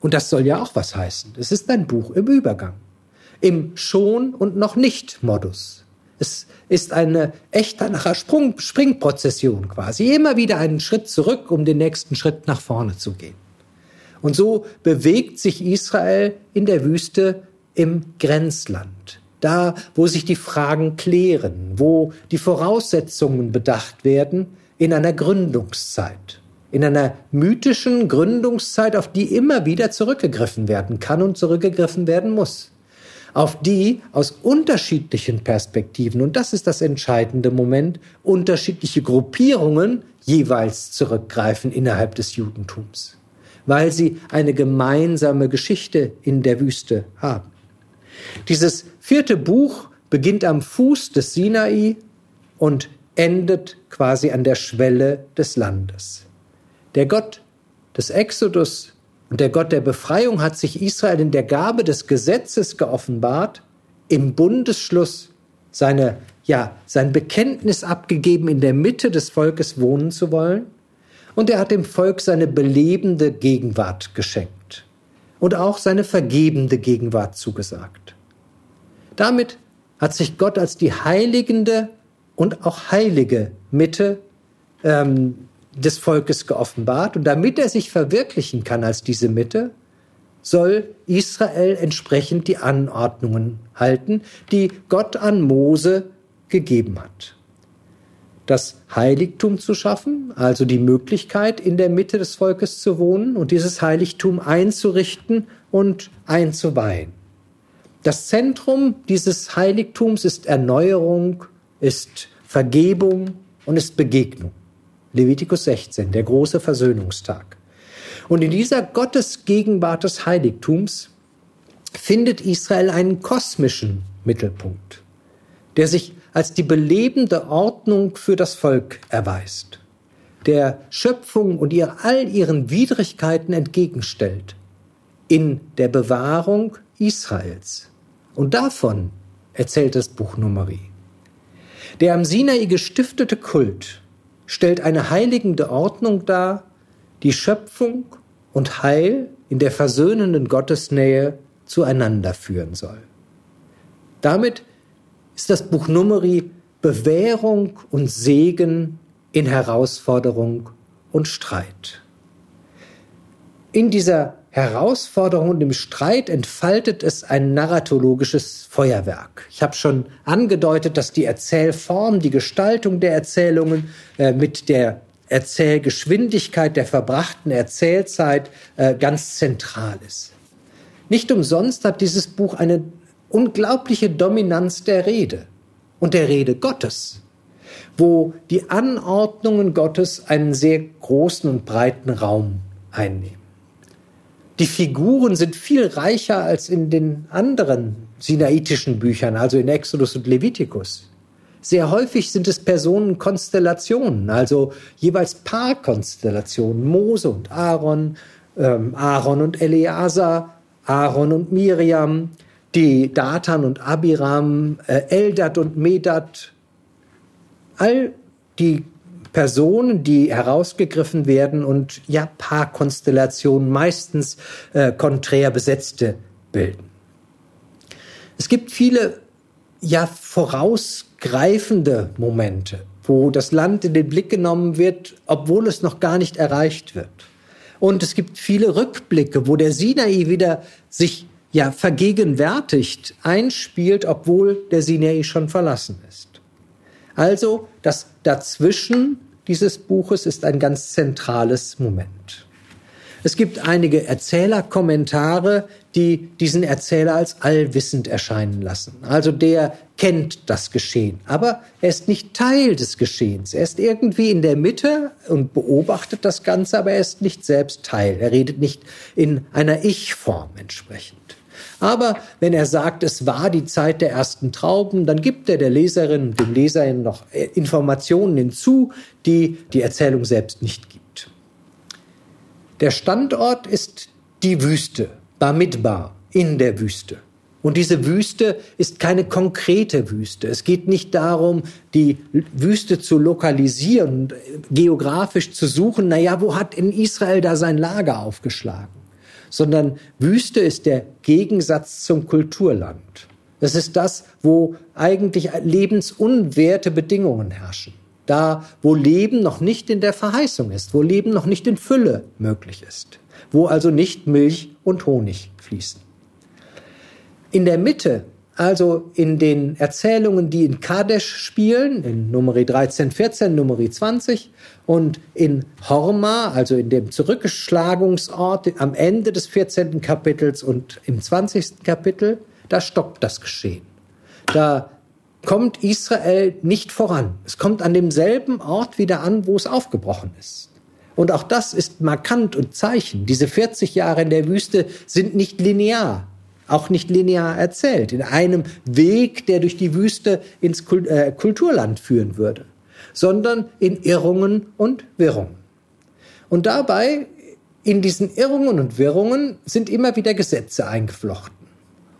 Und das soll ja auch was heißen. Es ist ein Buch im Übergang. Im Schon- und noch nicht Modus. Es ist eine echte nachher Sprung, Springprozession quasi. Immer wieder einen Schritt zurück, um den nächsten Schritt nach vorne zu gehen. Und so bewegt sich Israel in der Wüste im Grenzland da, wo sich die Fragen klären, wo die Voraussetzungen bedacht werden in einer Gründungszeit, in einer mythischen Gründungszeit, auf die immer wieder zurückgegriffen werden kann und zurückgegriffen werden muss. auf die aus unterschiedlichen Perspektiven, und das ist das entscheidende Moment, unterschiedliche Gruppierungen jeweils zurückgreifen innerhalb des Judentums, weil sie eine gemeinsame Geschichte in der Wüste haben. Dieses vierte Buch beginnt am Fuß des Sinai und endet quasi an der Schwelle des Landes. Der Gott des Exodus und der Gott der Befreiung hat sich Israel in der Gabe des Gesetzes geoffenbart, im Bundesschluss seine, ja, sein Bekenntnis abgegeben, in der Mitte des Volkes wohnen zu wollen. Und er hat dem Volk seine belebende Gegenwart geschenkt und auch seine vergebende Gegenwart zugesagt. Damit hat sich Gott als die heiligende und auch heilige Mitte ähm, des Volkes geoffenbart. Und damit er sich verwirklichen kann als diese Mitte, soll Israel entsprechend die Anordnungen halten, die Gott an Mose gegeben hat. Das Heiligtum zu schaffen, also die Möglichkeit, in der Mitte des Volkes zu wohnen und dieses Heiligtum einzurichten und einzuweihen. Das Zentrum dieses Heiligtums ist Erneuerung, ist Vergebung und ist Begegnung. Levitikus 16, der große Versöhnungstag. Und in dieser Gottesgegenwart des Heiligtums findet Israel einen kosmischen Mittelpunkt, der sich als die belebende Ordnung für das Volk erweist, der Schöpfung und ihr all ihren Widrigkeiten entgegenstellt, in der Bewahrung Israels. Und davon erzählt das Buch Numeri. Der am Sinai gestiftete Kult stellt eine heiligende Ordnung dar, die Schöpfung und Heil in der versöhnenden Gottesnähe zueinander führen soll. Damit ist das Buch Numeri Bewährung und Segen in Herausforderung und Streit. In dieser Herausforderung und im Streit entfaltet es ein narratologisches Feuerwerk. Ich habe schon angedeutet, dass die Erzählform, die Gestaltung der Erzählungen äh, mit der Erzählgeschwindigkeit der verbrachten Erzählzeit äh, ganz zentral ist. Nicht umsonst hat dieses Buch eine unglaubliche Dominanz der Rede und der Rede Gottes, wo die Anordnungen Gottes einen sehr großen und breiten Raum einnehmen. Die Figuren sind viel reicher als in den anderen sinaitischen Büchern, also in Exodus und Levitikus. Sehr häufig sind es Personenkonstellationen, also jeweils Paarkonstellationen. Mose und Aaron, ähm, Aaron und Eleazar, Aaron und Miriam, die Datan und Abiram, äh, Eldad und Medad. All die Personen, die herausgegriffen werden und ja, Paarkonstellationen, meistens äh, konträr besetzte bilden. Es gibt viele ja vorausgreifende Momente, wo das Land in den Blick genommen wird, obwohl es noch gar nicht erreicht wird. Und es gibt viele Rückblicke, wo der Sinai wieder sich ja vergegenwärtigt, einspielt, obwohl der Sinai schon verlassen ist. Also das Dazwischen dieses Buches ist ein ganz zentrales Moment. Es gibt einige Erzählerkommentare, die diesen Erzähler als allwissend erscheinen lassen. Also der kennt das Geschehen, aber er ist nicht Teil des Geschehens. Er ist irgendwie in der Mitte und beobachtet das Ganze, aber er ist nicht selbst Teil. Er redet nicht in einer Ich-Form entsprechend. Aber wenn er sagt, es war die Zeit der ersten Trauben, dann gibt er der Leserin dem Leser noch äh, Informationen hinzu, die die Erzählung selbst nicht gibt. Der Standort ist die Wüste, Bamidbar, in der Wüste. Und diese Wüste ist keine konkrete Wüste. Es geht nicht darum, die Wüste zu lokalisieren, geografisch zu suchen, naja, wo hat in Israel da sein Lager aufgeschlagen? Sondern Wüste ist der Gegensatz zum Kulturland. Es ist das, wo eigentlich lebensunwerte Bedingungen herrschen. Da, wo Leben noch nicht in der Verheißung ist, wo Leben noch nicht in Fülle möglich ist, wo also nicht Milch und Honig fließen. In der Mitte also in den Erzählungen, die in Kadesh spielen, in Numeri 13, 14, Numeri 20 und in Horma, also in dem Zurückgeschlagungsort am Ende des 14. Kapitels und im 20. Kapitel, da stockt das Geschehen. Da kommt Israel nicht voran. Es kommt an demselben Ort wieder an, wo es aufgebrochen ist. Und auch das ist markant und Zeichen. Diese 40 Jahre in der Wüste sind nicht linear, auch nicht linear erzählt, in einem Weg, der durch die Wüste ins äh, Kulturland führen würde, sondern in Irrungen und Wirrungen. Und dabei, in diesen Irrungen und Wirrungen, sind immer wieder Gesetze eingeflochten.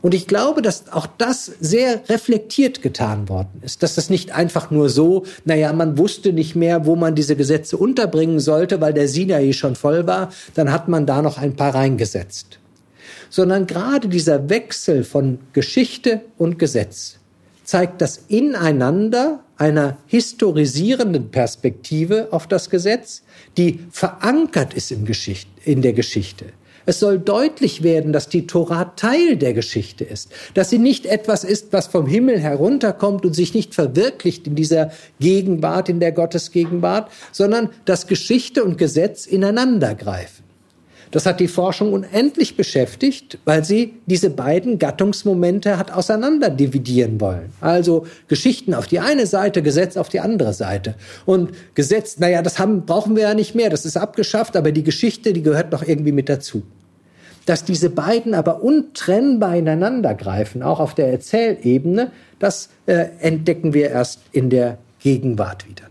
Und ich glaube, dass auch das sehr reflektiert getan worden ist, dass das nicht einfach nur so, naja, man wusste nicht mehr, wo man diese Gesetze unterbringen sollte, weil der Sinai schon voll war, dann hat man da noch ein paar reingesetzt. Sondern gerade dieser Wechsel von Geschichte und Gesetz zeigt das Ineinander einer historisierenden Perspektive auf das Gesetz, die verankert ist in, Geschichte, in der Geschichte es soll deutlich werden, dass die Tora Teil der Geschichte ist, dass sie nicht etwas ist, was vom Himmel herunterkommt und sich nicht verwirklicht in dieser Gegenwart, in der Gottesgegenwart, sondern dass Geschichte und Gesetz ineinander greifen. Das hat die Forschung unendlich beschäftigt, weil sie diese beiden Gattungsmomente hat auseinander dividieren wollen. Also Geschichten auf die eine Seite, Gesetz auf die andere Seite. Und Gesetz, naja, das haben, brauchen wir ja nicht mehr, das ist abgeschafft, aber die Geschichte, die gehört noch irgendwie mit dazu. Dass diese beiden aber untrennbar ineinander greifen, auch auf der Erzählebene, das äh, entdecken wir erst in der Gegenwart wieder.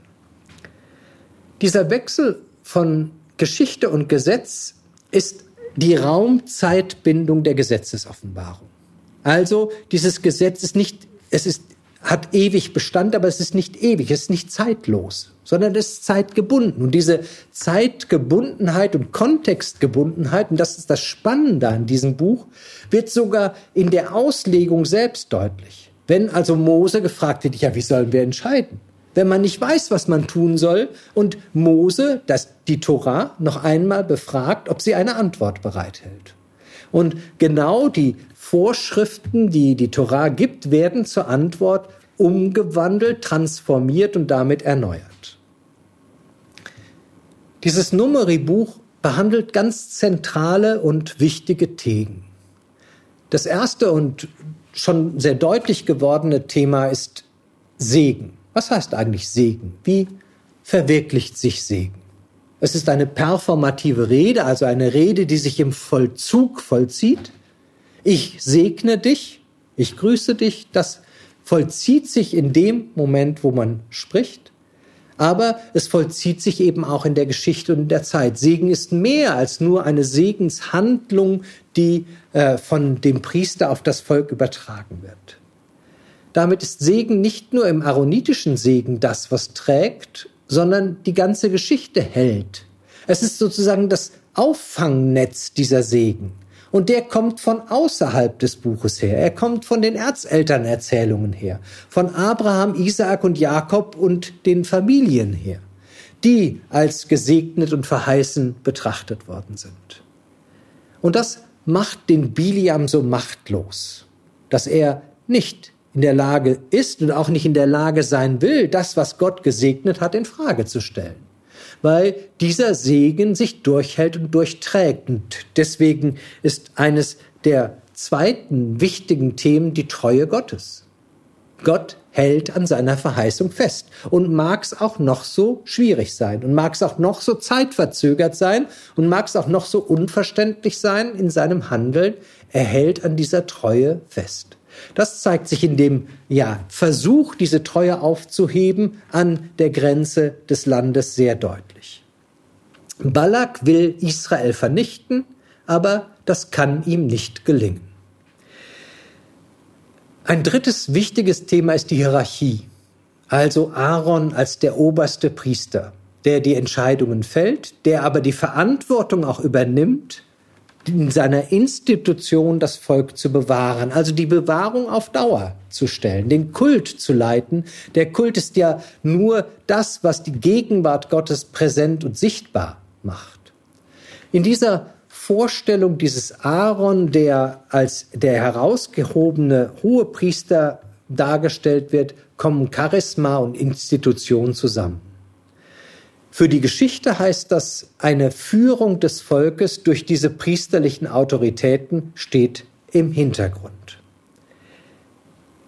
Dieser Wechsel von Geschichte und Gesetz ist die Raumzeitbindung der Gesetzesoffenbarung. Also dieses Gesetz ist nicht, es ist, hat ewig Bestand, aber es ist nicht ewig, es ist nicht zeitlos, sondern es ist zeitgebunden. Und diese Zeitgebundenheit und Kontextgebundenheit, und das ist das Spannende an diesem Buch, wird sogar in der Auslegung selbst deutlich. Wenn also Mose gefragt wird, ja, wie sollen wir entscheiden? Wenn man nicht weiß, was man tun soll und Mose, das, die Tora, noch einmal befragt, ob sie eine Antwort bereithält. Und genau die Vorschriften, die die Tora gibt, werden zur Antwort umgewandelt, transformiert und damit erneuert. Dieses Numeri-Buch behandelt ganz zentrale und wichtige Themen. Das erste und schon sehr deutlich gewordene Thema ist Segen. Was heißt eigentlich Segen? Wie verwirklicht sich Segen? Es ist eine performative Rede, also eine Rede, die sich im Vollzug vollzieht. Ich segne dich, ich grüße dich, das vollzieht sich in dem Moment, wo man spricht. Aber es vollzieht sich eben auch in der Geschichte und in der Zeit. Segen ist mehr als nur eine Segenshandlung, die äh, von dem Priester auf das Volk übertragen wird. Damit ist Segen nicht nur im aaronitischen Segen das, was trägt, sondern die ganze Geschichte hält. Es ist sozusagen das Auffangnetz dieser Segen. Und der kommt von außerhalb des Buches her. Er kommt von den Erzelternerzählungen her. Von Abraham, Isaak und Jakob und den Familien her. Die als gesegnet und verheißen betrachtet worden sind. Und das macht den Biliam so machtlos, dass er nicht in der Lage ist und auch nicht in der Lage sein will, das, was Gott gesegnet hat, in Frage zu stellen. Weil dieser Segen sich durchhält und durchträgt. Und deswegen ist eines der zweiten wichtigen Themen die Treue Gottes. Gott hält an seiner Verheißung fest. Und mag es auch noch so schwierig sein und mag es auch noch so zeitverzögert sein und mag es auch noch so unverständlich sein in seinem Handeln. Er hält an dieser Treue fest. Das zeigt sich in dem ja, Versuch, diese Treue aufzuheben an der Grenze des Landes sehr deutlich. Balak will Israel vernichten, aber das kann ihm nicht gelingen. Ein drittes wichtiges Thema ist die Hierarchie, also Aaron als der oberste Priester, der die Entscheidungen fällt, der aber die Verantwortung auch übernimmt, in seiner Institution das Volk zu bewahren, also die Bewahrung auf Dauer zu stellen, den Kult zu leiten. Der Kult ist ja nur das, was die Gegenwart Gottes präsent und sichtbar macht. In dieser Vorstellung dieses Aaron, der als der herausgehobene Hohepriester dargestellt wird, kommen Charisma und Institution zusammen. Für die Geschichte heißt das, eine Führung des Volkes durch diese priesterlichen Autoritäten steht im Hintergrund.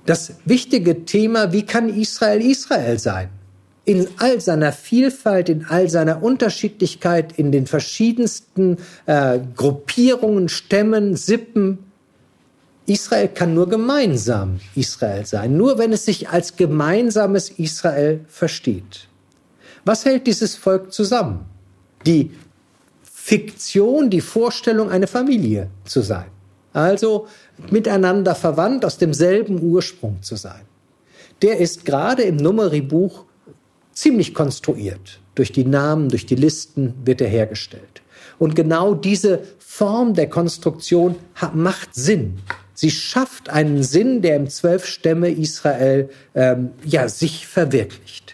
Das wichtige Thema, wie kann Israel Israel sein? In all seiner Vielfalt, in all seiner Unterschiedlichkeit, in den verschiedensten äh, Gruppierungen, Stämmen, Sippen. Israel kann nur gemeinsam Israel sein, nur wenn es sich als gemeinsames Israel versteht. Was hält dieses Volk zusammen? Die Fiktion, die Vorstellung, eine Familie zu sein. Also miteinander verwandt, aus demselben Ursprung zu sein. Der ist gerade im Numeribuch ziemlich konstruiert. Durch die Namen, durch die Listen wird er hergestellt. Und genau diese Form der Konstruktion macht Sinn. Sie schafft einen Sinn, der im Zwölfstämme Israel ähm, ja, sich verwirklicht.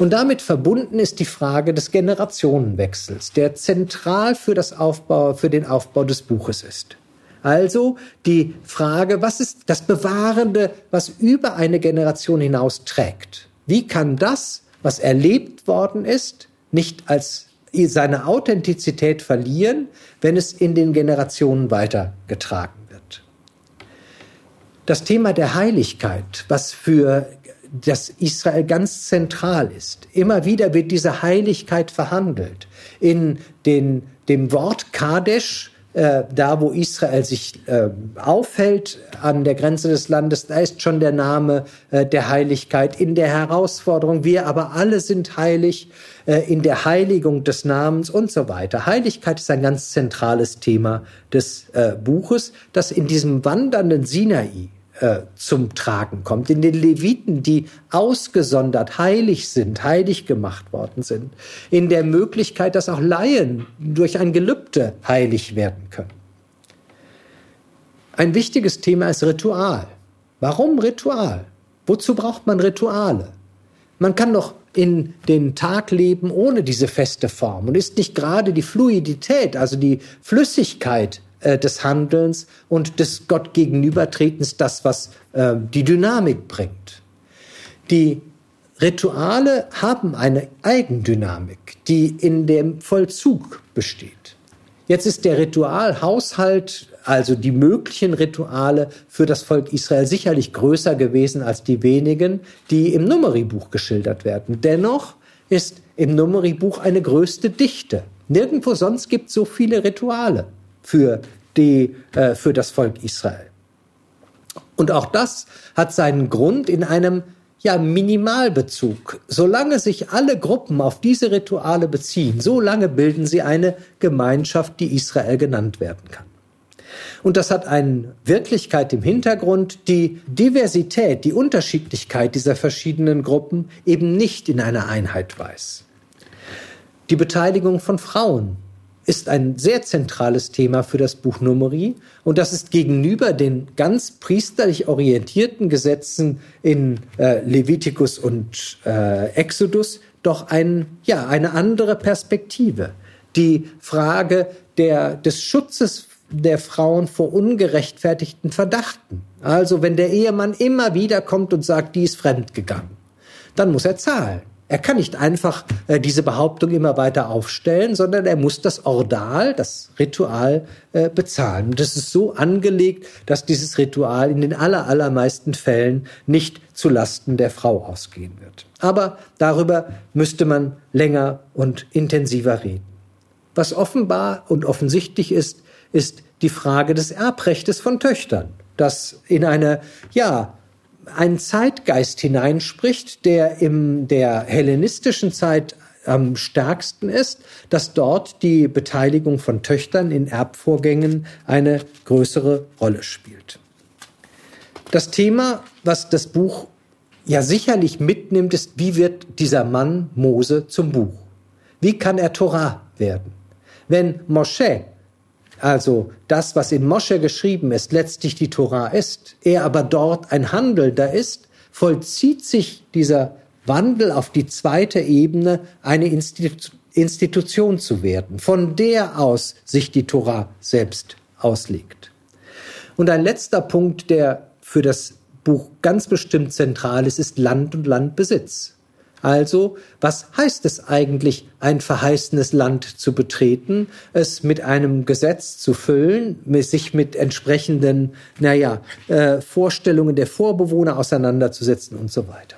Und damit verbunden ist die Frage des Generationenwechsels, der zentral für, das Aufbau, für den Aufbau des Buches ist. Also die Frage, was ist das Bewahrende, was über eine Generation hinaus trägt? Wie kann das, was erlebt worden ist, nicht als seine Authentizität verlieren, wenn es in den Generationen weitergetragen wird? Das Thema der Heiligkeit, was für das Israel ganz zentral ist. Immer wieder wird diese Heiligkeit verhandelt. In den, dem Wort Kadesh, äh, da wo Israel sich äh, aufhält an der Grenze des Landes, da ist schon der Name äh, der Heiligkeit. In der Herausforderung, wir aber alle sind heilig, äh, in der Heiligung des Namens und so weiter. Heiligkeit ist ein ganz zentrales Thema des äh, Buches, das in diesem wandernden Sinai äh, zum Tragen kommt. In den Leviten, die ausgesondert heilig sind, heilig gemacht worden sind. In der Möglichkeit, dass auch Laien durch ein Gelübde heilig werden können. Ein wichtiges Thema ist Ritual. Warum Ritual? Wozu braucht man Rituale? Man kann doch in den Tag leben ohne diese feste Form und ist nicht gerade die Fluidität, also die Flüssigkeit äh, des Handelns und des Gott gegenübertretens das, was äh, die Dynamik bringt. Die Rituale haben eine Eigendynamik, die in dem Vollzug besteht. Jetzt ist der Ritualhaushalt, also die möglichen Rituale für das Volk Israel sicherlich größer gewesen als die wenigen, die im Numeribuch geschildert werden. Dennoch ist im Numeribuch eine größte Dichte. Nirgendwo sonst gibt es so viele Rituale für, die, äh, für das Volk Israel. Und auch das hat seinen Grund in einem ja, Minimalbezug. Solange sich alle Gruppen auf diese Rituale beziehen, solange bilden sie eine Gemeinschaft, die Israel genannt werden kann. Und das hat eine Wirklichkeit im Hintergrund, die Diversität, die Unterschiedlichkeit dieser verschiedenen Gruppen eben nicht in einer Einheit weiß. Die Beteiligung von Frauen ist ein sehr zentrales Thema für das Buch Numeri und das ist gegenüber den ganz priesterlich orientierten Gesetzen in äh, Levitikus und äh, Exodus doch ein, ja, eine andere Perspektive. Die Frage der, des Schutzes der Frauen vor ungerechtfertigten Verdachten. Also wenn der Ehemann immer wieder kommt und sagt, die ist fremdgegangen, dann muss er zahlen. Er kann nicht einfach äh, diese Behauptung immer weiter aufstellen, sondern er muss das Ordal, das Ritual äh, bezahlen. Und das ist so angelegt, dass dieses Ritual in den aller, allermeisten Fällen nicht zu Lasten der Frau ausgehen wird. Aber darüber müsste man länger und intensiver reden. Was offenbar und offensichtlich ist, ist die Frage des Erbrechtes von Töchtern, das in eine, ja, einen Zeitgeist hineinspricht, der in der hellenistischen Zeit am stärksten ist, dass dort die Beteiligung von Töchtern in Erbvorgängen eine größere Rolle spielt. Das Thema, was das Buch ja sicherlich mitnimmt, ist, wie wird dieser Mann Mose zum Buch? Wie kann er Torah werden? Wenn Mosche also das, was in Mosche geschrieben ist, letztlich die Tora ist, er aber dort ein Handelnder ist, vollzieht sich dieser Wandel auf die zweite Ebene, eine Institu Institution zu werden, von der aus sich die Tora selbst auslegt. Und ein letzter Punkt, der für das Buch ganz bestimmt zentral ist, ist Land und Landbesitz. Also, was heißt es eigentlich, ein verheißenes Land zu betreten, es mit einem Gesetz zu füllen, sich mit entsprechenden, naja, äh, Vorstellungen der Vorbewohner auseinanderzusetzen und so weiter.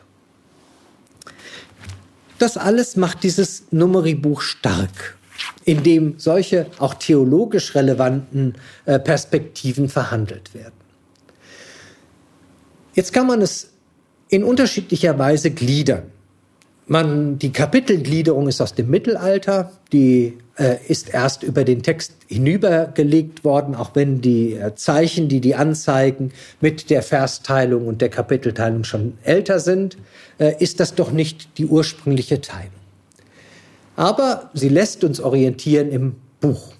Das alles macht dieses Numeribuch stark, in dem solche auch theologisch relevanten äh, Perspektiven verhandelt werden. Jetzt kann man es in unterschiedlicher Weise gliedern. Man, die Kapitelgliederung ist aus dem Mittelalter, die äh, ist erst über den Text hinübergelegt worden, auch wenn die äh, Zeichen, die die anzeigen, mit der Versteilung und der Kapitelteilung schon älter sind, äh, ist das doch nicht die ursprüngliche Teilung. Aber sie lässt uns orientieren im Buch.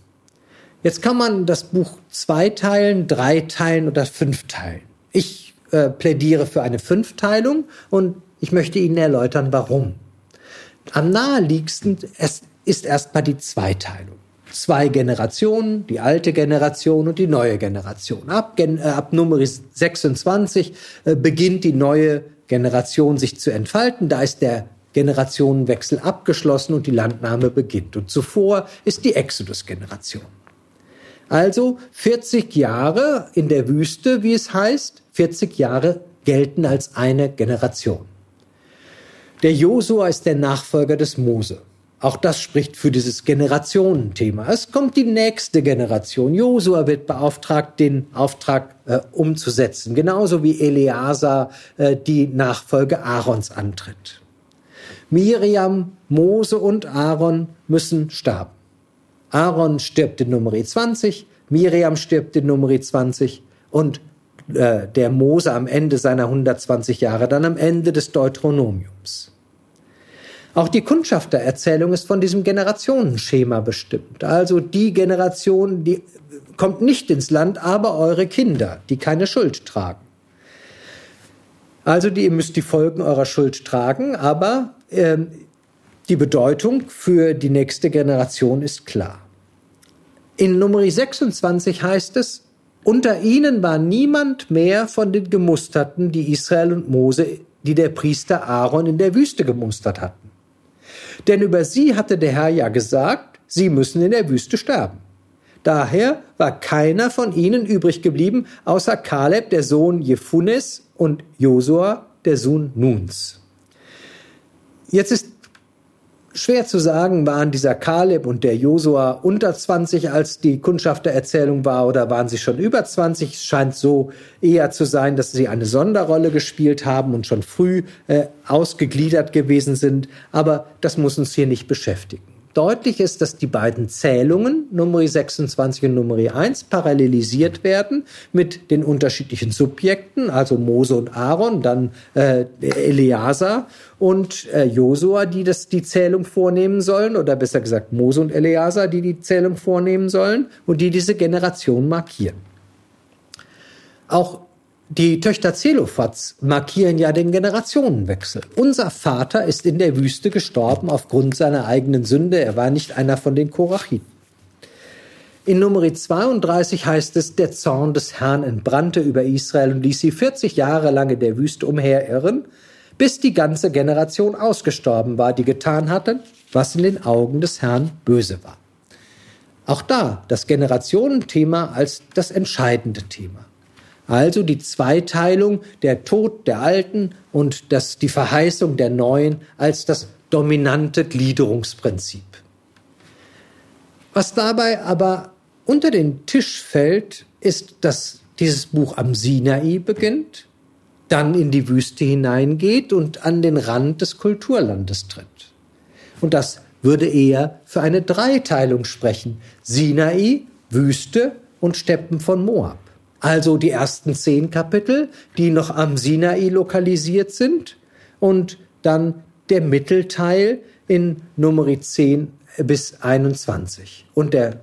Jetzt kann man das Buch zweiteilen, dreiteilen oder fünfteilen. Ich äh, plädiere für eine Fünfteilung und ich möchte Ihnen erläutern, warum. Am naheliegendsten ist erstmal die Zweiteilung. Zwei Generationen, die alte Generation und die neue Generation. Ab, äh, ab Nummer 26 äh, beginnt die neue Generation sich zu entfalten. Da ist der Generationenwechsel abgeschlossen und die Landnahme beginnt. Und zuvor ist die Exodus-Generation. Also 40 Jahre in der Wüste, wie es heißt, 40 Jahre gelten als eine Generation. Der Josua ist der Nachfolger des Mose. Auch das spricht für dieses Generationenthema. Es kommt die nächste Generation. Josua wird beauftragt, den Auftrag äh, umzusetzen, genauso wie Eleazar äh, die Nachfolge Aarons antritt. Miriam, Mose und Aaron müssen sterben. Aaron stirbt in Nummer 20, Miriam stirbt in Nummer 20 und äh, der Mose am Ende seiner 120 Jahre, dann am Ende des Deuteronomiums. Auch die Kundschaftererzählung ist von diesem Generationenschema bestimmt. Also die Generation, die kommt nicht ins Land, aber eure Kinder, die keine Schuld tragen. Also die, ihr müsst die Folgen eurer Schuld tragen, aber äh, die Bedeutung für die nächste Generation ist klar. In Nummer 26 heißt es, unter ihnen war niemand mehr von den Gemusterten, die Israel und Mose, die der Priester Aaron in der Wüste gemustert hatten. Denn über sie hatte der Herr ja gesagt, sie müssen in der Wüste sterben. Daher war keiner von ihnen übrig geblieben, außer Kaleb, der Sohn Jephunes, und Josua, der Sohn Nuns. Jetzt ist schwer zu sagen, waren dieser Kaleb und der Josua unter 20, als die Kundschaftererzählung war, oder waren sie schon über 20? Es scheint so eher zu sein, dass sie eine Sonderrolle gespielt haben und schon früh äh, ausgegliedert gewesen sind. Aber das muss uns hier nicht beschäftigen. Deutlich ist, dass die beiden Zählungen, Nummer 26 und Nummer 1, parallelisiert werden mit den unterschiedlichen Subjekten, also Mose und Aaron, dann äh, Eleazar und äh, Josua, die das, die Zählung vornehmen sollen, oder besser gesagt Mose und Eleazar, die die Zählung vornehmen sollen und die diese Generation markieren. Auch die Töchter Zelophats markieren ja den Generationenwechsel. Unser Vater ist in der Wüste gestorben aufgrund seiner eigenen Sünde. Er war nicht einer von den Korachiten. In Nummer 32 heißt es, der Zorn des Herrn entbrannte über Israel und ließ sie 40 Jahre lang in der Wüste umherirren, bis die ganze Generation ausgestorben war, die getan hatte, was in den Augen des Herrn böse war. Auch da das Generationenthema als das entscheidende Thema. Also die Zweiteilung, der Tod der Alten und das, die Verheißung der Neuen als das dominante Gliederungsprinzip. Was dabei aber unter den Tisch fällt, ist, dass dieses Buch am Sinai beginnt, dann in die Wüste hineingeht und an den Rand des Kulturlandes tritt. Und das würde eher für eine Dreiteilung sprechen. Sinai, Wüste und Steppen von Moab. Also die ersten zehn Kapitel, die noch am Sinai lokalisiert sind und dann der Mittelteil in Nummer 10 bis 21. Und der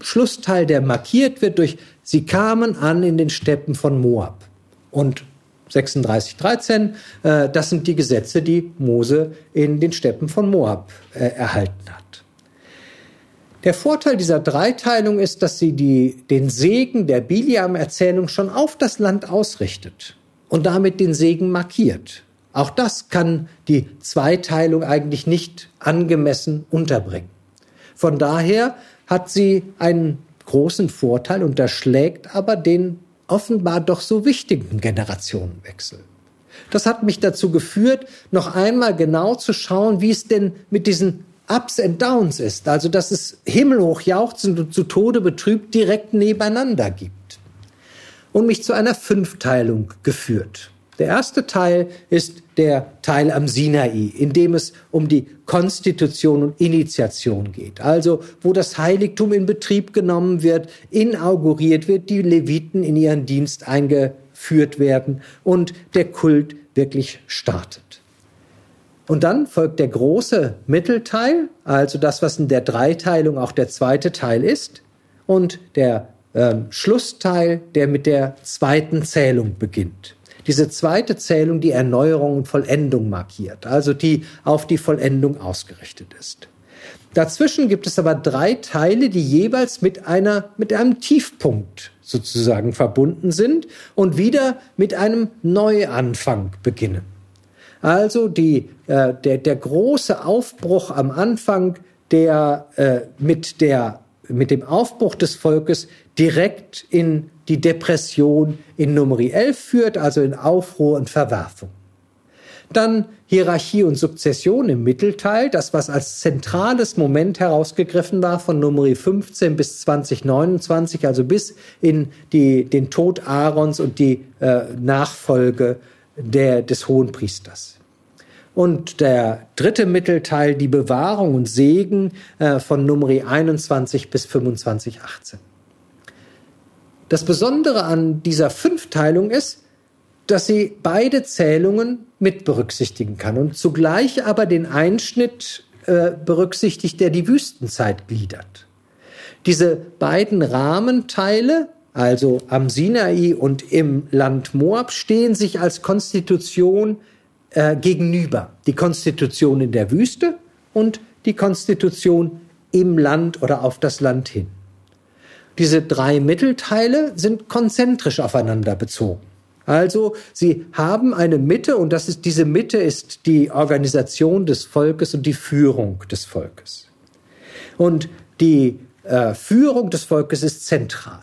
Schlussteil, der markiert wird durch Sie kamen an in den Steppen von Moab. Und 36.13, äh, das sind die Gesetze, die Mose in den Steppen von Moab äh, erhalten hat. Der Vorteil dieser Dreiteilung ist, dass sie die, den Segen der Biliam-Erzählung schon auf das Land ausrichtet und damit den Segen markiert. Auch das kann die Zweiteilung eigentlich nicht angemessen unterbringen. Von daher hat sie einen großen Vorteil, unterschlägt aber den offenbar doch so wichtigen Generationenwechsel. Das hat mich dazu geführt, noch einmal genau zu schauen, wie es denn mit diesen Ups and Downs ist. Also, dass es himmelhoch jauchzend und zu Tode betrübt direkt nebeneinander gibt. Und mich zu einer Fünfteilung geführt. Der erste Teil ist der Teil am Sinai, in dem es um die Konstitution und Initiation geht. Also, wo das Heiligtum in Betrieb genommen wird, inauguriert wird, die Leviten in ihren Dienst eingeführt werden und der Kult wirklich startet. Und dann folgt der große Mittelteil, also das, was in der Dreiteilung auch der zweite Teil ist, und der äh, Schlussteil, der mit der zweiten Zählung beginnt diese zweite Zählung die Erneuerung und Vollendung markiert, also die auf die Vollendung ausgerichtet ist. Dazwischen gibt es aber drei Teile, die jeweils mit einer, mit einem Tiefpunkt sozusagen verbunden sind und wieder mit einem Neuanfang beginnen. Also die, äh, der, der große Aufbruch am Anfang, der äh, mit, der mit dem Aufbruch des Volkes direkt in die Depression in Nummer 11 führt, also in Aufruhr und Verwerfung. Dann Hierarchie und Sukzession im Mittelteil, das was als zentrales Moment herausgegriffen war von Nummer 15 bis 2029, also bis in die, den Tod Aarons und die äh, Nachfolge der, des Hohenpriesters. Und der dritte Mittelteil, die Bewahrung und Segen äh, von Nummer 21 bis 25, 18. Das Besondere an dieser Fünfteilung ist, dass sie beide Zählungen mit berücksichtigen kann und zugleich aber den Einschnitt äh, berücksichtigt, der die Wüstenzeit gliedert. Diese beiden Rahmenteile, also am Sinai und im Land Moab, stehen sich als Konstitution äh, gegenüber. Die Konstitution in der Wüste und die Konstitution im Land oder auf das Land hin. Diese drei Mittelteile sind konzentrisch aufeinander bezogen. Also sie haben eine Mitte und das ist, diese Mitte ist die Organisation des Volkes und die Führung des Volkes. Und die äh, Führung des Volkes ist zentral.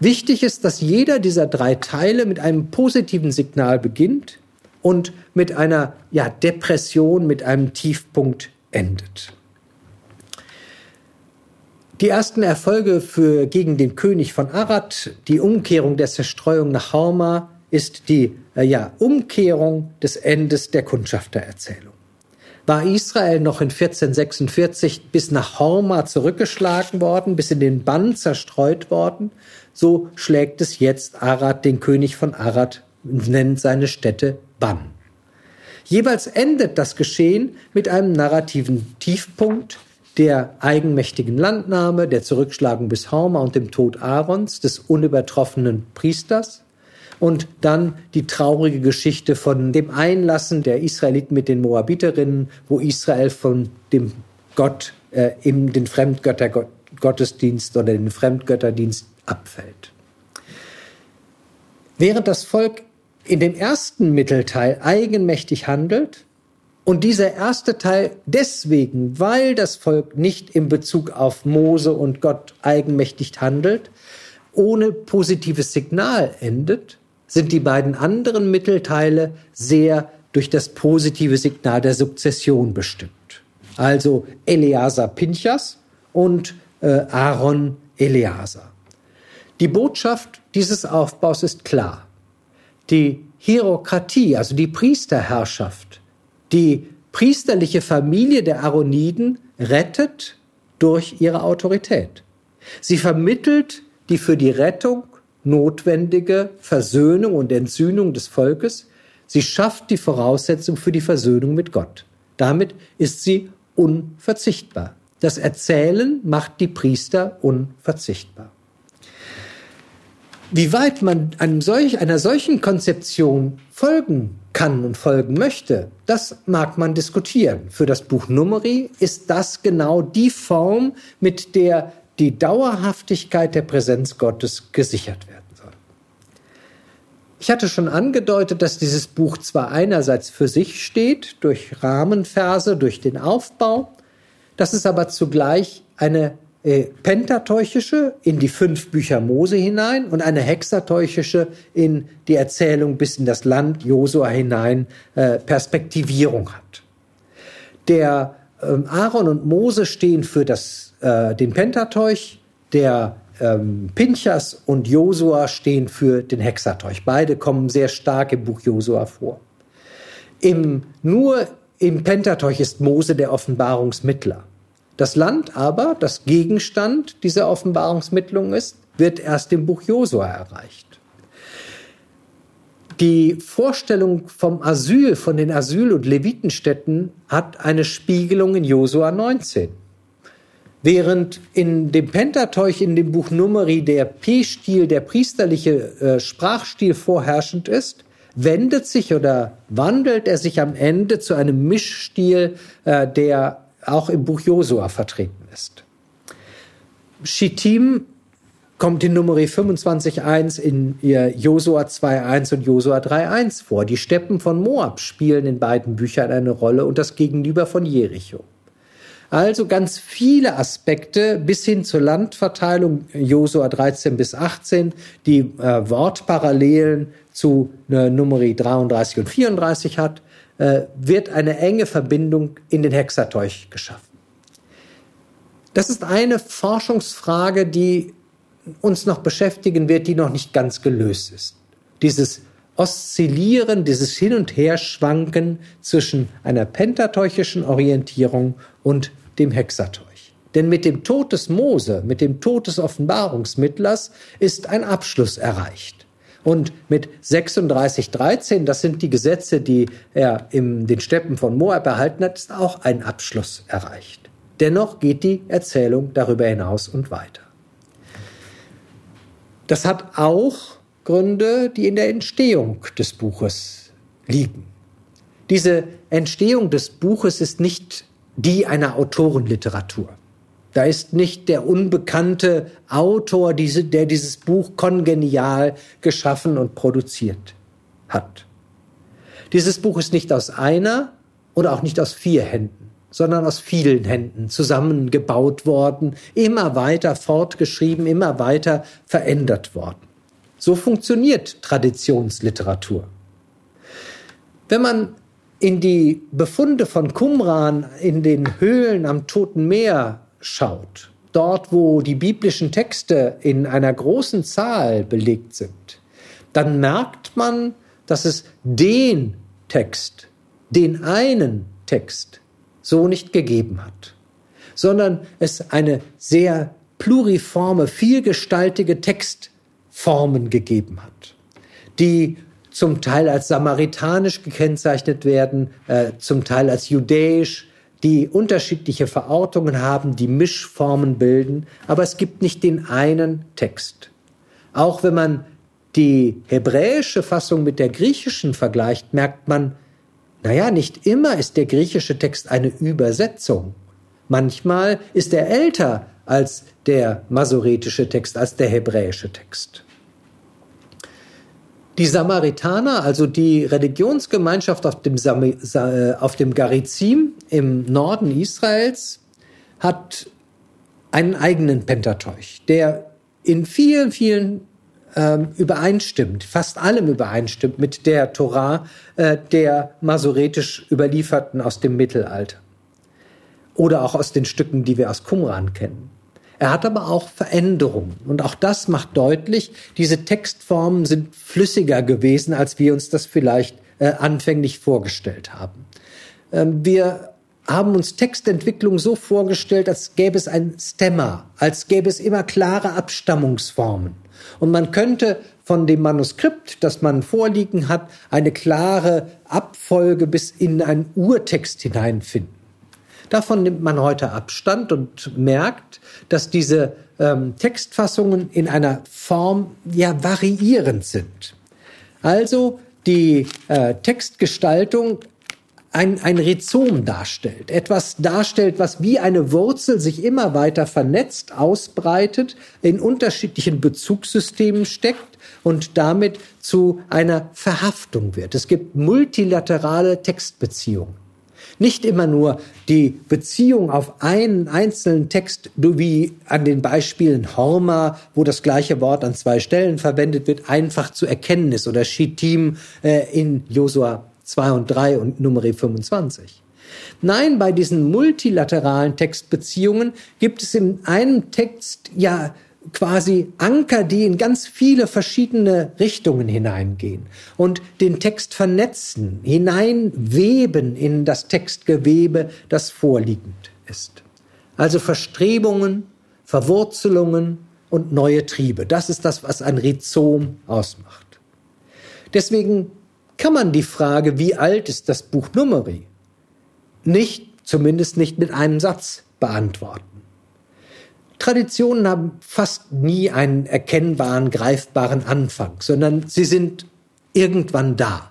Wichtig ist, dass jeder dieser drei Teile mit einem positiven Signal beginnt und mit einer ja, Depression, mit einem Tiefpunkt endet. Die ersten Erfolge für, gegen den König von Arad, die Umkehrung der Zerstreuung nach Horma, ist die äh, ja, Umkehrung des Endes der Kundschaftererzählung. War Israel noch in 1446 bis nach Horma zurückgeschlagen worden, bis in den Bann zerstreut worden, so schlägt es jetzt Arad, den König von Arad, nennt seine Städte Bann. Jeweils endet das Geschehen mit einem narrativen Tiefpunkt, der eigenmächtigen Landnahme, der Zurückschlagung bis Horma und dem Tod Aarons, des unübertroffenen Priesters. Und dann die traurige Geschichte von dem Einlassen der Israeliten mit den Moabiterinnen, wo Israel von dem Gott äh, in den Fremdgöttergottesdienst oder den Fremdgötterdienst abfällt. Während das Volk in dem ersten Mittelteil eigenmächtig handelt, und dieser erste Teil deswegen, weil das Volk nicht in Bezug auf Mose und Gott eigenmächtig handelt, ohne positives Signal endet, sind die beiden anderen Mittelteile sehr durch das positive Signal der Sukzession bestimmt. Also Eleazar Pinchas und äh, Aaron Eleazar. Die Botschaft dieses Aufbaus ist klar. Die Hierokratie, also die Priesterherrschaft, die priesterliche Familie der Aaroniden rettet durch ihre Autorität. Sie vermittelt die für die Rettung notwendige Versöhnung und Entsühnung des Volkes. Sie schafft die Voraussetzung für die Versöhnung mit Gott. Damit ist sie unverzichtbar. Das Erzählen macht die Priester unverzichtbar. Wie weit man einem solch, einer solchen Konzeption folgen kann und folgen möchte, das mag man diskutieren. Für das Buch Numeri ist das genau die Form, mit der die Dauerhaftigkeit der Präsenz Gottes gesichert werden soll. Ich hatte schon angedeutet, dass dieses Buch zwar einerseits für sich steht, durch Rahmenverse, durch den Aufbau, dass es aber zugleich eine äh, pentateuchische in die fünf Bücher Mose hinein und eine hexateuchische in die Erzählung bis in das Land Josua hinein äh, Perspektivierung hat. Der ähm, Aaron und Mose stehen für das, äh, den Pentateuch, der ähm, Pinchas und Josua stehen für den Hexateuch. Beide kommen sehr stark im Buch Josua vor. Im, nur im Pentateuch ist Mose der Offenbarungsmittler. Das Land aber, das Gegenstand dieser Offenbarungsmittlung ist, wird erst im Buch Josua erreicht. Die Vorstellung vom Asyl, von den Asyl- und Levitenstädten hat eine Spiegelung in Josua 19. Während in dem Pentateuch, in dem Buch Numeri, der P-Stil, der priesterliche äh, Sprachstil vorherrschend ist, wendet sich oder wandelt er sich am Ende zu einem Mischstil, äh, der auch im Buch Josua vertreten ist. Schittim kommt in Numeri 25.1 in Josua 2.1 und Josua 3.1 vor. Die Steppen von Moab spielen in beiden Büchern eine Rolle und das Gegenüber von Jericho. Also ganz viele Aspekte bis hin zur Landverteilung Josua 13 bis 18, die äh, Wortparallelen zu äh, Numeri 33 und 34 hat, äh, wird eine enge Verbindung in den Hexateuch geschaffen. Das ist eine Forschungsfrage, die uns noch beschäftigen wird, die noch nicht ganz gelöst ist. Dieses Oszillieren, dieses Hin- und Herschwanken zwischen einer pentateuchischen Orientierung und dem Hexateuch. Denn mit dem Tod des Mose, mit dem Tod des Offenbarungsmittlers ist ein Abschluss erreicht. Und mit 36,13, das sind die Gesetze, die er in den Steppen von Moab erhalten hat, ist auch ein Abschluss erreicht. Dennoch geht die Erzählung darüber hinaus und weiter. Das hat auch Gründe, die in der Entstehung des Buches liegen. Diese Entstehung des Buches ist nicht die einer Autorenliteratur. Da ist nicht der unbekannte Autor, der dieses Buch kongenial geschaffen und produziert hat. Dieses Buch ist nicht aus einer oder auch nicht aus vier Händen, sondern aus vielen Händen zusammengebaut worden, immer weiter fortgeschrieben, immer weiter verändert worden. So funktioniert Traditionsliteratur. Wenn man in die Befunde von Qumran in den Höhlen am Toten Meer schaut, dort wo die biblischen Texte in einer großen Zahl belegt sind, dann merkt man, dass es den Text, den einen Text so nicht gegeben hat, sondern es eine sehr pluriforme, vielgestaltige Textformen gegeben hat, die zum Teil als samaritanisch gekennzeichnet werden, äh, zum Teil als judäisch, die unterschiedliche Verortungen haben, die Mischformen bilden, aber es gibt nicht den einen Text. Auch wenn man die hebräische Fassung mit der griechischen vergleicht, merkt man, naja, nicht immer ist der griechische Text eine Übersetzung. Manchmal ist er älter als der masoretische Text, als der hebräische Text. Die Samaritaner, also die Religionsgemeinschaft auf dem, äh, auf dem Garizim im Norden Israels, hat einen eigenen Pentateuch, der in vielen, vielen ähm, übereinstimmt, fast allem übereinstimmt mit der Torah äh, der masoretisch überlieferten aus dem Mittelalter. Oder auch aus den Stücken, die wir aus Qumran kennen. Er hat aber auch Veränderungen. Und auch das macht deutlich, diese Textformen sind flüssiger gewesen, als wir uns das vielleicht äh, anfänglich vorgestellt haben. Ähm, wir haben uns Textentwicklung so vorgestellt, als gäbe es ein Stemma, als gäbe es immer klare Abstammungsformen. Und man könnte von dem Manuskript, das man vorliegen hat, eine klare Abfolge bis in einen Urtext hineinfinden. Davon nimmt man heute Abstand und merkt, dass diese ähm, Textfassungen in einer Form ja variierend sind. Also die äh, Textgestaltung ein, ein Rhizom darstellt, etwas darstellt, was wie eine Wurzel sich immer weiter vernetzt, ausbreitet, in unterschiedlichen Bezugssystemen steckt und damit zu einer Verhaftung wird. Es gibt multilaterale Textbeziehungen. Nicht immer nur die Beziehung auf einen einzelnen Text, wie an den Beispielen Horma, wo das gleiche Wort an zwei Stellen verwendet wird, einfach zu erkennen ist, oder Shittim äh, in Josua 2 und 3 und Nummer 25. Nein, bei diesen multilateralen Textbeziehungen gibt es in einem Text ja quasi Anker, die in ganz viele verschiedene Richtungen hineingehen und den Text vernetzen, hineinweben in das Textgewebe, das vorliegend ist. Also Verstrebungen, Verwurzelungen und neue Triebe. Das ist das, was ein Rhizom ausmacht. Deswegen kann man die Frage, wie alt ist das Buch Numeri, nicht, zumindest nicht mit einem Satz beantworten. Traditionen haben fast nie einen erkennbaren, greifbaren Anfang, sondern sie sind irgendwann da.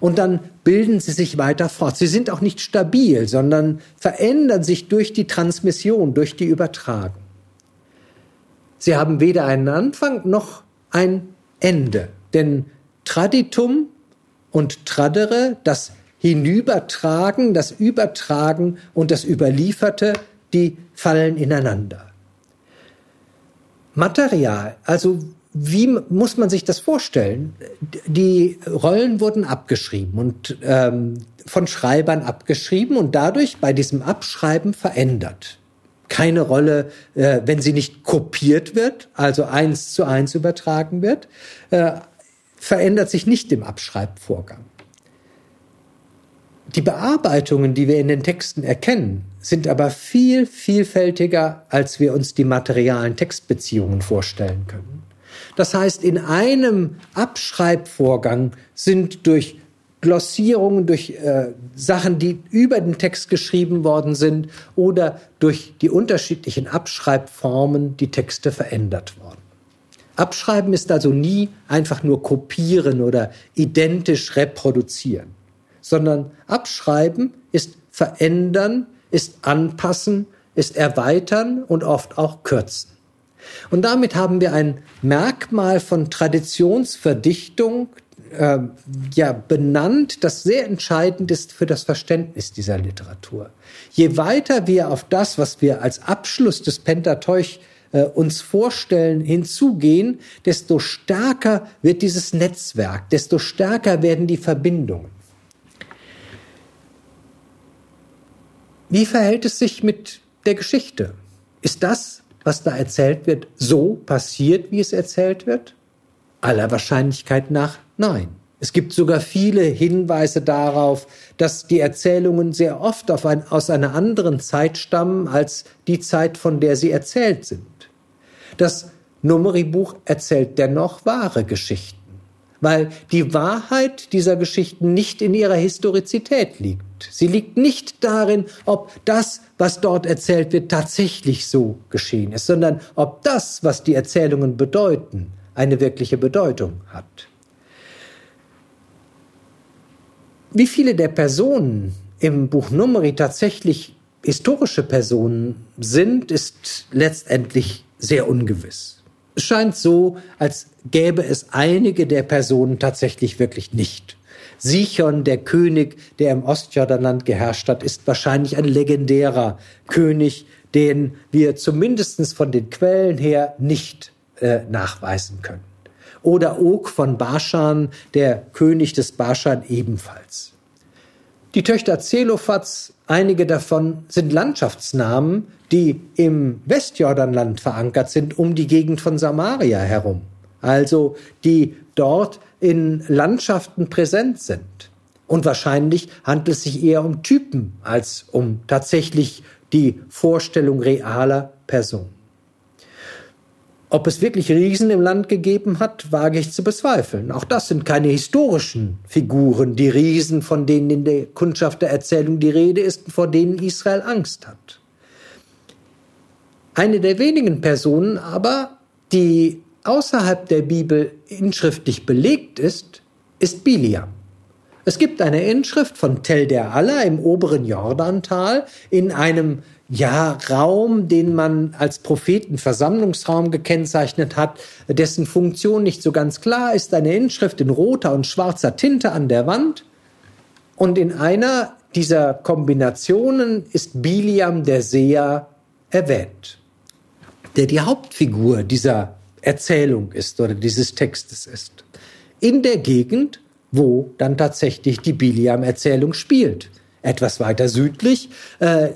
Und dann bilden sie sich weiter fort. Sie sind auch nicht stabil, sondern verändern sich durch die Transmission, durch die Übertragung. Sie haben weder einen Anfang noch ein Ende. Denn Traditum und Tradere, das Hinübertragen, das Übertragen und das Überlieferte, die fallen ineinander. Material, also wie muss man sich das vorstellen? Die Rollen wurden abgeschrieben und ähm, von Schreibern abgeschrieben und dadurch bei diesem Abschreiben verändert. Keine Rolle, äh, wenn sie nicht kopiert wird, also eins zu eins übertragen wird, äh, verändert sich nicht im Abschreibvorgang. Die Bearbeitungen, die wir in den Texten erkennen, sind aber viel vielfältiger, als wir uns die materialen Textbeziehungen vorstellen können. Das heißt, in einem Abschreibvorgang sind durch Glossierungen, durch äh, Sachen, die über den Text geschrieben worden sind oder durch die unterschiedlichen Abschreibformen die Texte verändert worden. Abschreiben ist also nie einfach nur kopieren oder identisch reproduzieren sondern abschreiben ist verändern, ist anpassen, ist erweitern und oft auch kürzen. Und damit haben wir ein Merkmal von Traditionsverdichtung äh, ja benannt, das sehr entscheidend ist für das Verständnis dieser Literatur. Je weiter wir auf das, was wir als Abschluss des Pentateuch äh, uns vorstellen, hinzugehen, desto stärker wird dieses Netzwerk, desto stärker werden die Verbindungen. Wie verhält es sich mit der Geschichte? Ist das, was da erzählt wird, so passiert, wie es erzählt wird? Aller Wahrscheinlichkeit nach nein. Es gibt sogar viele Hinweise darauf, dass die Erzählungen sehr oft ein, aus einer anderen Zeit stammen als die Zeit, von der sie erzählt sind. Das Numeri-Buch erzählt dennoch wahre Geschichten, weil die Wahrheit dieser Geschichten nicht in ihrer Historizität liegt. Sie liegt nicht darin, ob das, was dort erzählt wird, tatsächlich so geschehen ist, sondern ob das, was die Erzählungen bedeuten, eine wirkliche Bedeutung hat. Wie viele der Personen im Buch Numeri tatsächlich historische Personen sind, ist letztendlich sehr ungewiss. Es scheint so, als gäbe es einige der Personen tatsächlich wirklich nicht. Sichon, der König, der im Ostjordanland geherrscht hat, ist wahrscheinlich ein legendärer König, den wir zumindest von den Quellen her nicht äh, nachweisen können. Oder Og von Baschan, der König des Baschan ebenfalls. Die Töchter Zelophats, einige davon sind Landschaftsnamen, die im Westjordanland verankert sind, um die Gegend von Samaria herum. Also die dort in Landschaften präsent sind. Und wahrscheinlich handelt es sich eher um Typen als um tatsächlich die Vorstellung realer Personen. Ob es wirklich Riesen im Land gegeben hat, wage ich zu bezweifeln. Auch das sind keine historischen Figuren, die Riesen, von denen in der Kundschaft der Erzählung die Rede ist, vor denen Israel Angst hat. Eine der wenigen Personen aber, die außerhalb der Bibel inschriftlich belegt ist, ist Biliam. Es gibt eine Inschrift von Tel der Allah im oberen Jordantal in einem ja, Raum, den man als Prophetenversammlungsraum gekennzeichnet hat, dessen Funktion nicht so ganz klar ist, eine Inschrift in roter und schwarzer Tinte an der Wand. Und in einer dieser Kombinationen ist Biliam der Seher erwähnt, der die Hauptfigur dieser Erzählung ist oder dieses Textes ist. In der Gegend, wo dann tatsächlich die Biliam-Erzählung spielt etwas weiter südlich äh,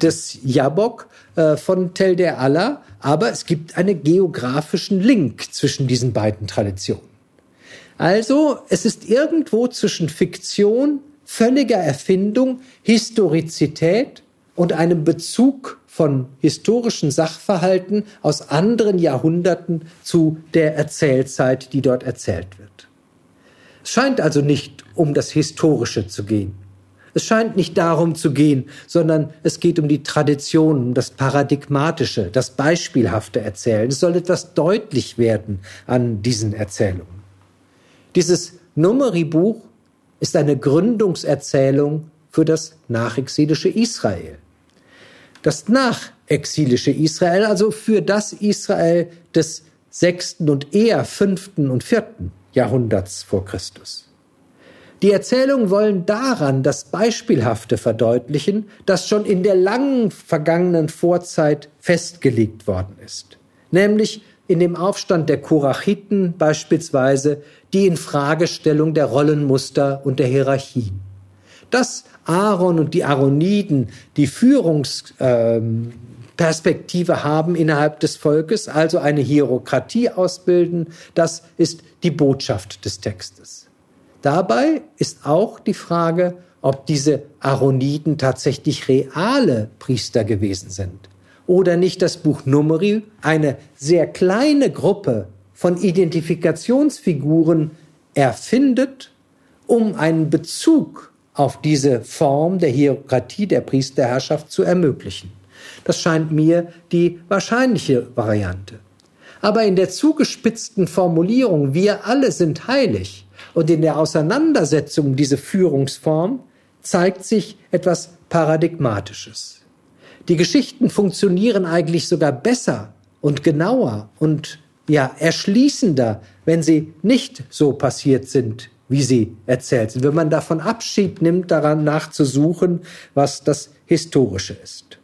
des Jabok äh, von Tel der Allah, aber es gibt einen geografischen Link zwischen diesen beiden Traditionen. Also es ist irgendwo zwischen Fiktion, völliger Erfindung, Historizität und einem Bezug von historischen Sachverhalten aus anderen Jahrhunderten zu der Erzählzeit, die dort erzählt wird. Es scheint also nicht um das Historische zu gehen. Es scheint nicht darum zu gehen, sondern es geht um die Tradition, um das Paradigmatische, das beispielhafte Erzählen. Es soll etwas deutlich werden an diesen Erzählungen. Dieses Numeri-Buch ist eine Gründungserzählung für das nachexilische Israel. Das nachexilische Israel, also für das Israel des sechsten und eher fünften und vierten Jahrhunderts vor Christus. Die Erzählungen wollen daran das Beispielhafte verdeutlichen, das schon in der langen vergangenen Vorzeit festgelegt worden ist. Nämlich in dem Aufstand der Kurachiten beispielsweise die Infragestellung der Rollenmuster und der Hierarchien. Dass Aaron und die Aaroniden die Führungsperspektive haben innerhalb des Volkes, also eine Hierokratie ausbilden, das ist die Botschaft des Textes. Dabei ist auch die Frage, ob diese Aaroniten tatsächlich reale Priester gewesen sind oder nicht das Buch Numeri eine sehr kleine Gruppe von Identifikationsfiguren erfindet, um einen Bezug auf diese Form der Hierokratie der Priesterherrschaft zu ermöglichen. Das scheint mir die wahrscheinliche Variante. Aber in der zugespitzten Formulierung, wir alle sind heilig, und in der Auseinandersetzung diese Führungsform zeigt sich etwas Paradigmatisches. Die Geschichten funktionieren eigentlich sogar besser und genauer und ja, erschließender, wenn sie nicht so passiert sind, wie sie erzählt sind. Wenn man davon Abschied nimmt, daran nachzusuchen, was das Historische ist.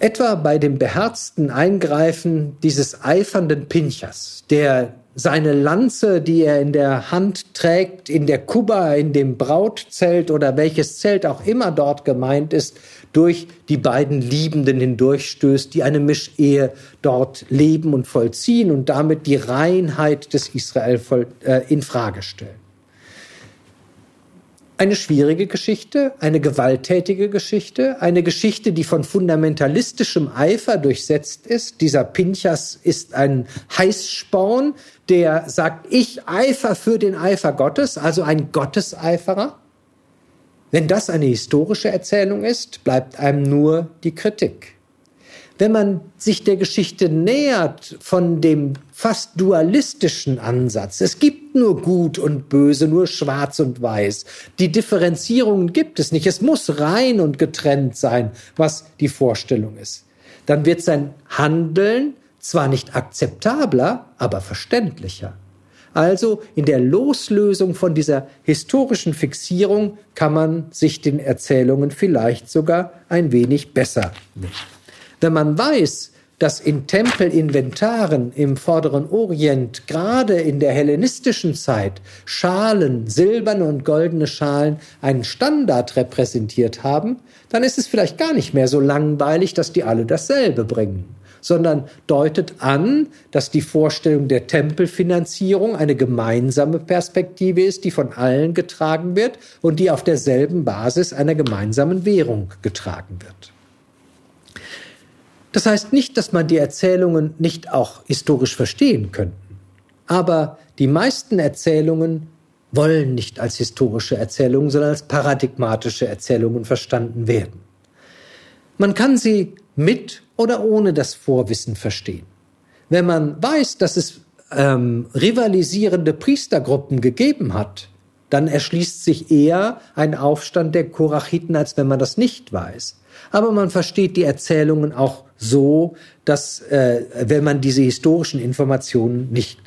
Etwa bei dem beherzten Eingreifen dieses eifernden Pinchas, der seine Lanze, die er in der Hand trägt, in der Kuba, in dem Brautzelt oder welches Zelt auch immer dort gemeint ist, durch die beiden Liebenden hindurchstößt, die eine Mischehe dort leben und vollziehen und damit die Reinheit des Israel äh, in Frage stellen. Eine schwierige Geschichte, eine gewalttätige Geschichte, eine Geschichte, die von fundamentalistischem Eifer durchsetzt ist. Dieser Pinchas ist ein Heißsporn, der sagt, ich eifer für den Eifer Gottes, also ein Gotteseiferer. Wenn das eine historische Erzählung ist, bleibt einem nur die Kritik. Wenn man sich der Geschichte nähert von dem fast dualistischen Ansatz, es gibt nur Gut und Böse, nur Schwarz und Weiß, die Differenzierungen gibt es nicht, es muss rein und getrennt sein, was die Vorstellung ist, dann wird sein Handeln zwar nicht akzeptabler, aber verständlicher. Also in der Loslösung von dieser historischen Fixierung kann man sich den Erzählungen vielleicht sogar ein wenig besser nehmen. Wenn man weiß, dass in Tempelinventaren im vorderen Orient gerade in der hellenistischen Zeit Schalen, silberne und goldene Schalen einen Standard repräsentiert haben, dann ist es vielleicht gar nicht mehr so langweilig, dass die alle dasselbe bringen sondern deutet an, dass die Vorstellung der Tempelfinanzierung eine gemeinsame Perspektive ist, die von allen getragen wird und die auf derselben Basis einer gemeinsamen Währung getragen wird. Das heißt nicht, dass man die Erzählungen nicht auch historisch verstehen könnte. Aber die meisten Erzählungen wollen nicht als historische Erzählungen, sondern als paradigmatische Erzählungen verstanden werden. Man kann sie mit oder ohne das Vorwissen verstehen. Wenn man weiß, dass es ähm, rivalisierende Priestergruppen gegeben hat, dann erschließt sich eher ein Aufstand der Korachiten, als wenn man das nicht weiß. Aber man versteht die Erzählungen auch so, dass, äh, wenn man diese historischen Informationen nicht.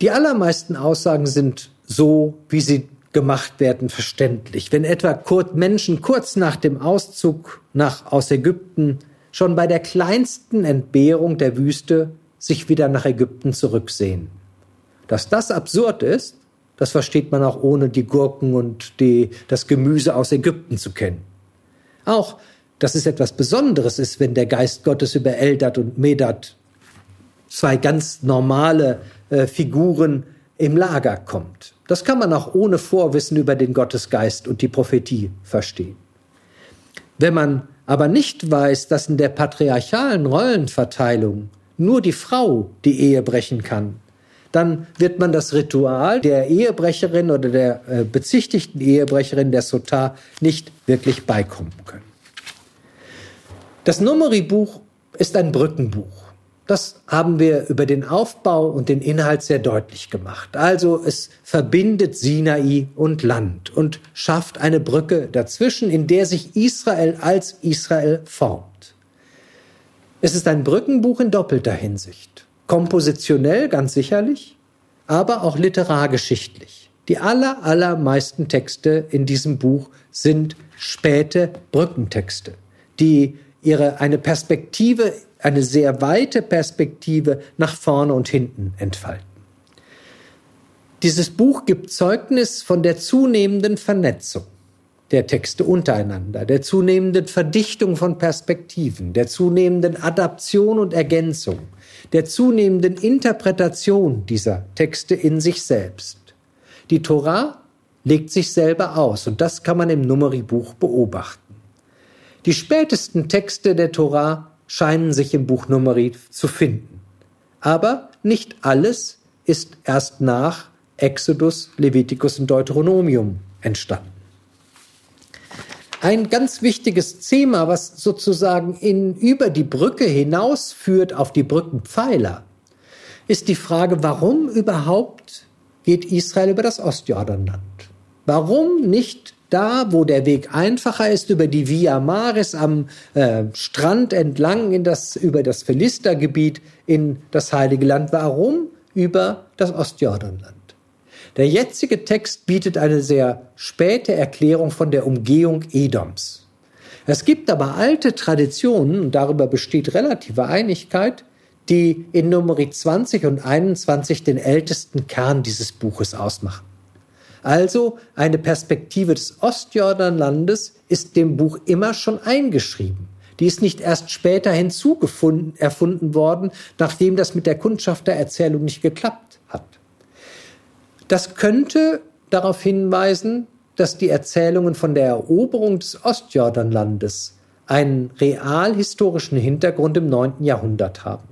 Die allermeisten Aussagen sind so, wie sie gemacht werden, verständlich. Wenn etwa Menschen kurz nach dem Auszug nach, aus Ägypten schon bei der kleinsten Entbehrung der Wüste sich wieder nach Ägypten zurücksehen. Dass das absurd ist, das versteht man auch ohne die Gurken und die, das Gemüse aus Ägypten zu kennen. Auch, dass es etwas Besonderes ist, wenn der Geist Gottes über Eldad und Medad, zwei ganz normale äh, Figuren, im Lager kommt. Das kann man auch ohne Vorwissen über den Gottesgeist und die Prophetie verstehen. Wenn man aber nicht weiß, dass in der patriarchalen Rollenverteilung nur die Frau die Ehe brechen kann, dann wird man das Ritual der Ehebrecherin oder der äh, bezichtigten Ehebrecherin der Sotar nicht wirklich beikommen können. Das Numeri-Buch ist ein Brückenbuch. Das haben wir über den Aufbau und den Inhalt sehr deutlich gemacht. Also es verbindet Sinai und Land und schafft eine Brücke dazwischen, in der sich Israel als Israel formt. Es ist ein Brückenbuch in doppelter Hinsicht. Kompositionell ganz sicherlich, aber auch literargeschichtlich. Die aller, allermeisten Texte in diesem Buch sind späte Brückentexte, die ihre eine Perspektive eine sehr weite Perspektive nach vorne und hinten entfalten. Dieses Buch gibt Zeugnis von der zunehmenden Vernetzung der Texte untereinander, der zunehmenden Verdichtung von Perspektiven, der zunehmenden Adaption und Ergänzung, der zunehmenden Interpretation dieser Texte in sich selbst. Die Torah legt sich selber aus und das kann man im Numeri-Buch beobachten. Die spätesten Texte der Torah scheinen sich im Buch Numeri zu finden. Aber nicht alles ist erst nach Exodus, Levitikus und Deuteronomium entstanden. Ein ganz wichtiges Thema, was sozusagen in, über die Brücke hinausführt auf die Brückenpfeiler, ist die Frage, warum überhaupt geht Israel über das Ostjordanland? Warum nicht da, wo der Weg einfacher ist, über die Via Maris am äh, Strand entlang in das, über das Philistergebiet in das Heilige Land. Warum? Über das Ostjordanland. Der jetzige Text bietet eine sehr späte Erklärung von der Umgehung Edoms. Es gibt aber alte Traditionen, und darüber besteht relative Einigkeit, die in Nummer 20 und 21 den ältesten Kern dieses Buches ausmachen. Also eine Perspektive des Ostjordanlandes ist dem Buch immer schon eingeschrieben. Die ist nicht erst später hinzugefunden, erfunden worden, nachdem das mit der Kundschaftererzählung nicht geklappt hat. Das könnte darauf hinweisen, dass die Erzählungen von der Eroberung des Ostjordanlandes einen real historischen Hintergrund im 9. Jahrhundert haben.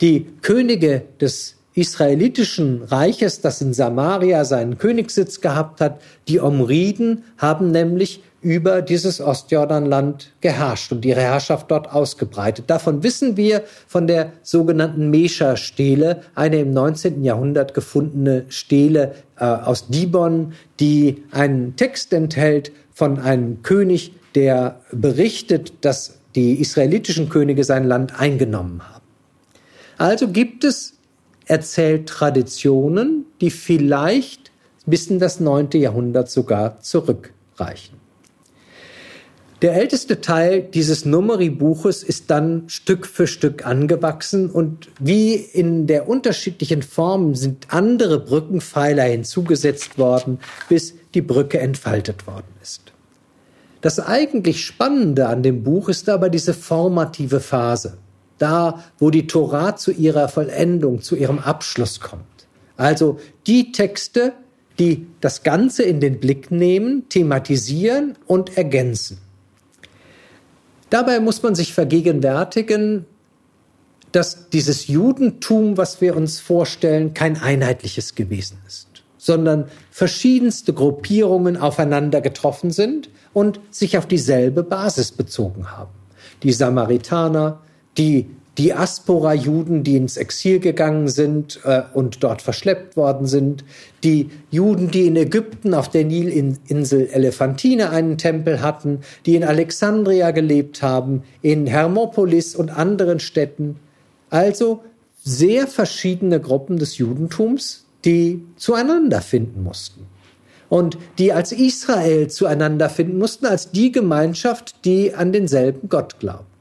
Die Könige des israelitischen Reiches, das in Samaria seinen Königssitz gehabt hat. Die Omriden haben nämlich über dieses Ostjordanland geherrscht und ihre Herrschaft dort ausgebreitet. Davon wissen wir von der sogenannten Mesha-Stele, eine im 19. Jahrhundert gefundene Stele äh, aus Dibon, die einen Text enthält von einem König, der berichtet, dass die israelitischen Könige sein Land eingenommen haben. Also gibt es erzählt Traditionen, die vielleicht bis in das neunte Jahrhundert sogar zurückreichen. Der älteste Teil dieses Numeri-Buches ist dann Stück für Stück angewachsen und wie in der unterschiedlichen Form sind andere Brückenpfeiler hinzugesetzt worden, bis die Brücke entfaltet worden ist. Das eigentlich Spannende an dem Buch ist aber diese formative Phase da, wo die Torah zu ihrer Vollendung, zu ihrem Abschluss kommt. Also die Texte, die das Ganze in den Blick nehmen, thematisieren und ergänzen. Dabei muss man sich vergegenwärtigen, dass dieses Judentum, was wir uns vorstellen, kein einheitliches gewesen ist, sondern verschiedenste Gruppierungen aufeinander getroffen sind und sich auf dieselbe Basis bezogen haben. Die Samaritaner, die Diaspora-Juden, die ins Exil gegangen sind äh, und dort verschleppt worden sind, die Juden, die in Ägypten auf der Nilinsel Elephantine einen Tempel hatten, die in Alexandria gelebt haben, in Hermopolis und anderen Städten. Also sehr verschiedene Gruppen des Judentums, die zueinander finden mussten. Und die als Israel zueinander finden mussten, als die Gemeinschaft, die an denselben Gott glaubt.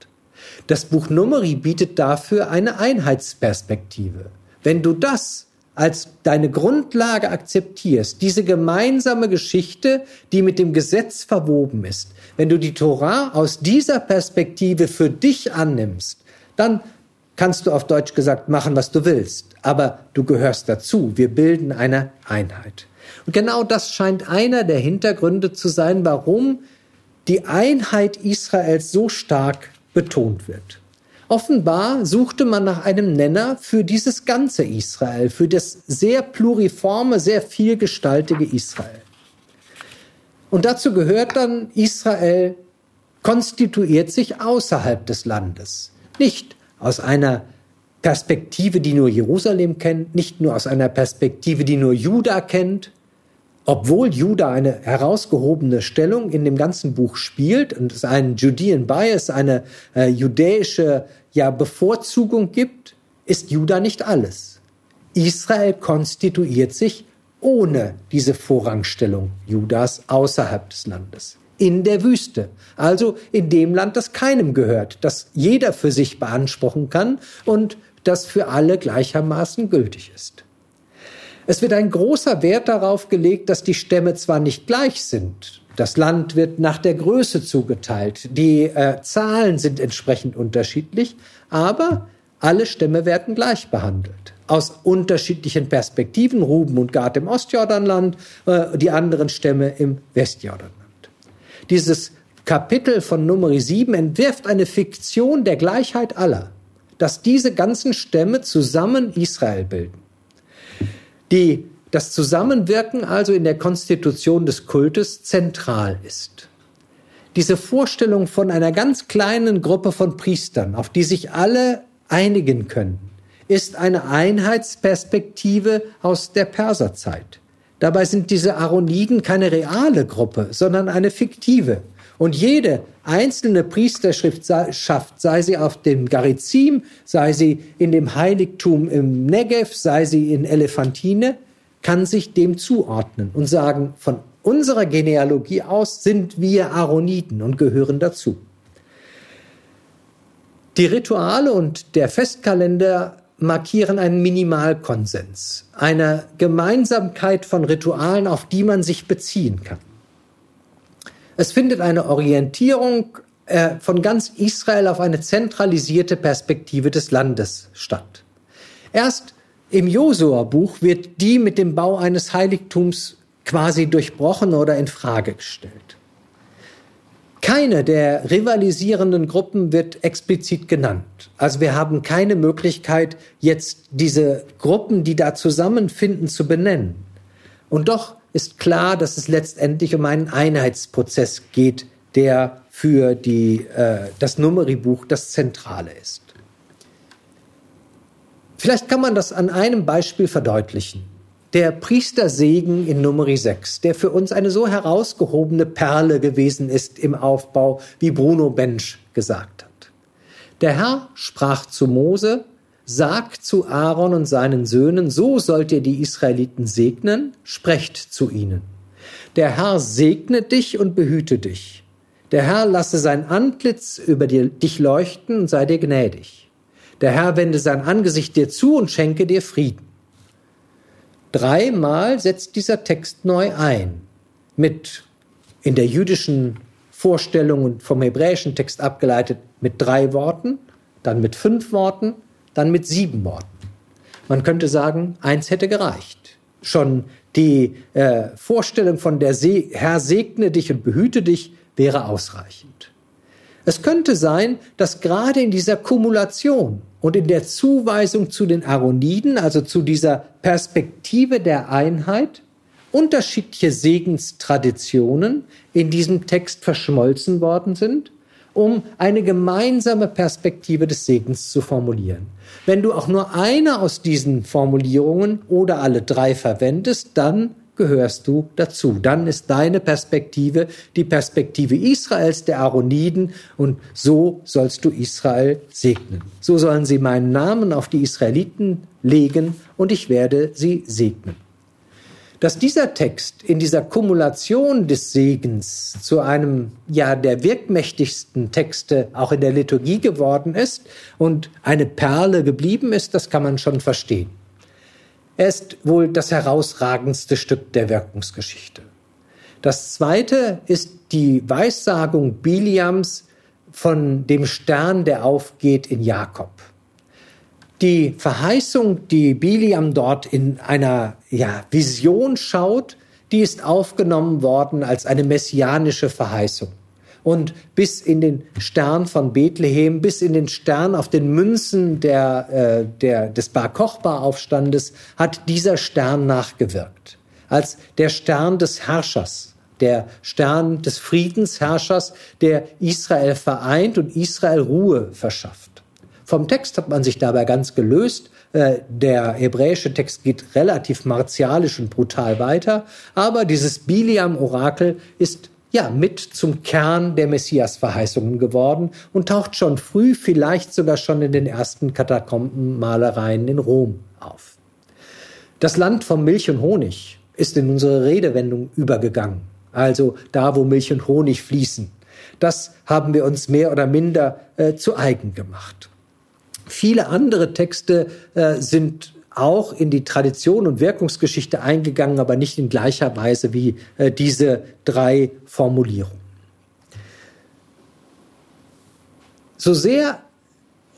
Das Buch Numeri bietet dafür eine Einheitsperspektive. Wenn du das als deine Grundlage akzeptierst, diese gemeinsame Geschichte, die mit dem Gesetz verwoben ist, wenn du die Torah aus dieser Perspektive für dich annimmst, dann kannst du auf Deutsch gesagt machen, was du willst. Aber du gehörst dazu. Wir bilden eine Einheit. Und genau das scheint einer der Hintergründe zu sein, warum die Einheit Israels so stark betont wird. Offenbar suchte man nach einem Nenner für dieses ganze Israel, für das sehr pluriforme, sehr vielgestaltige Israel. Und dazu gehört dann, Israel konstituiert sich außerhalb des Landes. Nicht aus einer Perspektive, die nur Jerusalem kennt, nicht nur aus einer Perspektive, die nur Juda kennt, obwohl Juda eine herausgehobene Stellung in dem ganzen Buch spielt und es einen Judean Bias, eine äh, judäische ja, Bevorzugung gibt, ist Juda nicht alles. Israel konstituiert sich ohne diese Vorrangstellung Judas außerhalb des Landes. In der Wüste, also in dem Land, das keinem gehört, das jeder für sich beanspruchen kann und das für alle gleichermaßen gültig ist. Es wird ein großer Wert darauf gelegt, dass die Stämme zwar nicht gleich sind, das Land wird nach der Größe zugeteilt, die äh, Zahlen sind entsprechend unterschiedlich, aber alle Stämme werden gleich behandelt. Aus unterschiedlichen Perspektiven, Ruben und Gad im Ostjordanland, äh, die anderen Stämme im Westjordanland. Dieses Kapitel von Nummer 7 entwirft eine Fiktion der Gleichheit aller, dass diese ganzen Stämme zusammen Israel bilden. Die, das Zusammenwirken also in der Konstitution des Kultes zentral ist. Diese Vorstellung von einer ganz kleinen Gruppe von Priestern, auf die sich alle einigen können, ist eine Einheitsperspektive aus der Perserzeit. Dabei sind diese Aaroniden keine reale Gruppe, sondern eine fiktive. Und jede einzelne Priesterschaft, sei sie auf dem Garizim, sei sie in dem Heiligtum im Negev, sei sie in Elephantine, kann sich dem zuordnen und sagen, von unserer Genealogie aus sind wir Aaroniten und gehören dazu. Die Rituale und der Festkalender markieren einen Minimalkonsens, eine Gemeinsamkeit von Ritualen, auf die man sich beziehen kann. Es findet eine Orientierung äh, von ganz Israel auf eine zentralisierte Perspektive des Landes statt. Erst im Josua-Buch wird die mit dem Bau eines Heiligtums quasi durchbrochen oder in Frage gestellt. Keine der rivalisierenden Gruppen wird explizit genannt. Also wir haben keine Möglichkeit, jetzt diese Gruppen, die da zusammenfinden, zu benennen. Und doch ist klar, dass es letztendlich um einen Einheitsprozess geht, der für die, äh, das Numeribuch das Zentrale ist. Vielleicht kann man das an einem Beispiel verdeutlichen. Der Priestersegen in Numeri 6, der für uns eine so herausgehobene Perle gewesen ist im Aufbau, wie Bruno Bensch gesagt hat. Der Herr sprach zu Mose, Sagt zu Aaron und seinen Söhnen, so sollt ihr die Israeliten segnen, sprecht zu ihnen. Der Herr segne dich und behüte dich. Der Herr lasse sein Antlitz über dich leuchten und sei dir gnädig. Der Herr wende sein Angesicht dir zu und schenke dir Frieden. Dreimal setzt dieser Text neu ein. Mit in der jüdischen Vorstellung und vom hebräischen Text abgeleitet mit drei Worten, dann mit fünf Worten dann mit sieben Worten. Man könnte sagen, eins hätte gereicht. Schon die äh, Vorstellung von der Se Herr segne dich und behüte dich wäre ausreichend. Es könnte sein, dass gerade in dieser Kumulation und in der Zuweisung zu den Aaroniden, also zu dieser Perspektive der Einheit, unterschiedliche Segenstraditionen in diesem Text verschmolzen worden sind um eine gemeinsame Perspektive des Segens zu formulieren. Wenn du auch nur eine aus diesen Formulierungen oder alle drei verwendest, dann gehörst du dazu. Dann ist deine Perspektive die Perspektive Israels, der Aaroniden, und so sollst du Israel segnen. So sollen sie meinen Namen auf die Israeliten legen und ich werde sie segnen. Dass dieser Text in dieser Kumulation des Segens zu einem ja der wirkmächtigsten Texte auch in der Liturgie geworden ist und eine Perle geblieben ist, das kann man schon verstehen. Er ist wohl das herausragendste Stück der Wirkungsgeschichte. Das zweite ist die Weissagung Biliams von dem Stern, der aufgeht in Jakob. Die Verheißung, die Biliam dort in einer ja, Vision schaut, die ist aufgenommen worden als eine messianische Verheißung und bis in den Stern von Bethlehem, bis in den Stern auf den Münzen der, äh, der, des Bar Kochba-Aufstandes hat dieser Stern nachgewirkt. Als der Stern des Herrschers, der Stern des Friedensherrschers, der Israel vereint und Israel Ruhe verschafft. Vom Text hat man sich dabei ganz gelöst. Äh, der hebräische Text geht relativ martialisch und brutal weiter, aber dieses Biliam-Orakel ist ja, mit zum Kern der Messias-Verheißungen geworden und taucht schon früh, vielleicht sogar schon in den ersten Katakombenmalereien in Rom auf. Das Land von Milch und Honig ist in unsere Redewendung übergegangen, also da, wo Milch und Honig fließen. Das haben wir uns mehr oder minder äh, zu eigen gemacht. Viele andere Texte äh, sind auch in die Tradition und Wirkungsgeschichte eingegangen, aber nicht in gleicher Weise wie äh, diese drei Formulierungen. So sehr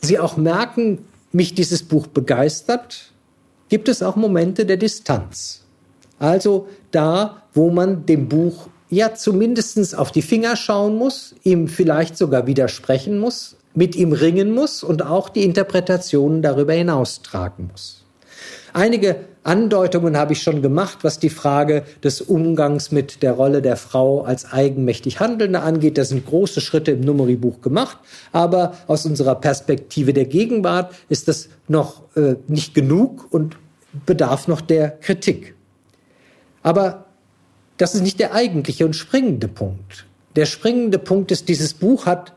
Sie auch merken, mich dieses Buch begeistert, gibt es auch Momente der Distanz. Also da, wo man dem Buch ja zumindest auf die Finger schauen muss, ihm vielleicht sogar widersprechen muss, mit ihm ringen muss und auch die Interpretationen darüber hinaus tragen muss. Einige Andeutungen habe ich schon gemacht, was die Frage des Umgangs mit der Rolle der Frau als eigenmächtig Handelnde angeht. Da sind große Schritte im Nummeriebuch gemacht, aber aus unserer Perspektive der Gegenwart ist das noch äh, nicht genug und bedarf noch der Kritik. Aber das ist nicht der eigentliche und springende Punkt. Der springende Punkt ist, dieses Buch hat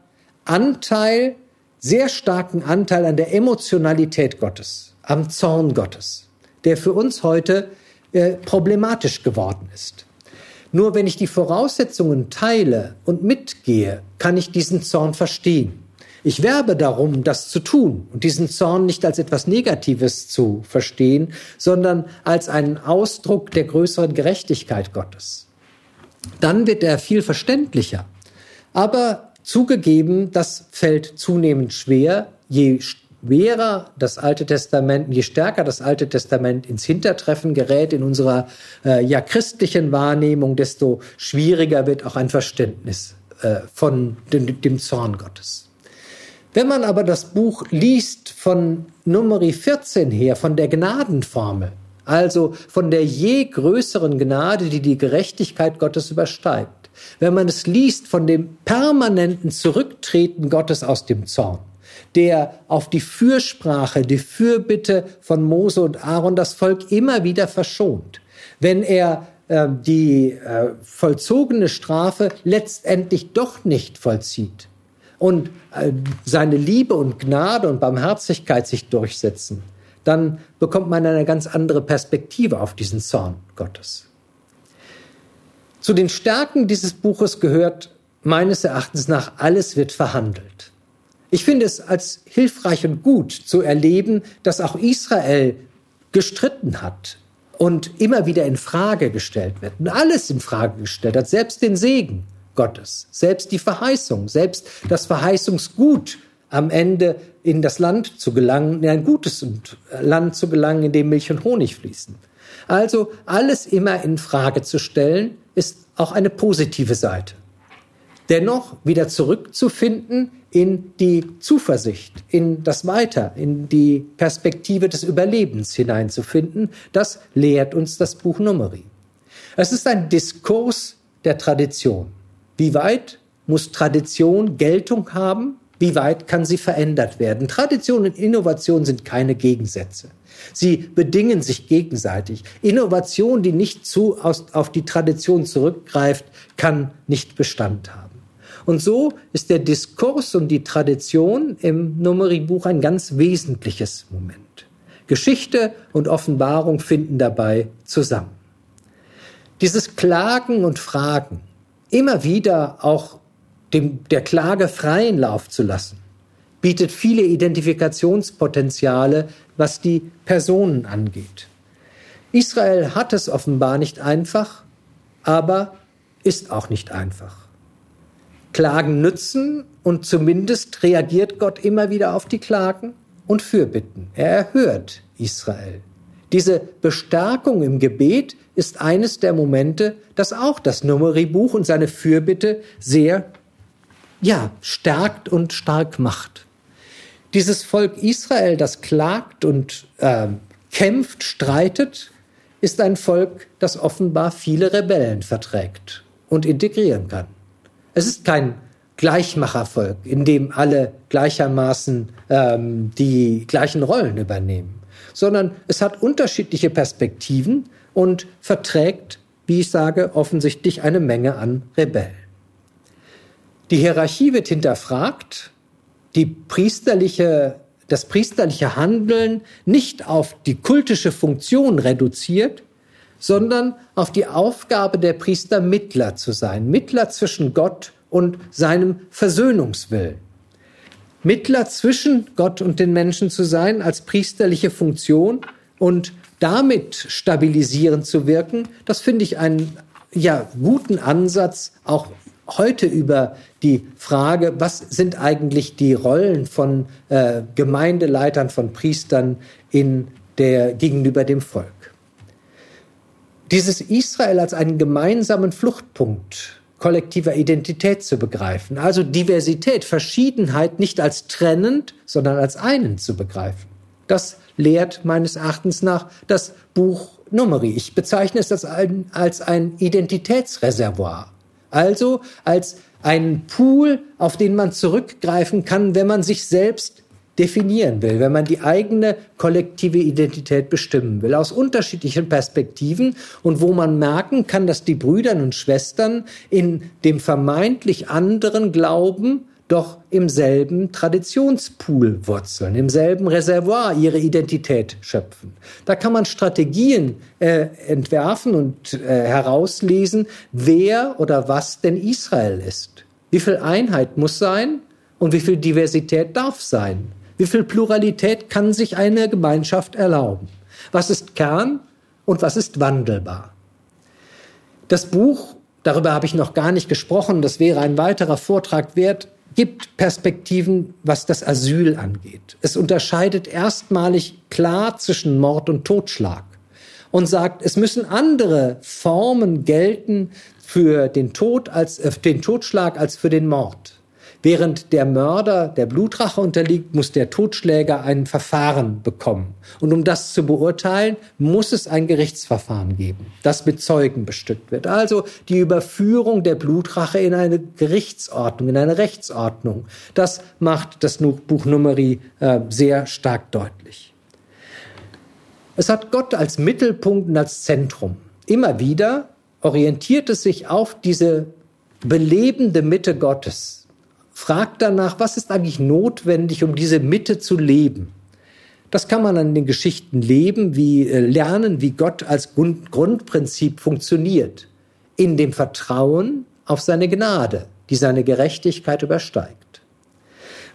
Anteil, sehr starken Anteil an der Emotionalität Gottes, am Zorn Gottes der für uns heute äh, problematisch geworden ist. Nur wenn ich die Voraussetzungen teile und mitgehe, kann ich diesen Zorn verstehen. Ich werbe darum, das zu tun und diesen Zorn nicht als etwas Negatives zu verstehen, sondern als einen Ausdruck der größeren Gerechtigkeit Gottes. Dann wird er viel verständlicher. Aber zugegeben, das fällt zunehmend schwer, je schwerer das Alte Testament, je stärker das Alte Testament ins Hintertreffen gerät in unserer äh, ja christlichen Wahrnehmung, desto schwieriger wird auch ein Verständnis äh, von dem, dem Zorn Gottes. Wenn man aber das Buch liest von Numeri 14 her, von der Gnadenformel, also von der je größeren Gnade, die die Gerechtigkeit Gottes übersteigt, wenn man es liest von dem permanenten Zurücktreten Gottes aus dem Zorn, der auf die Fürsprache, die Fürbitte von Mose und Aaron das Volk immer wieder verschont. Wenn er äh, die äh, vollzogene Strafe letztendlich doch nicht vollzieht und äh, seine Liebe und Gnade und Barmherzigkeit sich durchsetzen, dann bekommt man eine ganz andere Perspektive auf diesen Zorn Gottes. Zu den Stärken dieses Buches gehört meines Erachtens nach, alles wird verhandelt. Ich finde es als hilfreich und gut zu erleben, dass auch Israel gestritten hat und immer wieder in Frage gestellt wird und alles in Frage gestellt hat, selbst den Segen Gottes, selbst die Verheißung, selbst das Verheißungsgut am Ende in das Land zu gelangen, in ein gutes Land zu gelangen, in dem Milch und Honig fließen. Also alles immer in Frage zu stellen, ist auch eine positive Seite. Dennoch wieder zurückzufinden in die Zuversicht, in das Weiter, in die Perspektive des Überlebens hineinzufinden. Das lehrt uns das Buch Numeri. Es ist ein Diskurs der Tradition. Wie weit muss Tradition Geltung haben? Wie weit kann sie verändert werden? Tradition und Innovation sind keine Gegensätze. Sie bedingen sich gegenseitig. Innovation, die nicht zu aus, auf die Tradition zurückgreift, kann nicht Bestand haben. Und so ist der Diskurs und die Tradition im Numeri-Buch ein ganz wesentliches Moment. Geschichte und Offenbarung finden dabei zusammen. Dieses Klagen und Fragen, immer wieder auch dem, der Klage freien Lauf zu lassen, bietet viele Identifikationspotenziale, was die Personen angeht. Israel hat es offenbar nicht einfach, aber ist auch nicht einfach. Klagen nützen und zumindest reagiert Gott immer wieder auf die Klagen und Fürbitten. Er erhört Israel. Diese Bestärkung im Gebet ist eines der Momente, das auch das Numeribuch und seine Fürbitte sehr, ja, stärkt und stark macht. Dieses Volk Israel, das klagt und äh, kämpft, streitet, ist ein Volk, das offenbar viele Rebellen verträgt und integrieren kann. Es ist kein Gleichmachervolk, in dem alle gleichermaßen ähm, die gleichen Rollen übernehmen sondern es hat unterschiedliche Perspektiven und verträgt, wie ich sage, offensichtlich eine Menge an Rebellen. Die Hierarchie wird hinterfragt, die priesterliche, das priesterliche Handeln nicht auf die kultische Funktion reduziert, sondern auf die Aufgabe der Priester Mittler zu sein, Mittler zwischen Gott und seinem Versöhnungswillen. Mittler zwischen Gott und den Menschen zu sein als priesterliche Funktion und damit stabilisierend zu wirken, das finde ich einen ja, guten Ansatz, auch heute über die Frage, was sind eigentlich die Rollen von äh, Gemeindeleitern, von Priestern in der, gegenüber dem Volk. Dieses Israel als einen gemeinsamen Fluchtpunkt kollektiver Identität zu begreifen. Also Diversität, Verschiedenheit nicht als trennend, sondern als einen zu begreifen. Das lehrt meines Erachtens nach das Buch Numeri. Ich bezeichne es als ein, als ein Identitätsreservoir. Also als einen Pool, auf den man zurückgreifen kann, wenn man sich selbst definieren will, wenn man die eigene kollektive Identität bestimmen will, aus unterschiedlichen Perspektiven und wo man merken kann, dass die Brüder und Schwestern in dem vermeintlich anderen Glauben doch im selben Traditionspool wurzeln, im selben Reservoir ihre Identität schöpfen. Da kann man Strategien äh, entwerfen und äh, herauslesen, wer oder was denn Israel ist. Wie viel Einheit muss sein und wie viel Diversität darf sein? Wie viel Pluralität kann sich eine Gemeinschaft erlauben? Was ist Kern und was ist wandelbar? Das Buch, darüber habe ich noch gar nicht gesprochen, das wäre ein weiterer Vortrag wert, gibt Perspektiven, was das Asyl angeht. Es unterscheidet erstmalig klar zwischen Mord und Totschlag und sagt, es müssen andere Formen gelten für den Tod als äh, den Totschlag als für den Mord. Während der Mörder der Blutrache unterliegt, muss der Totschläger ein Verfahren bekommen. Und um das zu beurteilen, muss es ein Gerichtsverfahren geben, das mit Zeugen bestückt wird. Also die Überführung der Blutrache in eine Gerichtsordnung, in eine Rechtsordnung. Das macht das Buch Numeri äh, sehr stark deutlich. Es hat Gott als Mittelpunkt und als Zentrum. Immer wieder orientiert es sich auf diese belebende Mitte Gottes, fragt danach, was ist eigentlich notwendig, um diese Mitte zu leben. Das kann man an den Geschichten leben, wie äh, lernen, wie Gott als Grund, Grundprinzip funktioniert. In dem Vertrauen auf seine Gnade, die seine Gerechtigkeit übersteigt.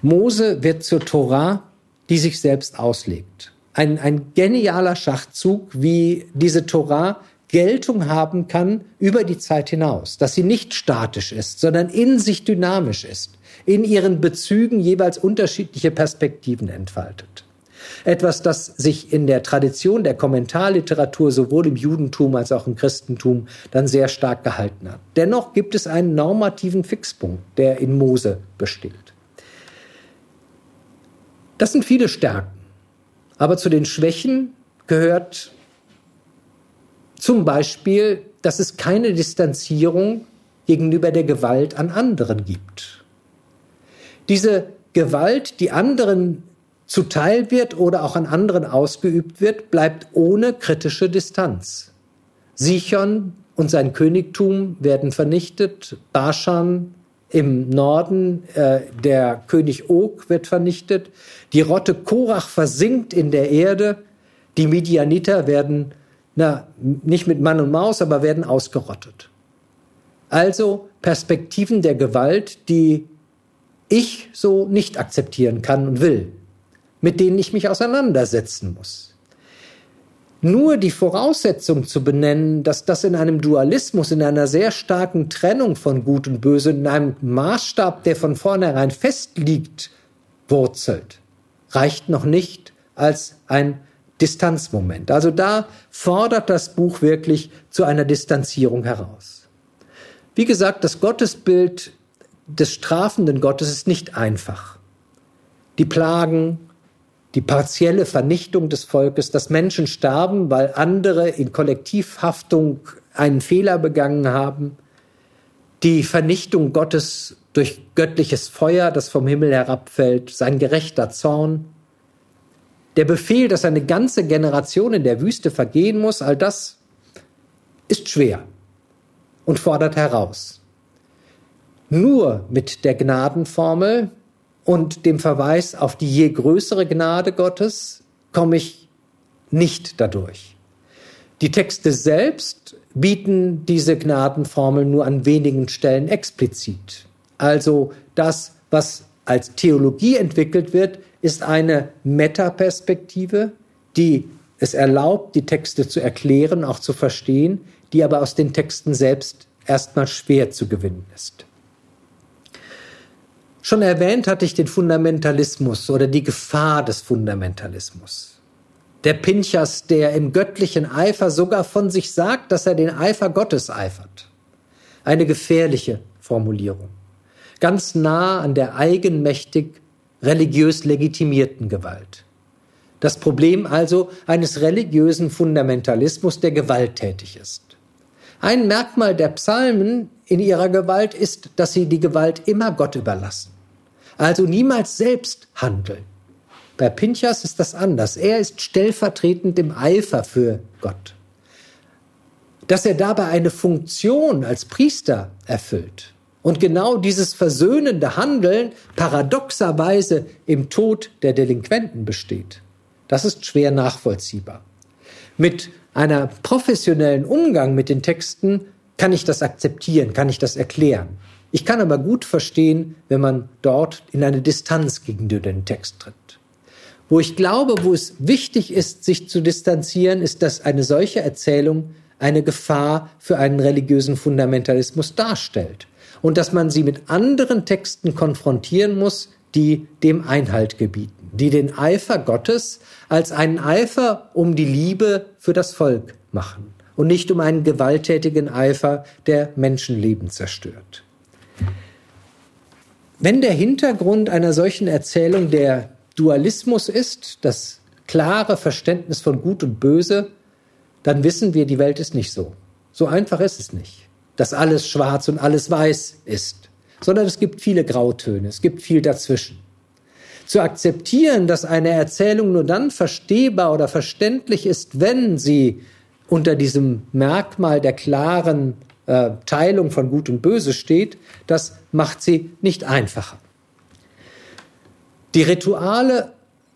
Mose wird zur Torah, die sich selbst auslegt. Ein, ein genialer Schachzug, wie diese Torah Geltung haben kann über die Zeit hinaus, dass sie nicht statisch ist, sondern in sich dynamisch ist in ihren Bezügen jeweils unterschiedliche Perspektiven entfaltet. Etwas, das sich in der Tradition der Kommentarliteratur sowohl im Judentum als auch im Christentum dann sehr stark gehalten hat. Dennoch gibt es einen normativen Fixpunkt, der in Mose besteht. Das sind viele Stärken. Aber zu den Schwächen gehört zum Beispiel, dass es keine Distanzierung gegenüber der Gewalt an anderen gibt. Diese Gewalt, die anderen zuteil wird oder auch an anderen ausgeübt wird, bleibt ohne kritische Distanz. Sichon und sein Königtum werden vernichtet, Baschan im Norden, äh, der König Og wird vernichtet, die Rotte Korach versinkt in der Erde, die Midianiter werden, na, nicht mit Mann und Maus, aber werden ausgerottet. Also Perspektiven der Gewalt, die ich so nicht akzeptieren kann und will, mit denen ich mich auseinandersetzen muss. Nur die Voraussetzung zu benennen, dass das in einem Dualismus, in einer sehr starken Trennung von Gut und Böse, in einem Maßstab, der von vornherein festliegt, wurzelt, reicht noch nicht als ein Distanzmoment. Also da fordert das Buch wirklich zu einer Distanzierung heraus. Wie gesagt, das Gottesbild des strafenden Gottes ist nicht einfach. Die Plagen, die partielle Vernichtung des Volkes, dass Menschen starben, weil andere in Kollektivhaftung einen Fehler begangen haben, die Vernichtung Gottes durch göttliches Feuer, das vom Himmel herabfällt, sein gerechter Zorn, der Befehl, dass eine ganze Generation in der Wüste vergehen muss, all das ist schwer und fordert heraus. Nur mit der Gnadenformel und dem Verweis auf die je größere Gnade Gottes komme ich nicht dadurch. Die Texte selbst bieten diese Gnadenformel nur an wenigen Stellen explizit. Also das, was als Theologie entwickelt wird, ist eine Metaperspektive, die es erlaubt, die Texte zu erklären, auch zu verstehen, die aber aus den Texten selbst erstmal schwer zu gewinnen ist. Schon erwähnt hatte ich den Fundamentalismus oder die Gefahr des Fundamentalismus. Der Pinchas, der im göttlichen Eifer sogar von sich sagt, dass er den Eifer Gottes eifert. Eine gefährliche Formulierung. Ganz nah an der eigenmächtig religiös legitimierten Gewalt. Das Problem also eines religiösen Fundamentalismus, der gewalttätig ist. Ein Merkmal der Psalmen in ihrer Gewalt ist, dass sie die Gewalt immer Gott überlassen also niemals selbst handeln. Bei Pinchas ist das anders. Er ist stellvertretend im Eifer für Gott. Dass er dabei eine Funktion als Priester erfüllt und genau dieses versöhnende Handeln paradoxerweise im Tod der Delinquenten besteht, das ist schwer nachvollziehbar. Mit einer professionellen Umgang mit den Texten kann ich das akzeptieren, kann ich das erklären. Ich kann aber gut verstehen, wenn man dort in eine Distanz gegenüber den Text tritt. Wo ich glaube, wo es wichtig ist, sich zu distanzieren, ist, dass eine solche Erzählung eine Gefahr für einen religiösen Fundamentalismus darstellt und dass man sie mit anderen Texten konfrontieren muss, die dem Einhalt gebieten, die den Eifer Gottes als einen Eifer um die Liebe für das Volk machen und nicht um einen gewalttätigen Eifer, der Menschenleben zerstört. Wenn der Hintergrund einer solchen Erzählung der Dualismus ist, das klare Verständnis von Gut und Böse, dann wissen wir, die Welt ist nicht so. So einfach ist es nicht, dass alles schwarz und alles weiß ist, sondern es gibt viele Grautöne, es gibt viel dazwischen. Zu akzeptieren, dass eine Erzählung nur dann verstehbar oder verständlich ist, wenn sie unter diesem Merkmal der klaren äh, Teilung von Gut und Böse steht, das macht sie nicht einfacher. Die Rituale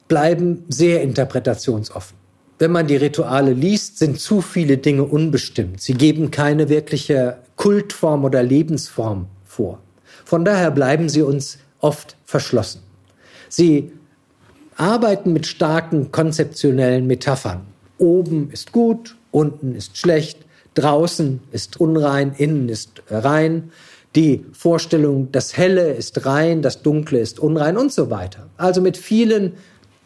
bleiben sehr interpretationsoffen. Wenn man die Rituale liest, sind zu viele Dinge unbestimmt. Sie geben keine wirkliche Kultform oder Lebensform vor. Von daher bleiben sie uns oft verschlossen. Sie arbeiten mit starken konzeptionellen Metaphern. Oben ist gut, unten ist schlecht, draußen ist unrein, innen ist rein. Die Vorstellung, das Helle ist rein, das Dunkle ist unrein und so weiter. Also mit vielen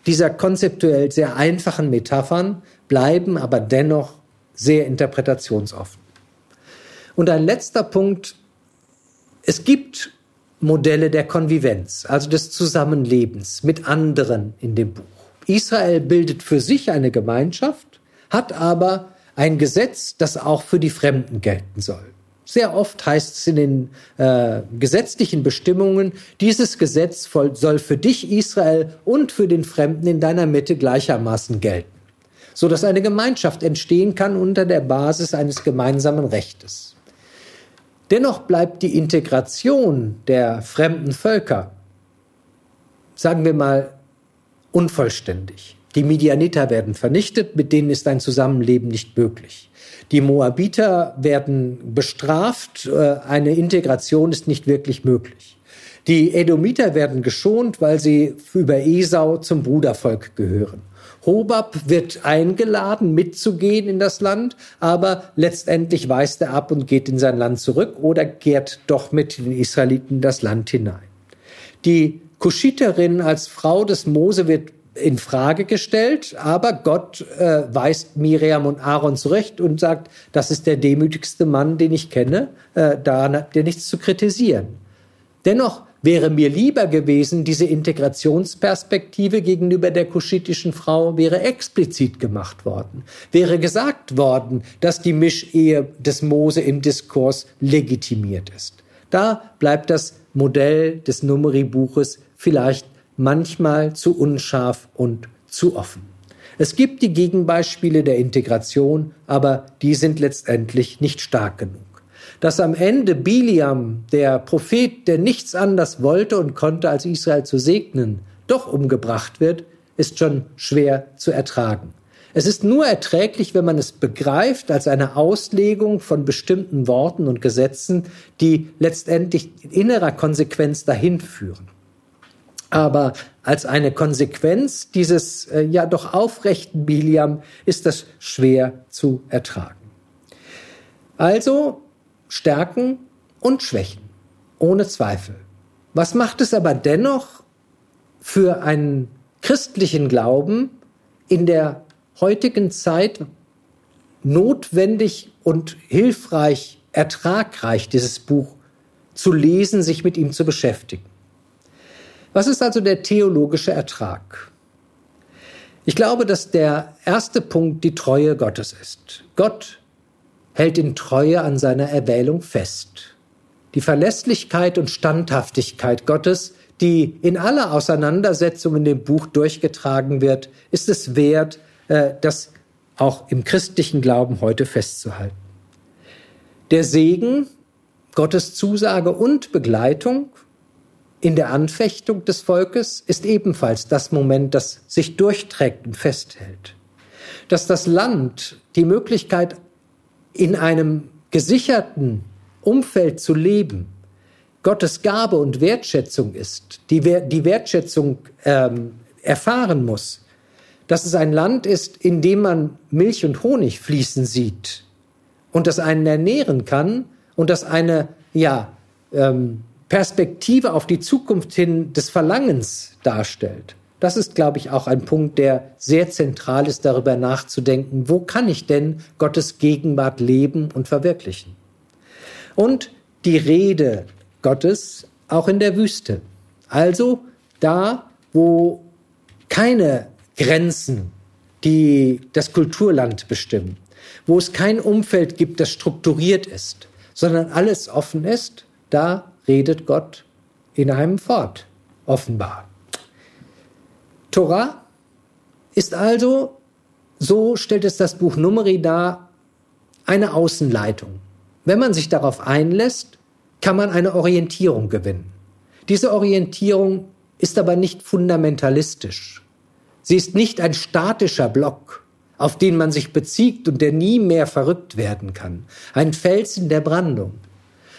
dieser konzeptuell sehr einfachen Metaphern bleiben aber dennoch sehr interpretationsoffen. Und ein letzter Punkt. Es gibt Modelle der Konvivenz, also des Zusammenlebens mit anderen in dem Buch. Israel bildet für sich eine Gemeinschaft, hat aber ein Gesetz, das auch für die Fremden gelten soll. Sehr oft heißt es in den äh, gesetzlichen Bestimmungen, dieses Gesetz soll für dich, Israel, und für den Fremden in deiner Mitte gleichermaßen gelten, so dass eine Gemeinschaft entstehen kann unter der Basis eines gemeinsamen Rechtes. Dennoch bleibt die Integration der fremden Völker, sagen wir mal, unvollständig. Die Midianiter werden vernichtet, mit denen ist ein Zusammenleben nicht möglich. Die Moabiter werden bestraft, äh, eine Integration ist nicht wirklich möglich. Die Edomiter werden geschont, weil sie über Esau zum Brudervolk gehören. Hobab wird eingeladen, mitzugehen in das Land, aber letztendlich weist er ab und geht in sein Land zurück oder kehrt doch mit den Israeliten das Land hinein. Die Kuschiterin als Frau des Mose wird in Frage gestellt, aber Gott äh, weist Miriam und Aaron zurecht und sagt, das ist der demütigste Mann, den ich kenne, äh, daran habt ihr nichts zu kritisieren. Dennoch wäre mir lieber gewesen, diese Integrationsperspektive gegenüber der kuschitischen Frau wäre explizit gemacht worden, wäre gesagt worden, dass die Mischehe des Mose im Diskurs legitimiert ist. Da bleibt das Modell des Numeri-Buches vielleicht manchmal zu unscharf und zu offen. Es gibt die Gegenbeispiele der Integration, aber die sind letztendlich nicht stark genug. Dass am Ende Biliam, der Prophet, der nichts anders wollte und konnte, als Israel zu segnen, doch umgebracht wird, ist schon schwer zu ertragen. Es ist nur erträglich, wenn man es begreift als eine Auslegung von bestimmten Worten und Gesetzen, die letztendlich in innerer Konsequenz dahin führen. Aber als eine Konsequenz dieses äh, ja doch aufrechten Biliam ist das schwer zu ertragen. Also Stärken und Schwächen, ohne Zweifel. Was macht es aber dennoch für einen christlichen Glauben in der heutigen Zeit notwendig und hilfreich, ertragreich, dieses Buch zu lesen, sich mit ihm zu beschäftigen? Was ist also der theologische Ertrag? Ich glaube, dass der erste Punkt die Treue Gottes ist. Gott hält in Treue an seiner Erwählung fest. Die Verlässlichkeit und Standhaftigkeit Gottes, die in aller Auseinandersetzung in dem Buch durchgetragen wird, ist es wert, äh, das auch im christlichen Glauben heute festzuhalten. Der Segen, Gottes Zusage und Begleitung in der Anfechtung des Volkes ist ebenfalls das Moment, das sich durchträgt und festhält. Dass das Land die Möglichkeit, in einem gesicherten Umfeld zu leben, Gottes Gabe und Wertschätzung ist, die, die Wertschätzung ähm, erfahren muss, dass es ein Land ist, in dem man Milch und Honig fließen sieht und das einen ernähren kann und das eine, ja, ähm, Perspektive auf die Zukunft hin des Verlangens darstellt. Das ist, glaube ich, auch ein Punkt, der sehr zentral ist, darüber nachzudenken, wo kann ich denn Gottes Gegenwart leben und verwirklichen. Und die Rede Gottes auch in der Wüste. Also da, wo keine Grenzen, die das Kulturland bestimmen, wo es kein Umfeld gibt, das strukturiert ist, sondern alles offen ist, da redet Gott in einem fort, offenbar. Torah ist also, so stellt es das Buch Numeri dar, eine Außenleitung. Wenn man sich darauf einlässt, kann man eine Orientierung gewinnen. Diese Orientierung ist aber nicht fundamentalistisch. Sie ist nicht ein statischer Block, auf den man sich bezieht und der nie mehr verrückt werden kann, ein Felsen der Brandung,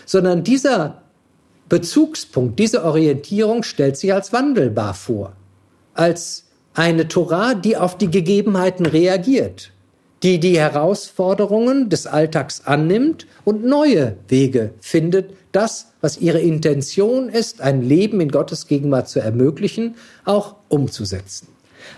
sondern dieser Bezugspunkt, diese Orientierung stellt sich als wandelbar vor, als eine Torah, die auf die Gegebenheiten reagiert, die die Herausforderungen des Alltags annimmt und neue Wege findet, das, was ihre Intention ist, ein Leben in Gottes Gegenwart zu ermöglichen, auch umzusetzen.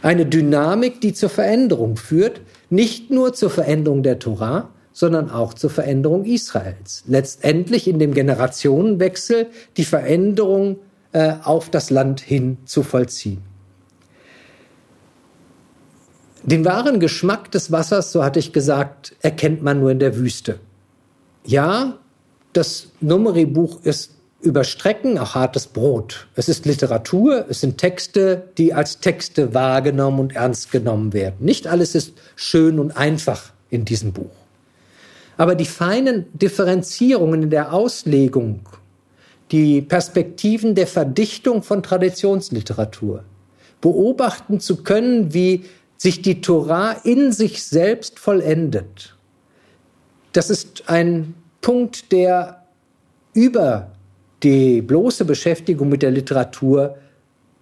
Eine Dynamik, die zur Veränderung führt, nicht nur zur Veränderung der Torah, sondern auch zur Veränderung Israels. Letztendlich in dem Generationenwechsel die Veränderung äh, auf das Land hin zu vollziehen. Den wahren Geschmack des Wassers, so hatte ich gesagt, erkennt man nur in der Wüste. Ja, das Numeri-Buch ist über Strecken auch hartes Brot. Es ist Literatur, es sind Texte, die als Texte wahrgenommen und ernst genommen werden. Nicht alles ist schön und einfach in diesem Buch. Aber die feinen Differenzierungen in der Auslegung, die Perspektiven der Verdichtung von Traditionsliteratur, beobachten zu können, wie sich die Torah in sich selbst vollendet. Das ist ein Punkt, der über die bloße Beschäftigung mit der Literatur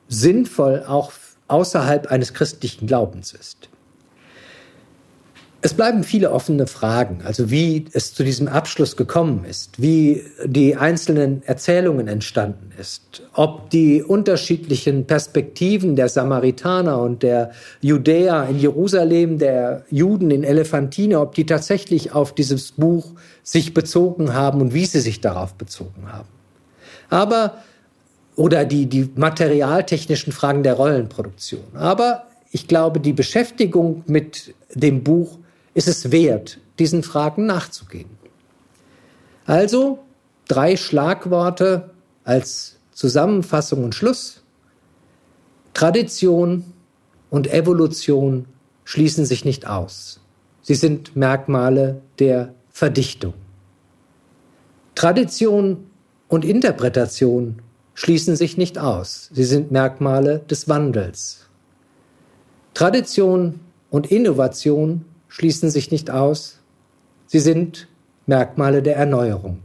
sinnvoll auch außerhalb eines christlichen Glaubens ist. Es bleiben viele offene Fragen, also wie es zu diesem Abschluss gekommen ist, wie die einzelnen Erzählungen entstanden ist, ob die unterschiedlichen Perspektiven der Samaritaner und der Judäer in Jerusalem, der Juden in Elephantine, ob die tatsächlich auf dieses Buch sich bezogen haben und wie sie sich darauf bezogen haben. Aber, oder die, die materialtechnischen Fragen der Rollenproduktion. Aber ich glaube, die Beschäftigung mit dem Buch ist es wert, diesen Fragen nachzugehen. Also drei Schlagworte als Zusammenfassung und Schluss. Tradition und Evolution schließen sich nicht aus. Sie sind Merkmale der Verdichtung. Tradition und Interpretation schließen sich nicht aus. Sie sind Merkmale des Wandels. Tradition und Innovation schließen sich nicht aus. Sie sind Merkmale der Erneuerung.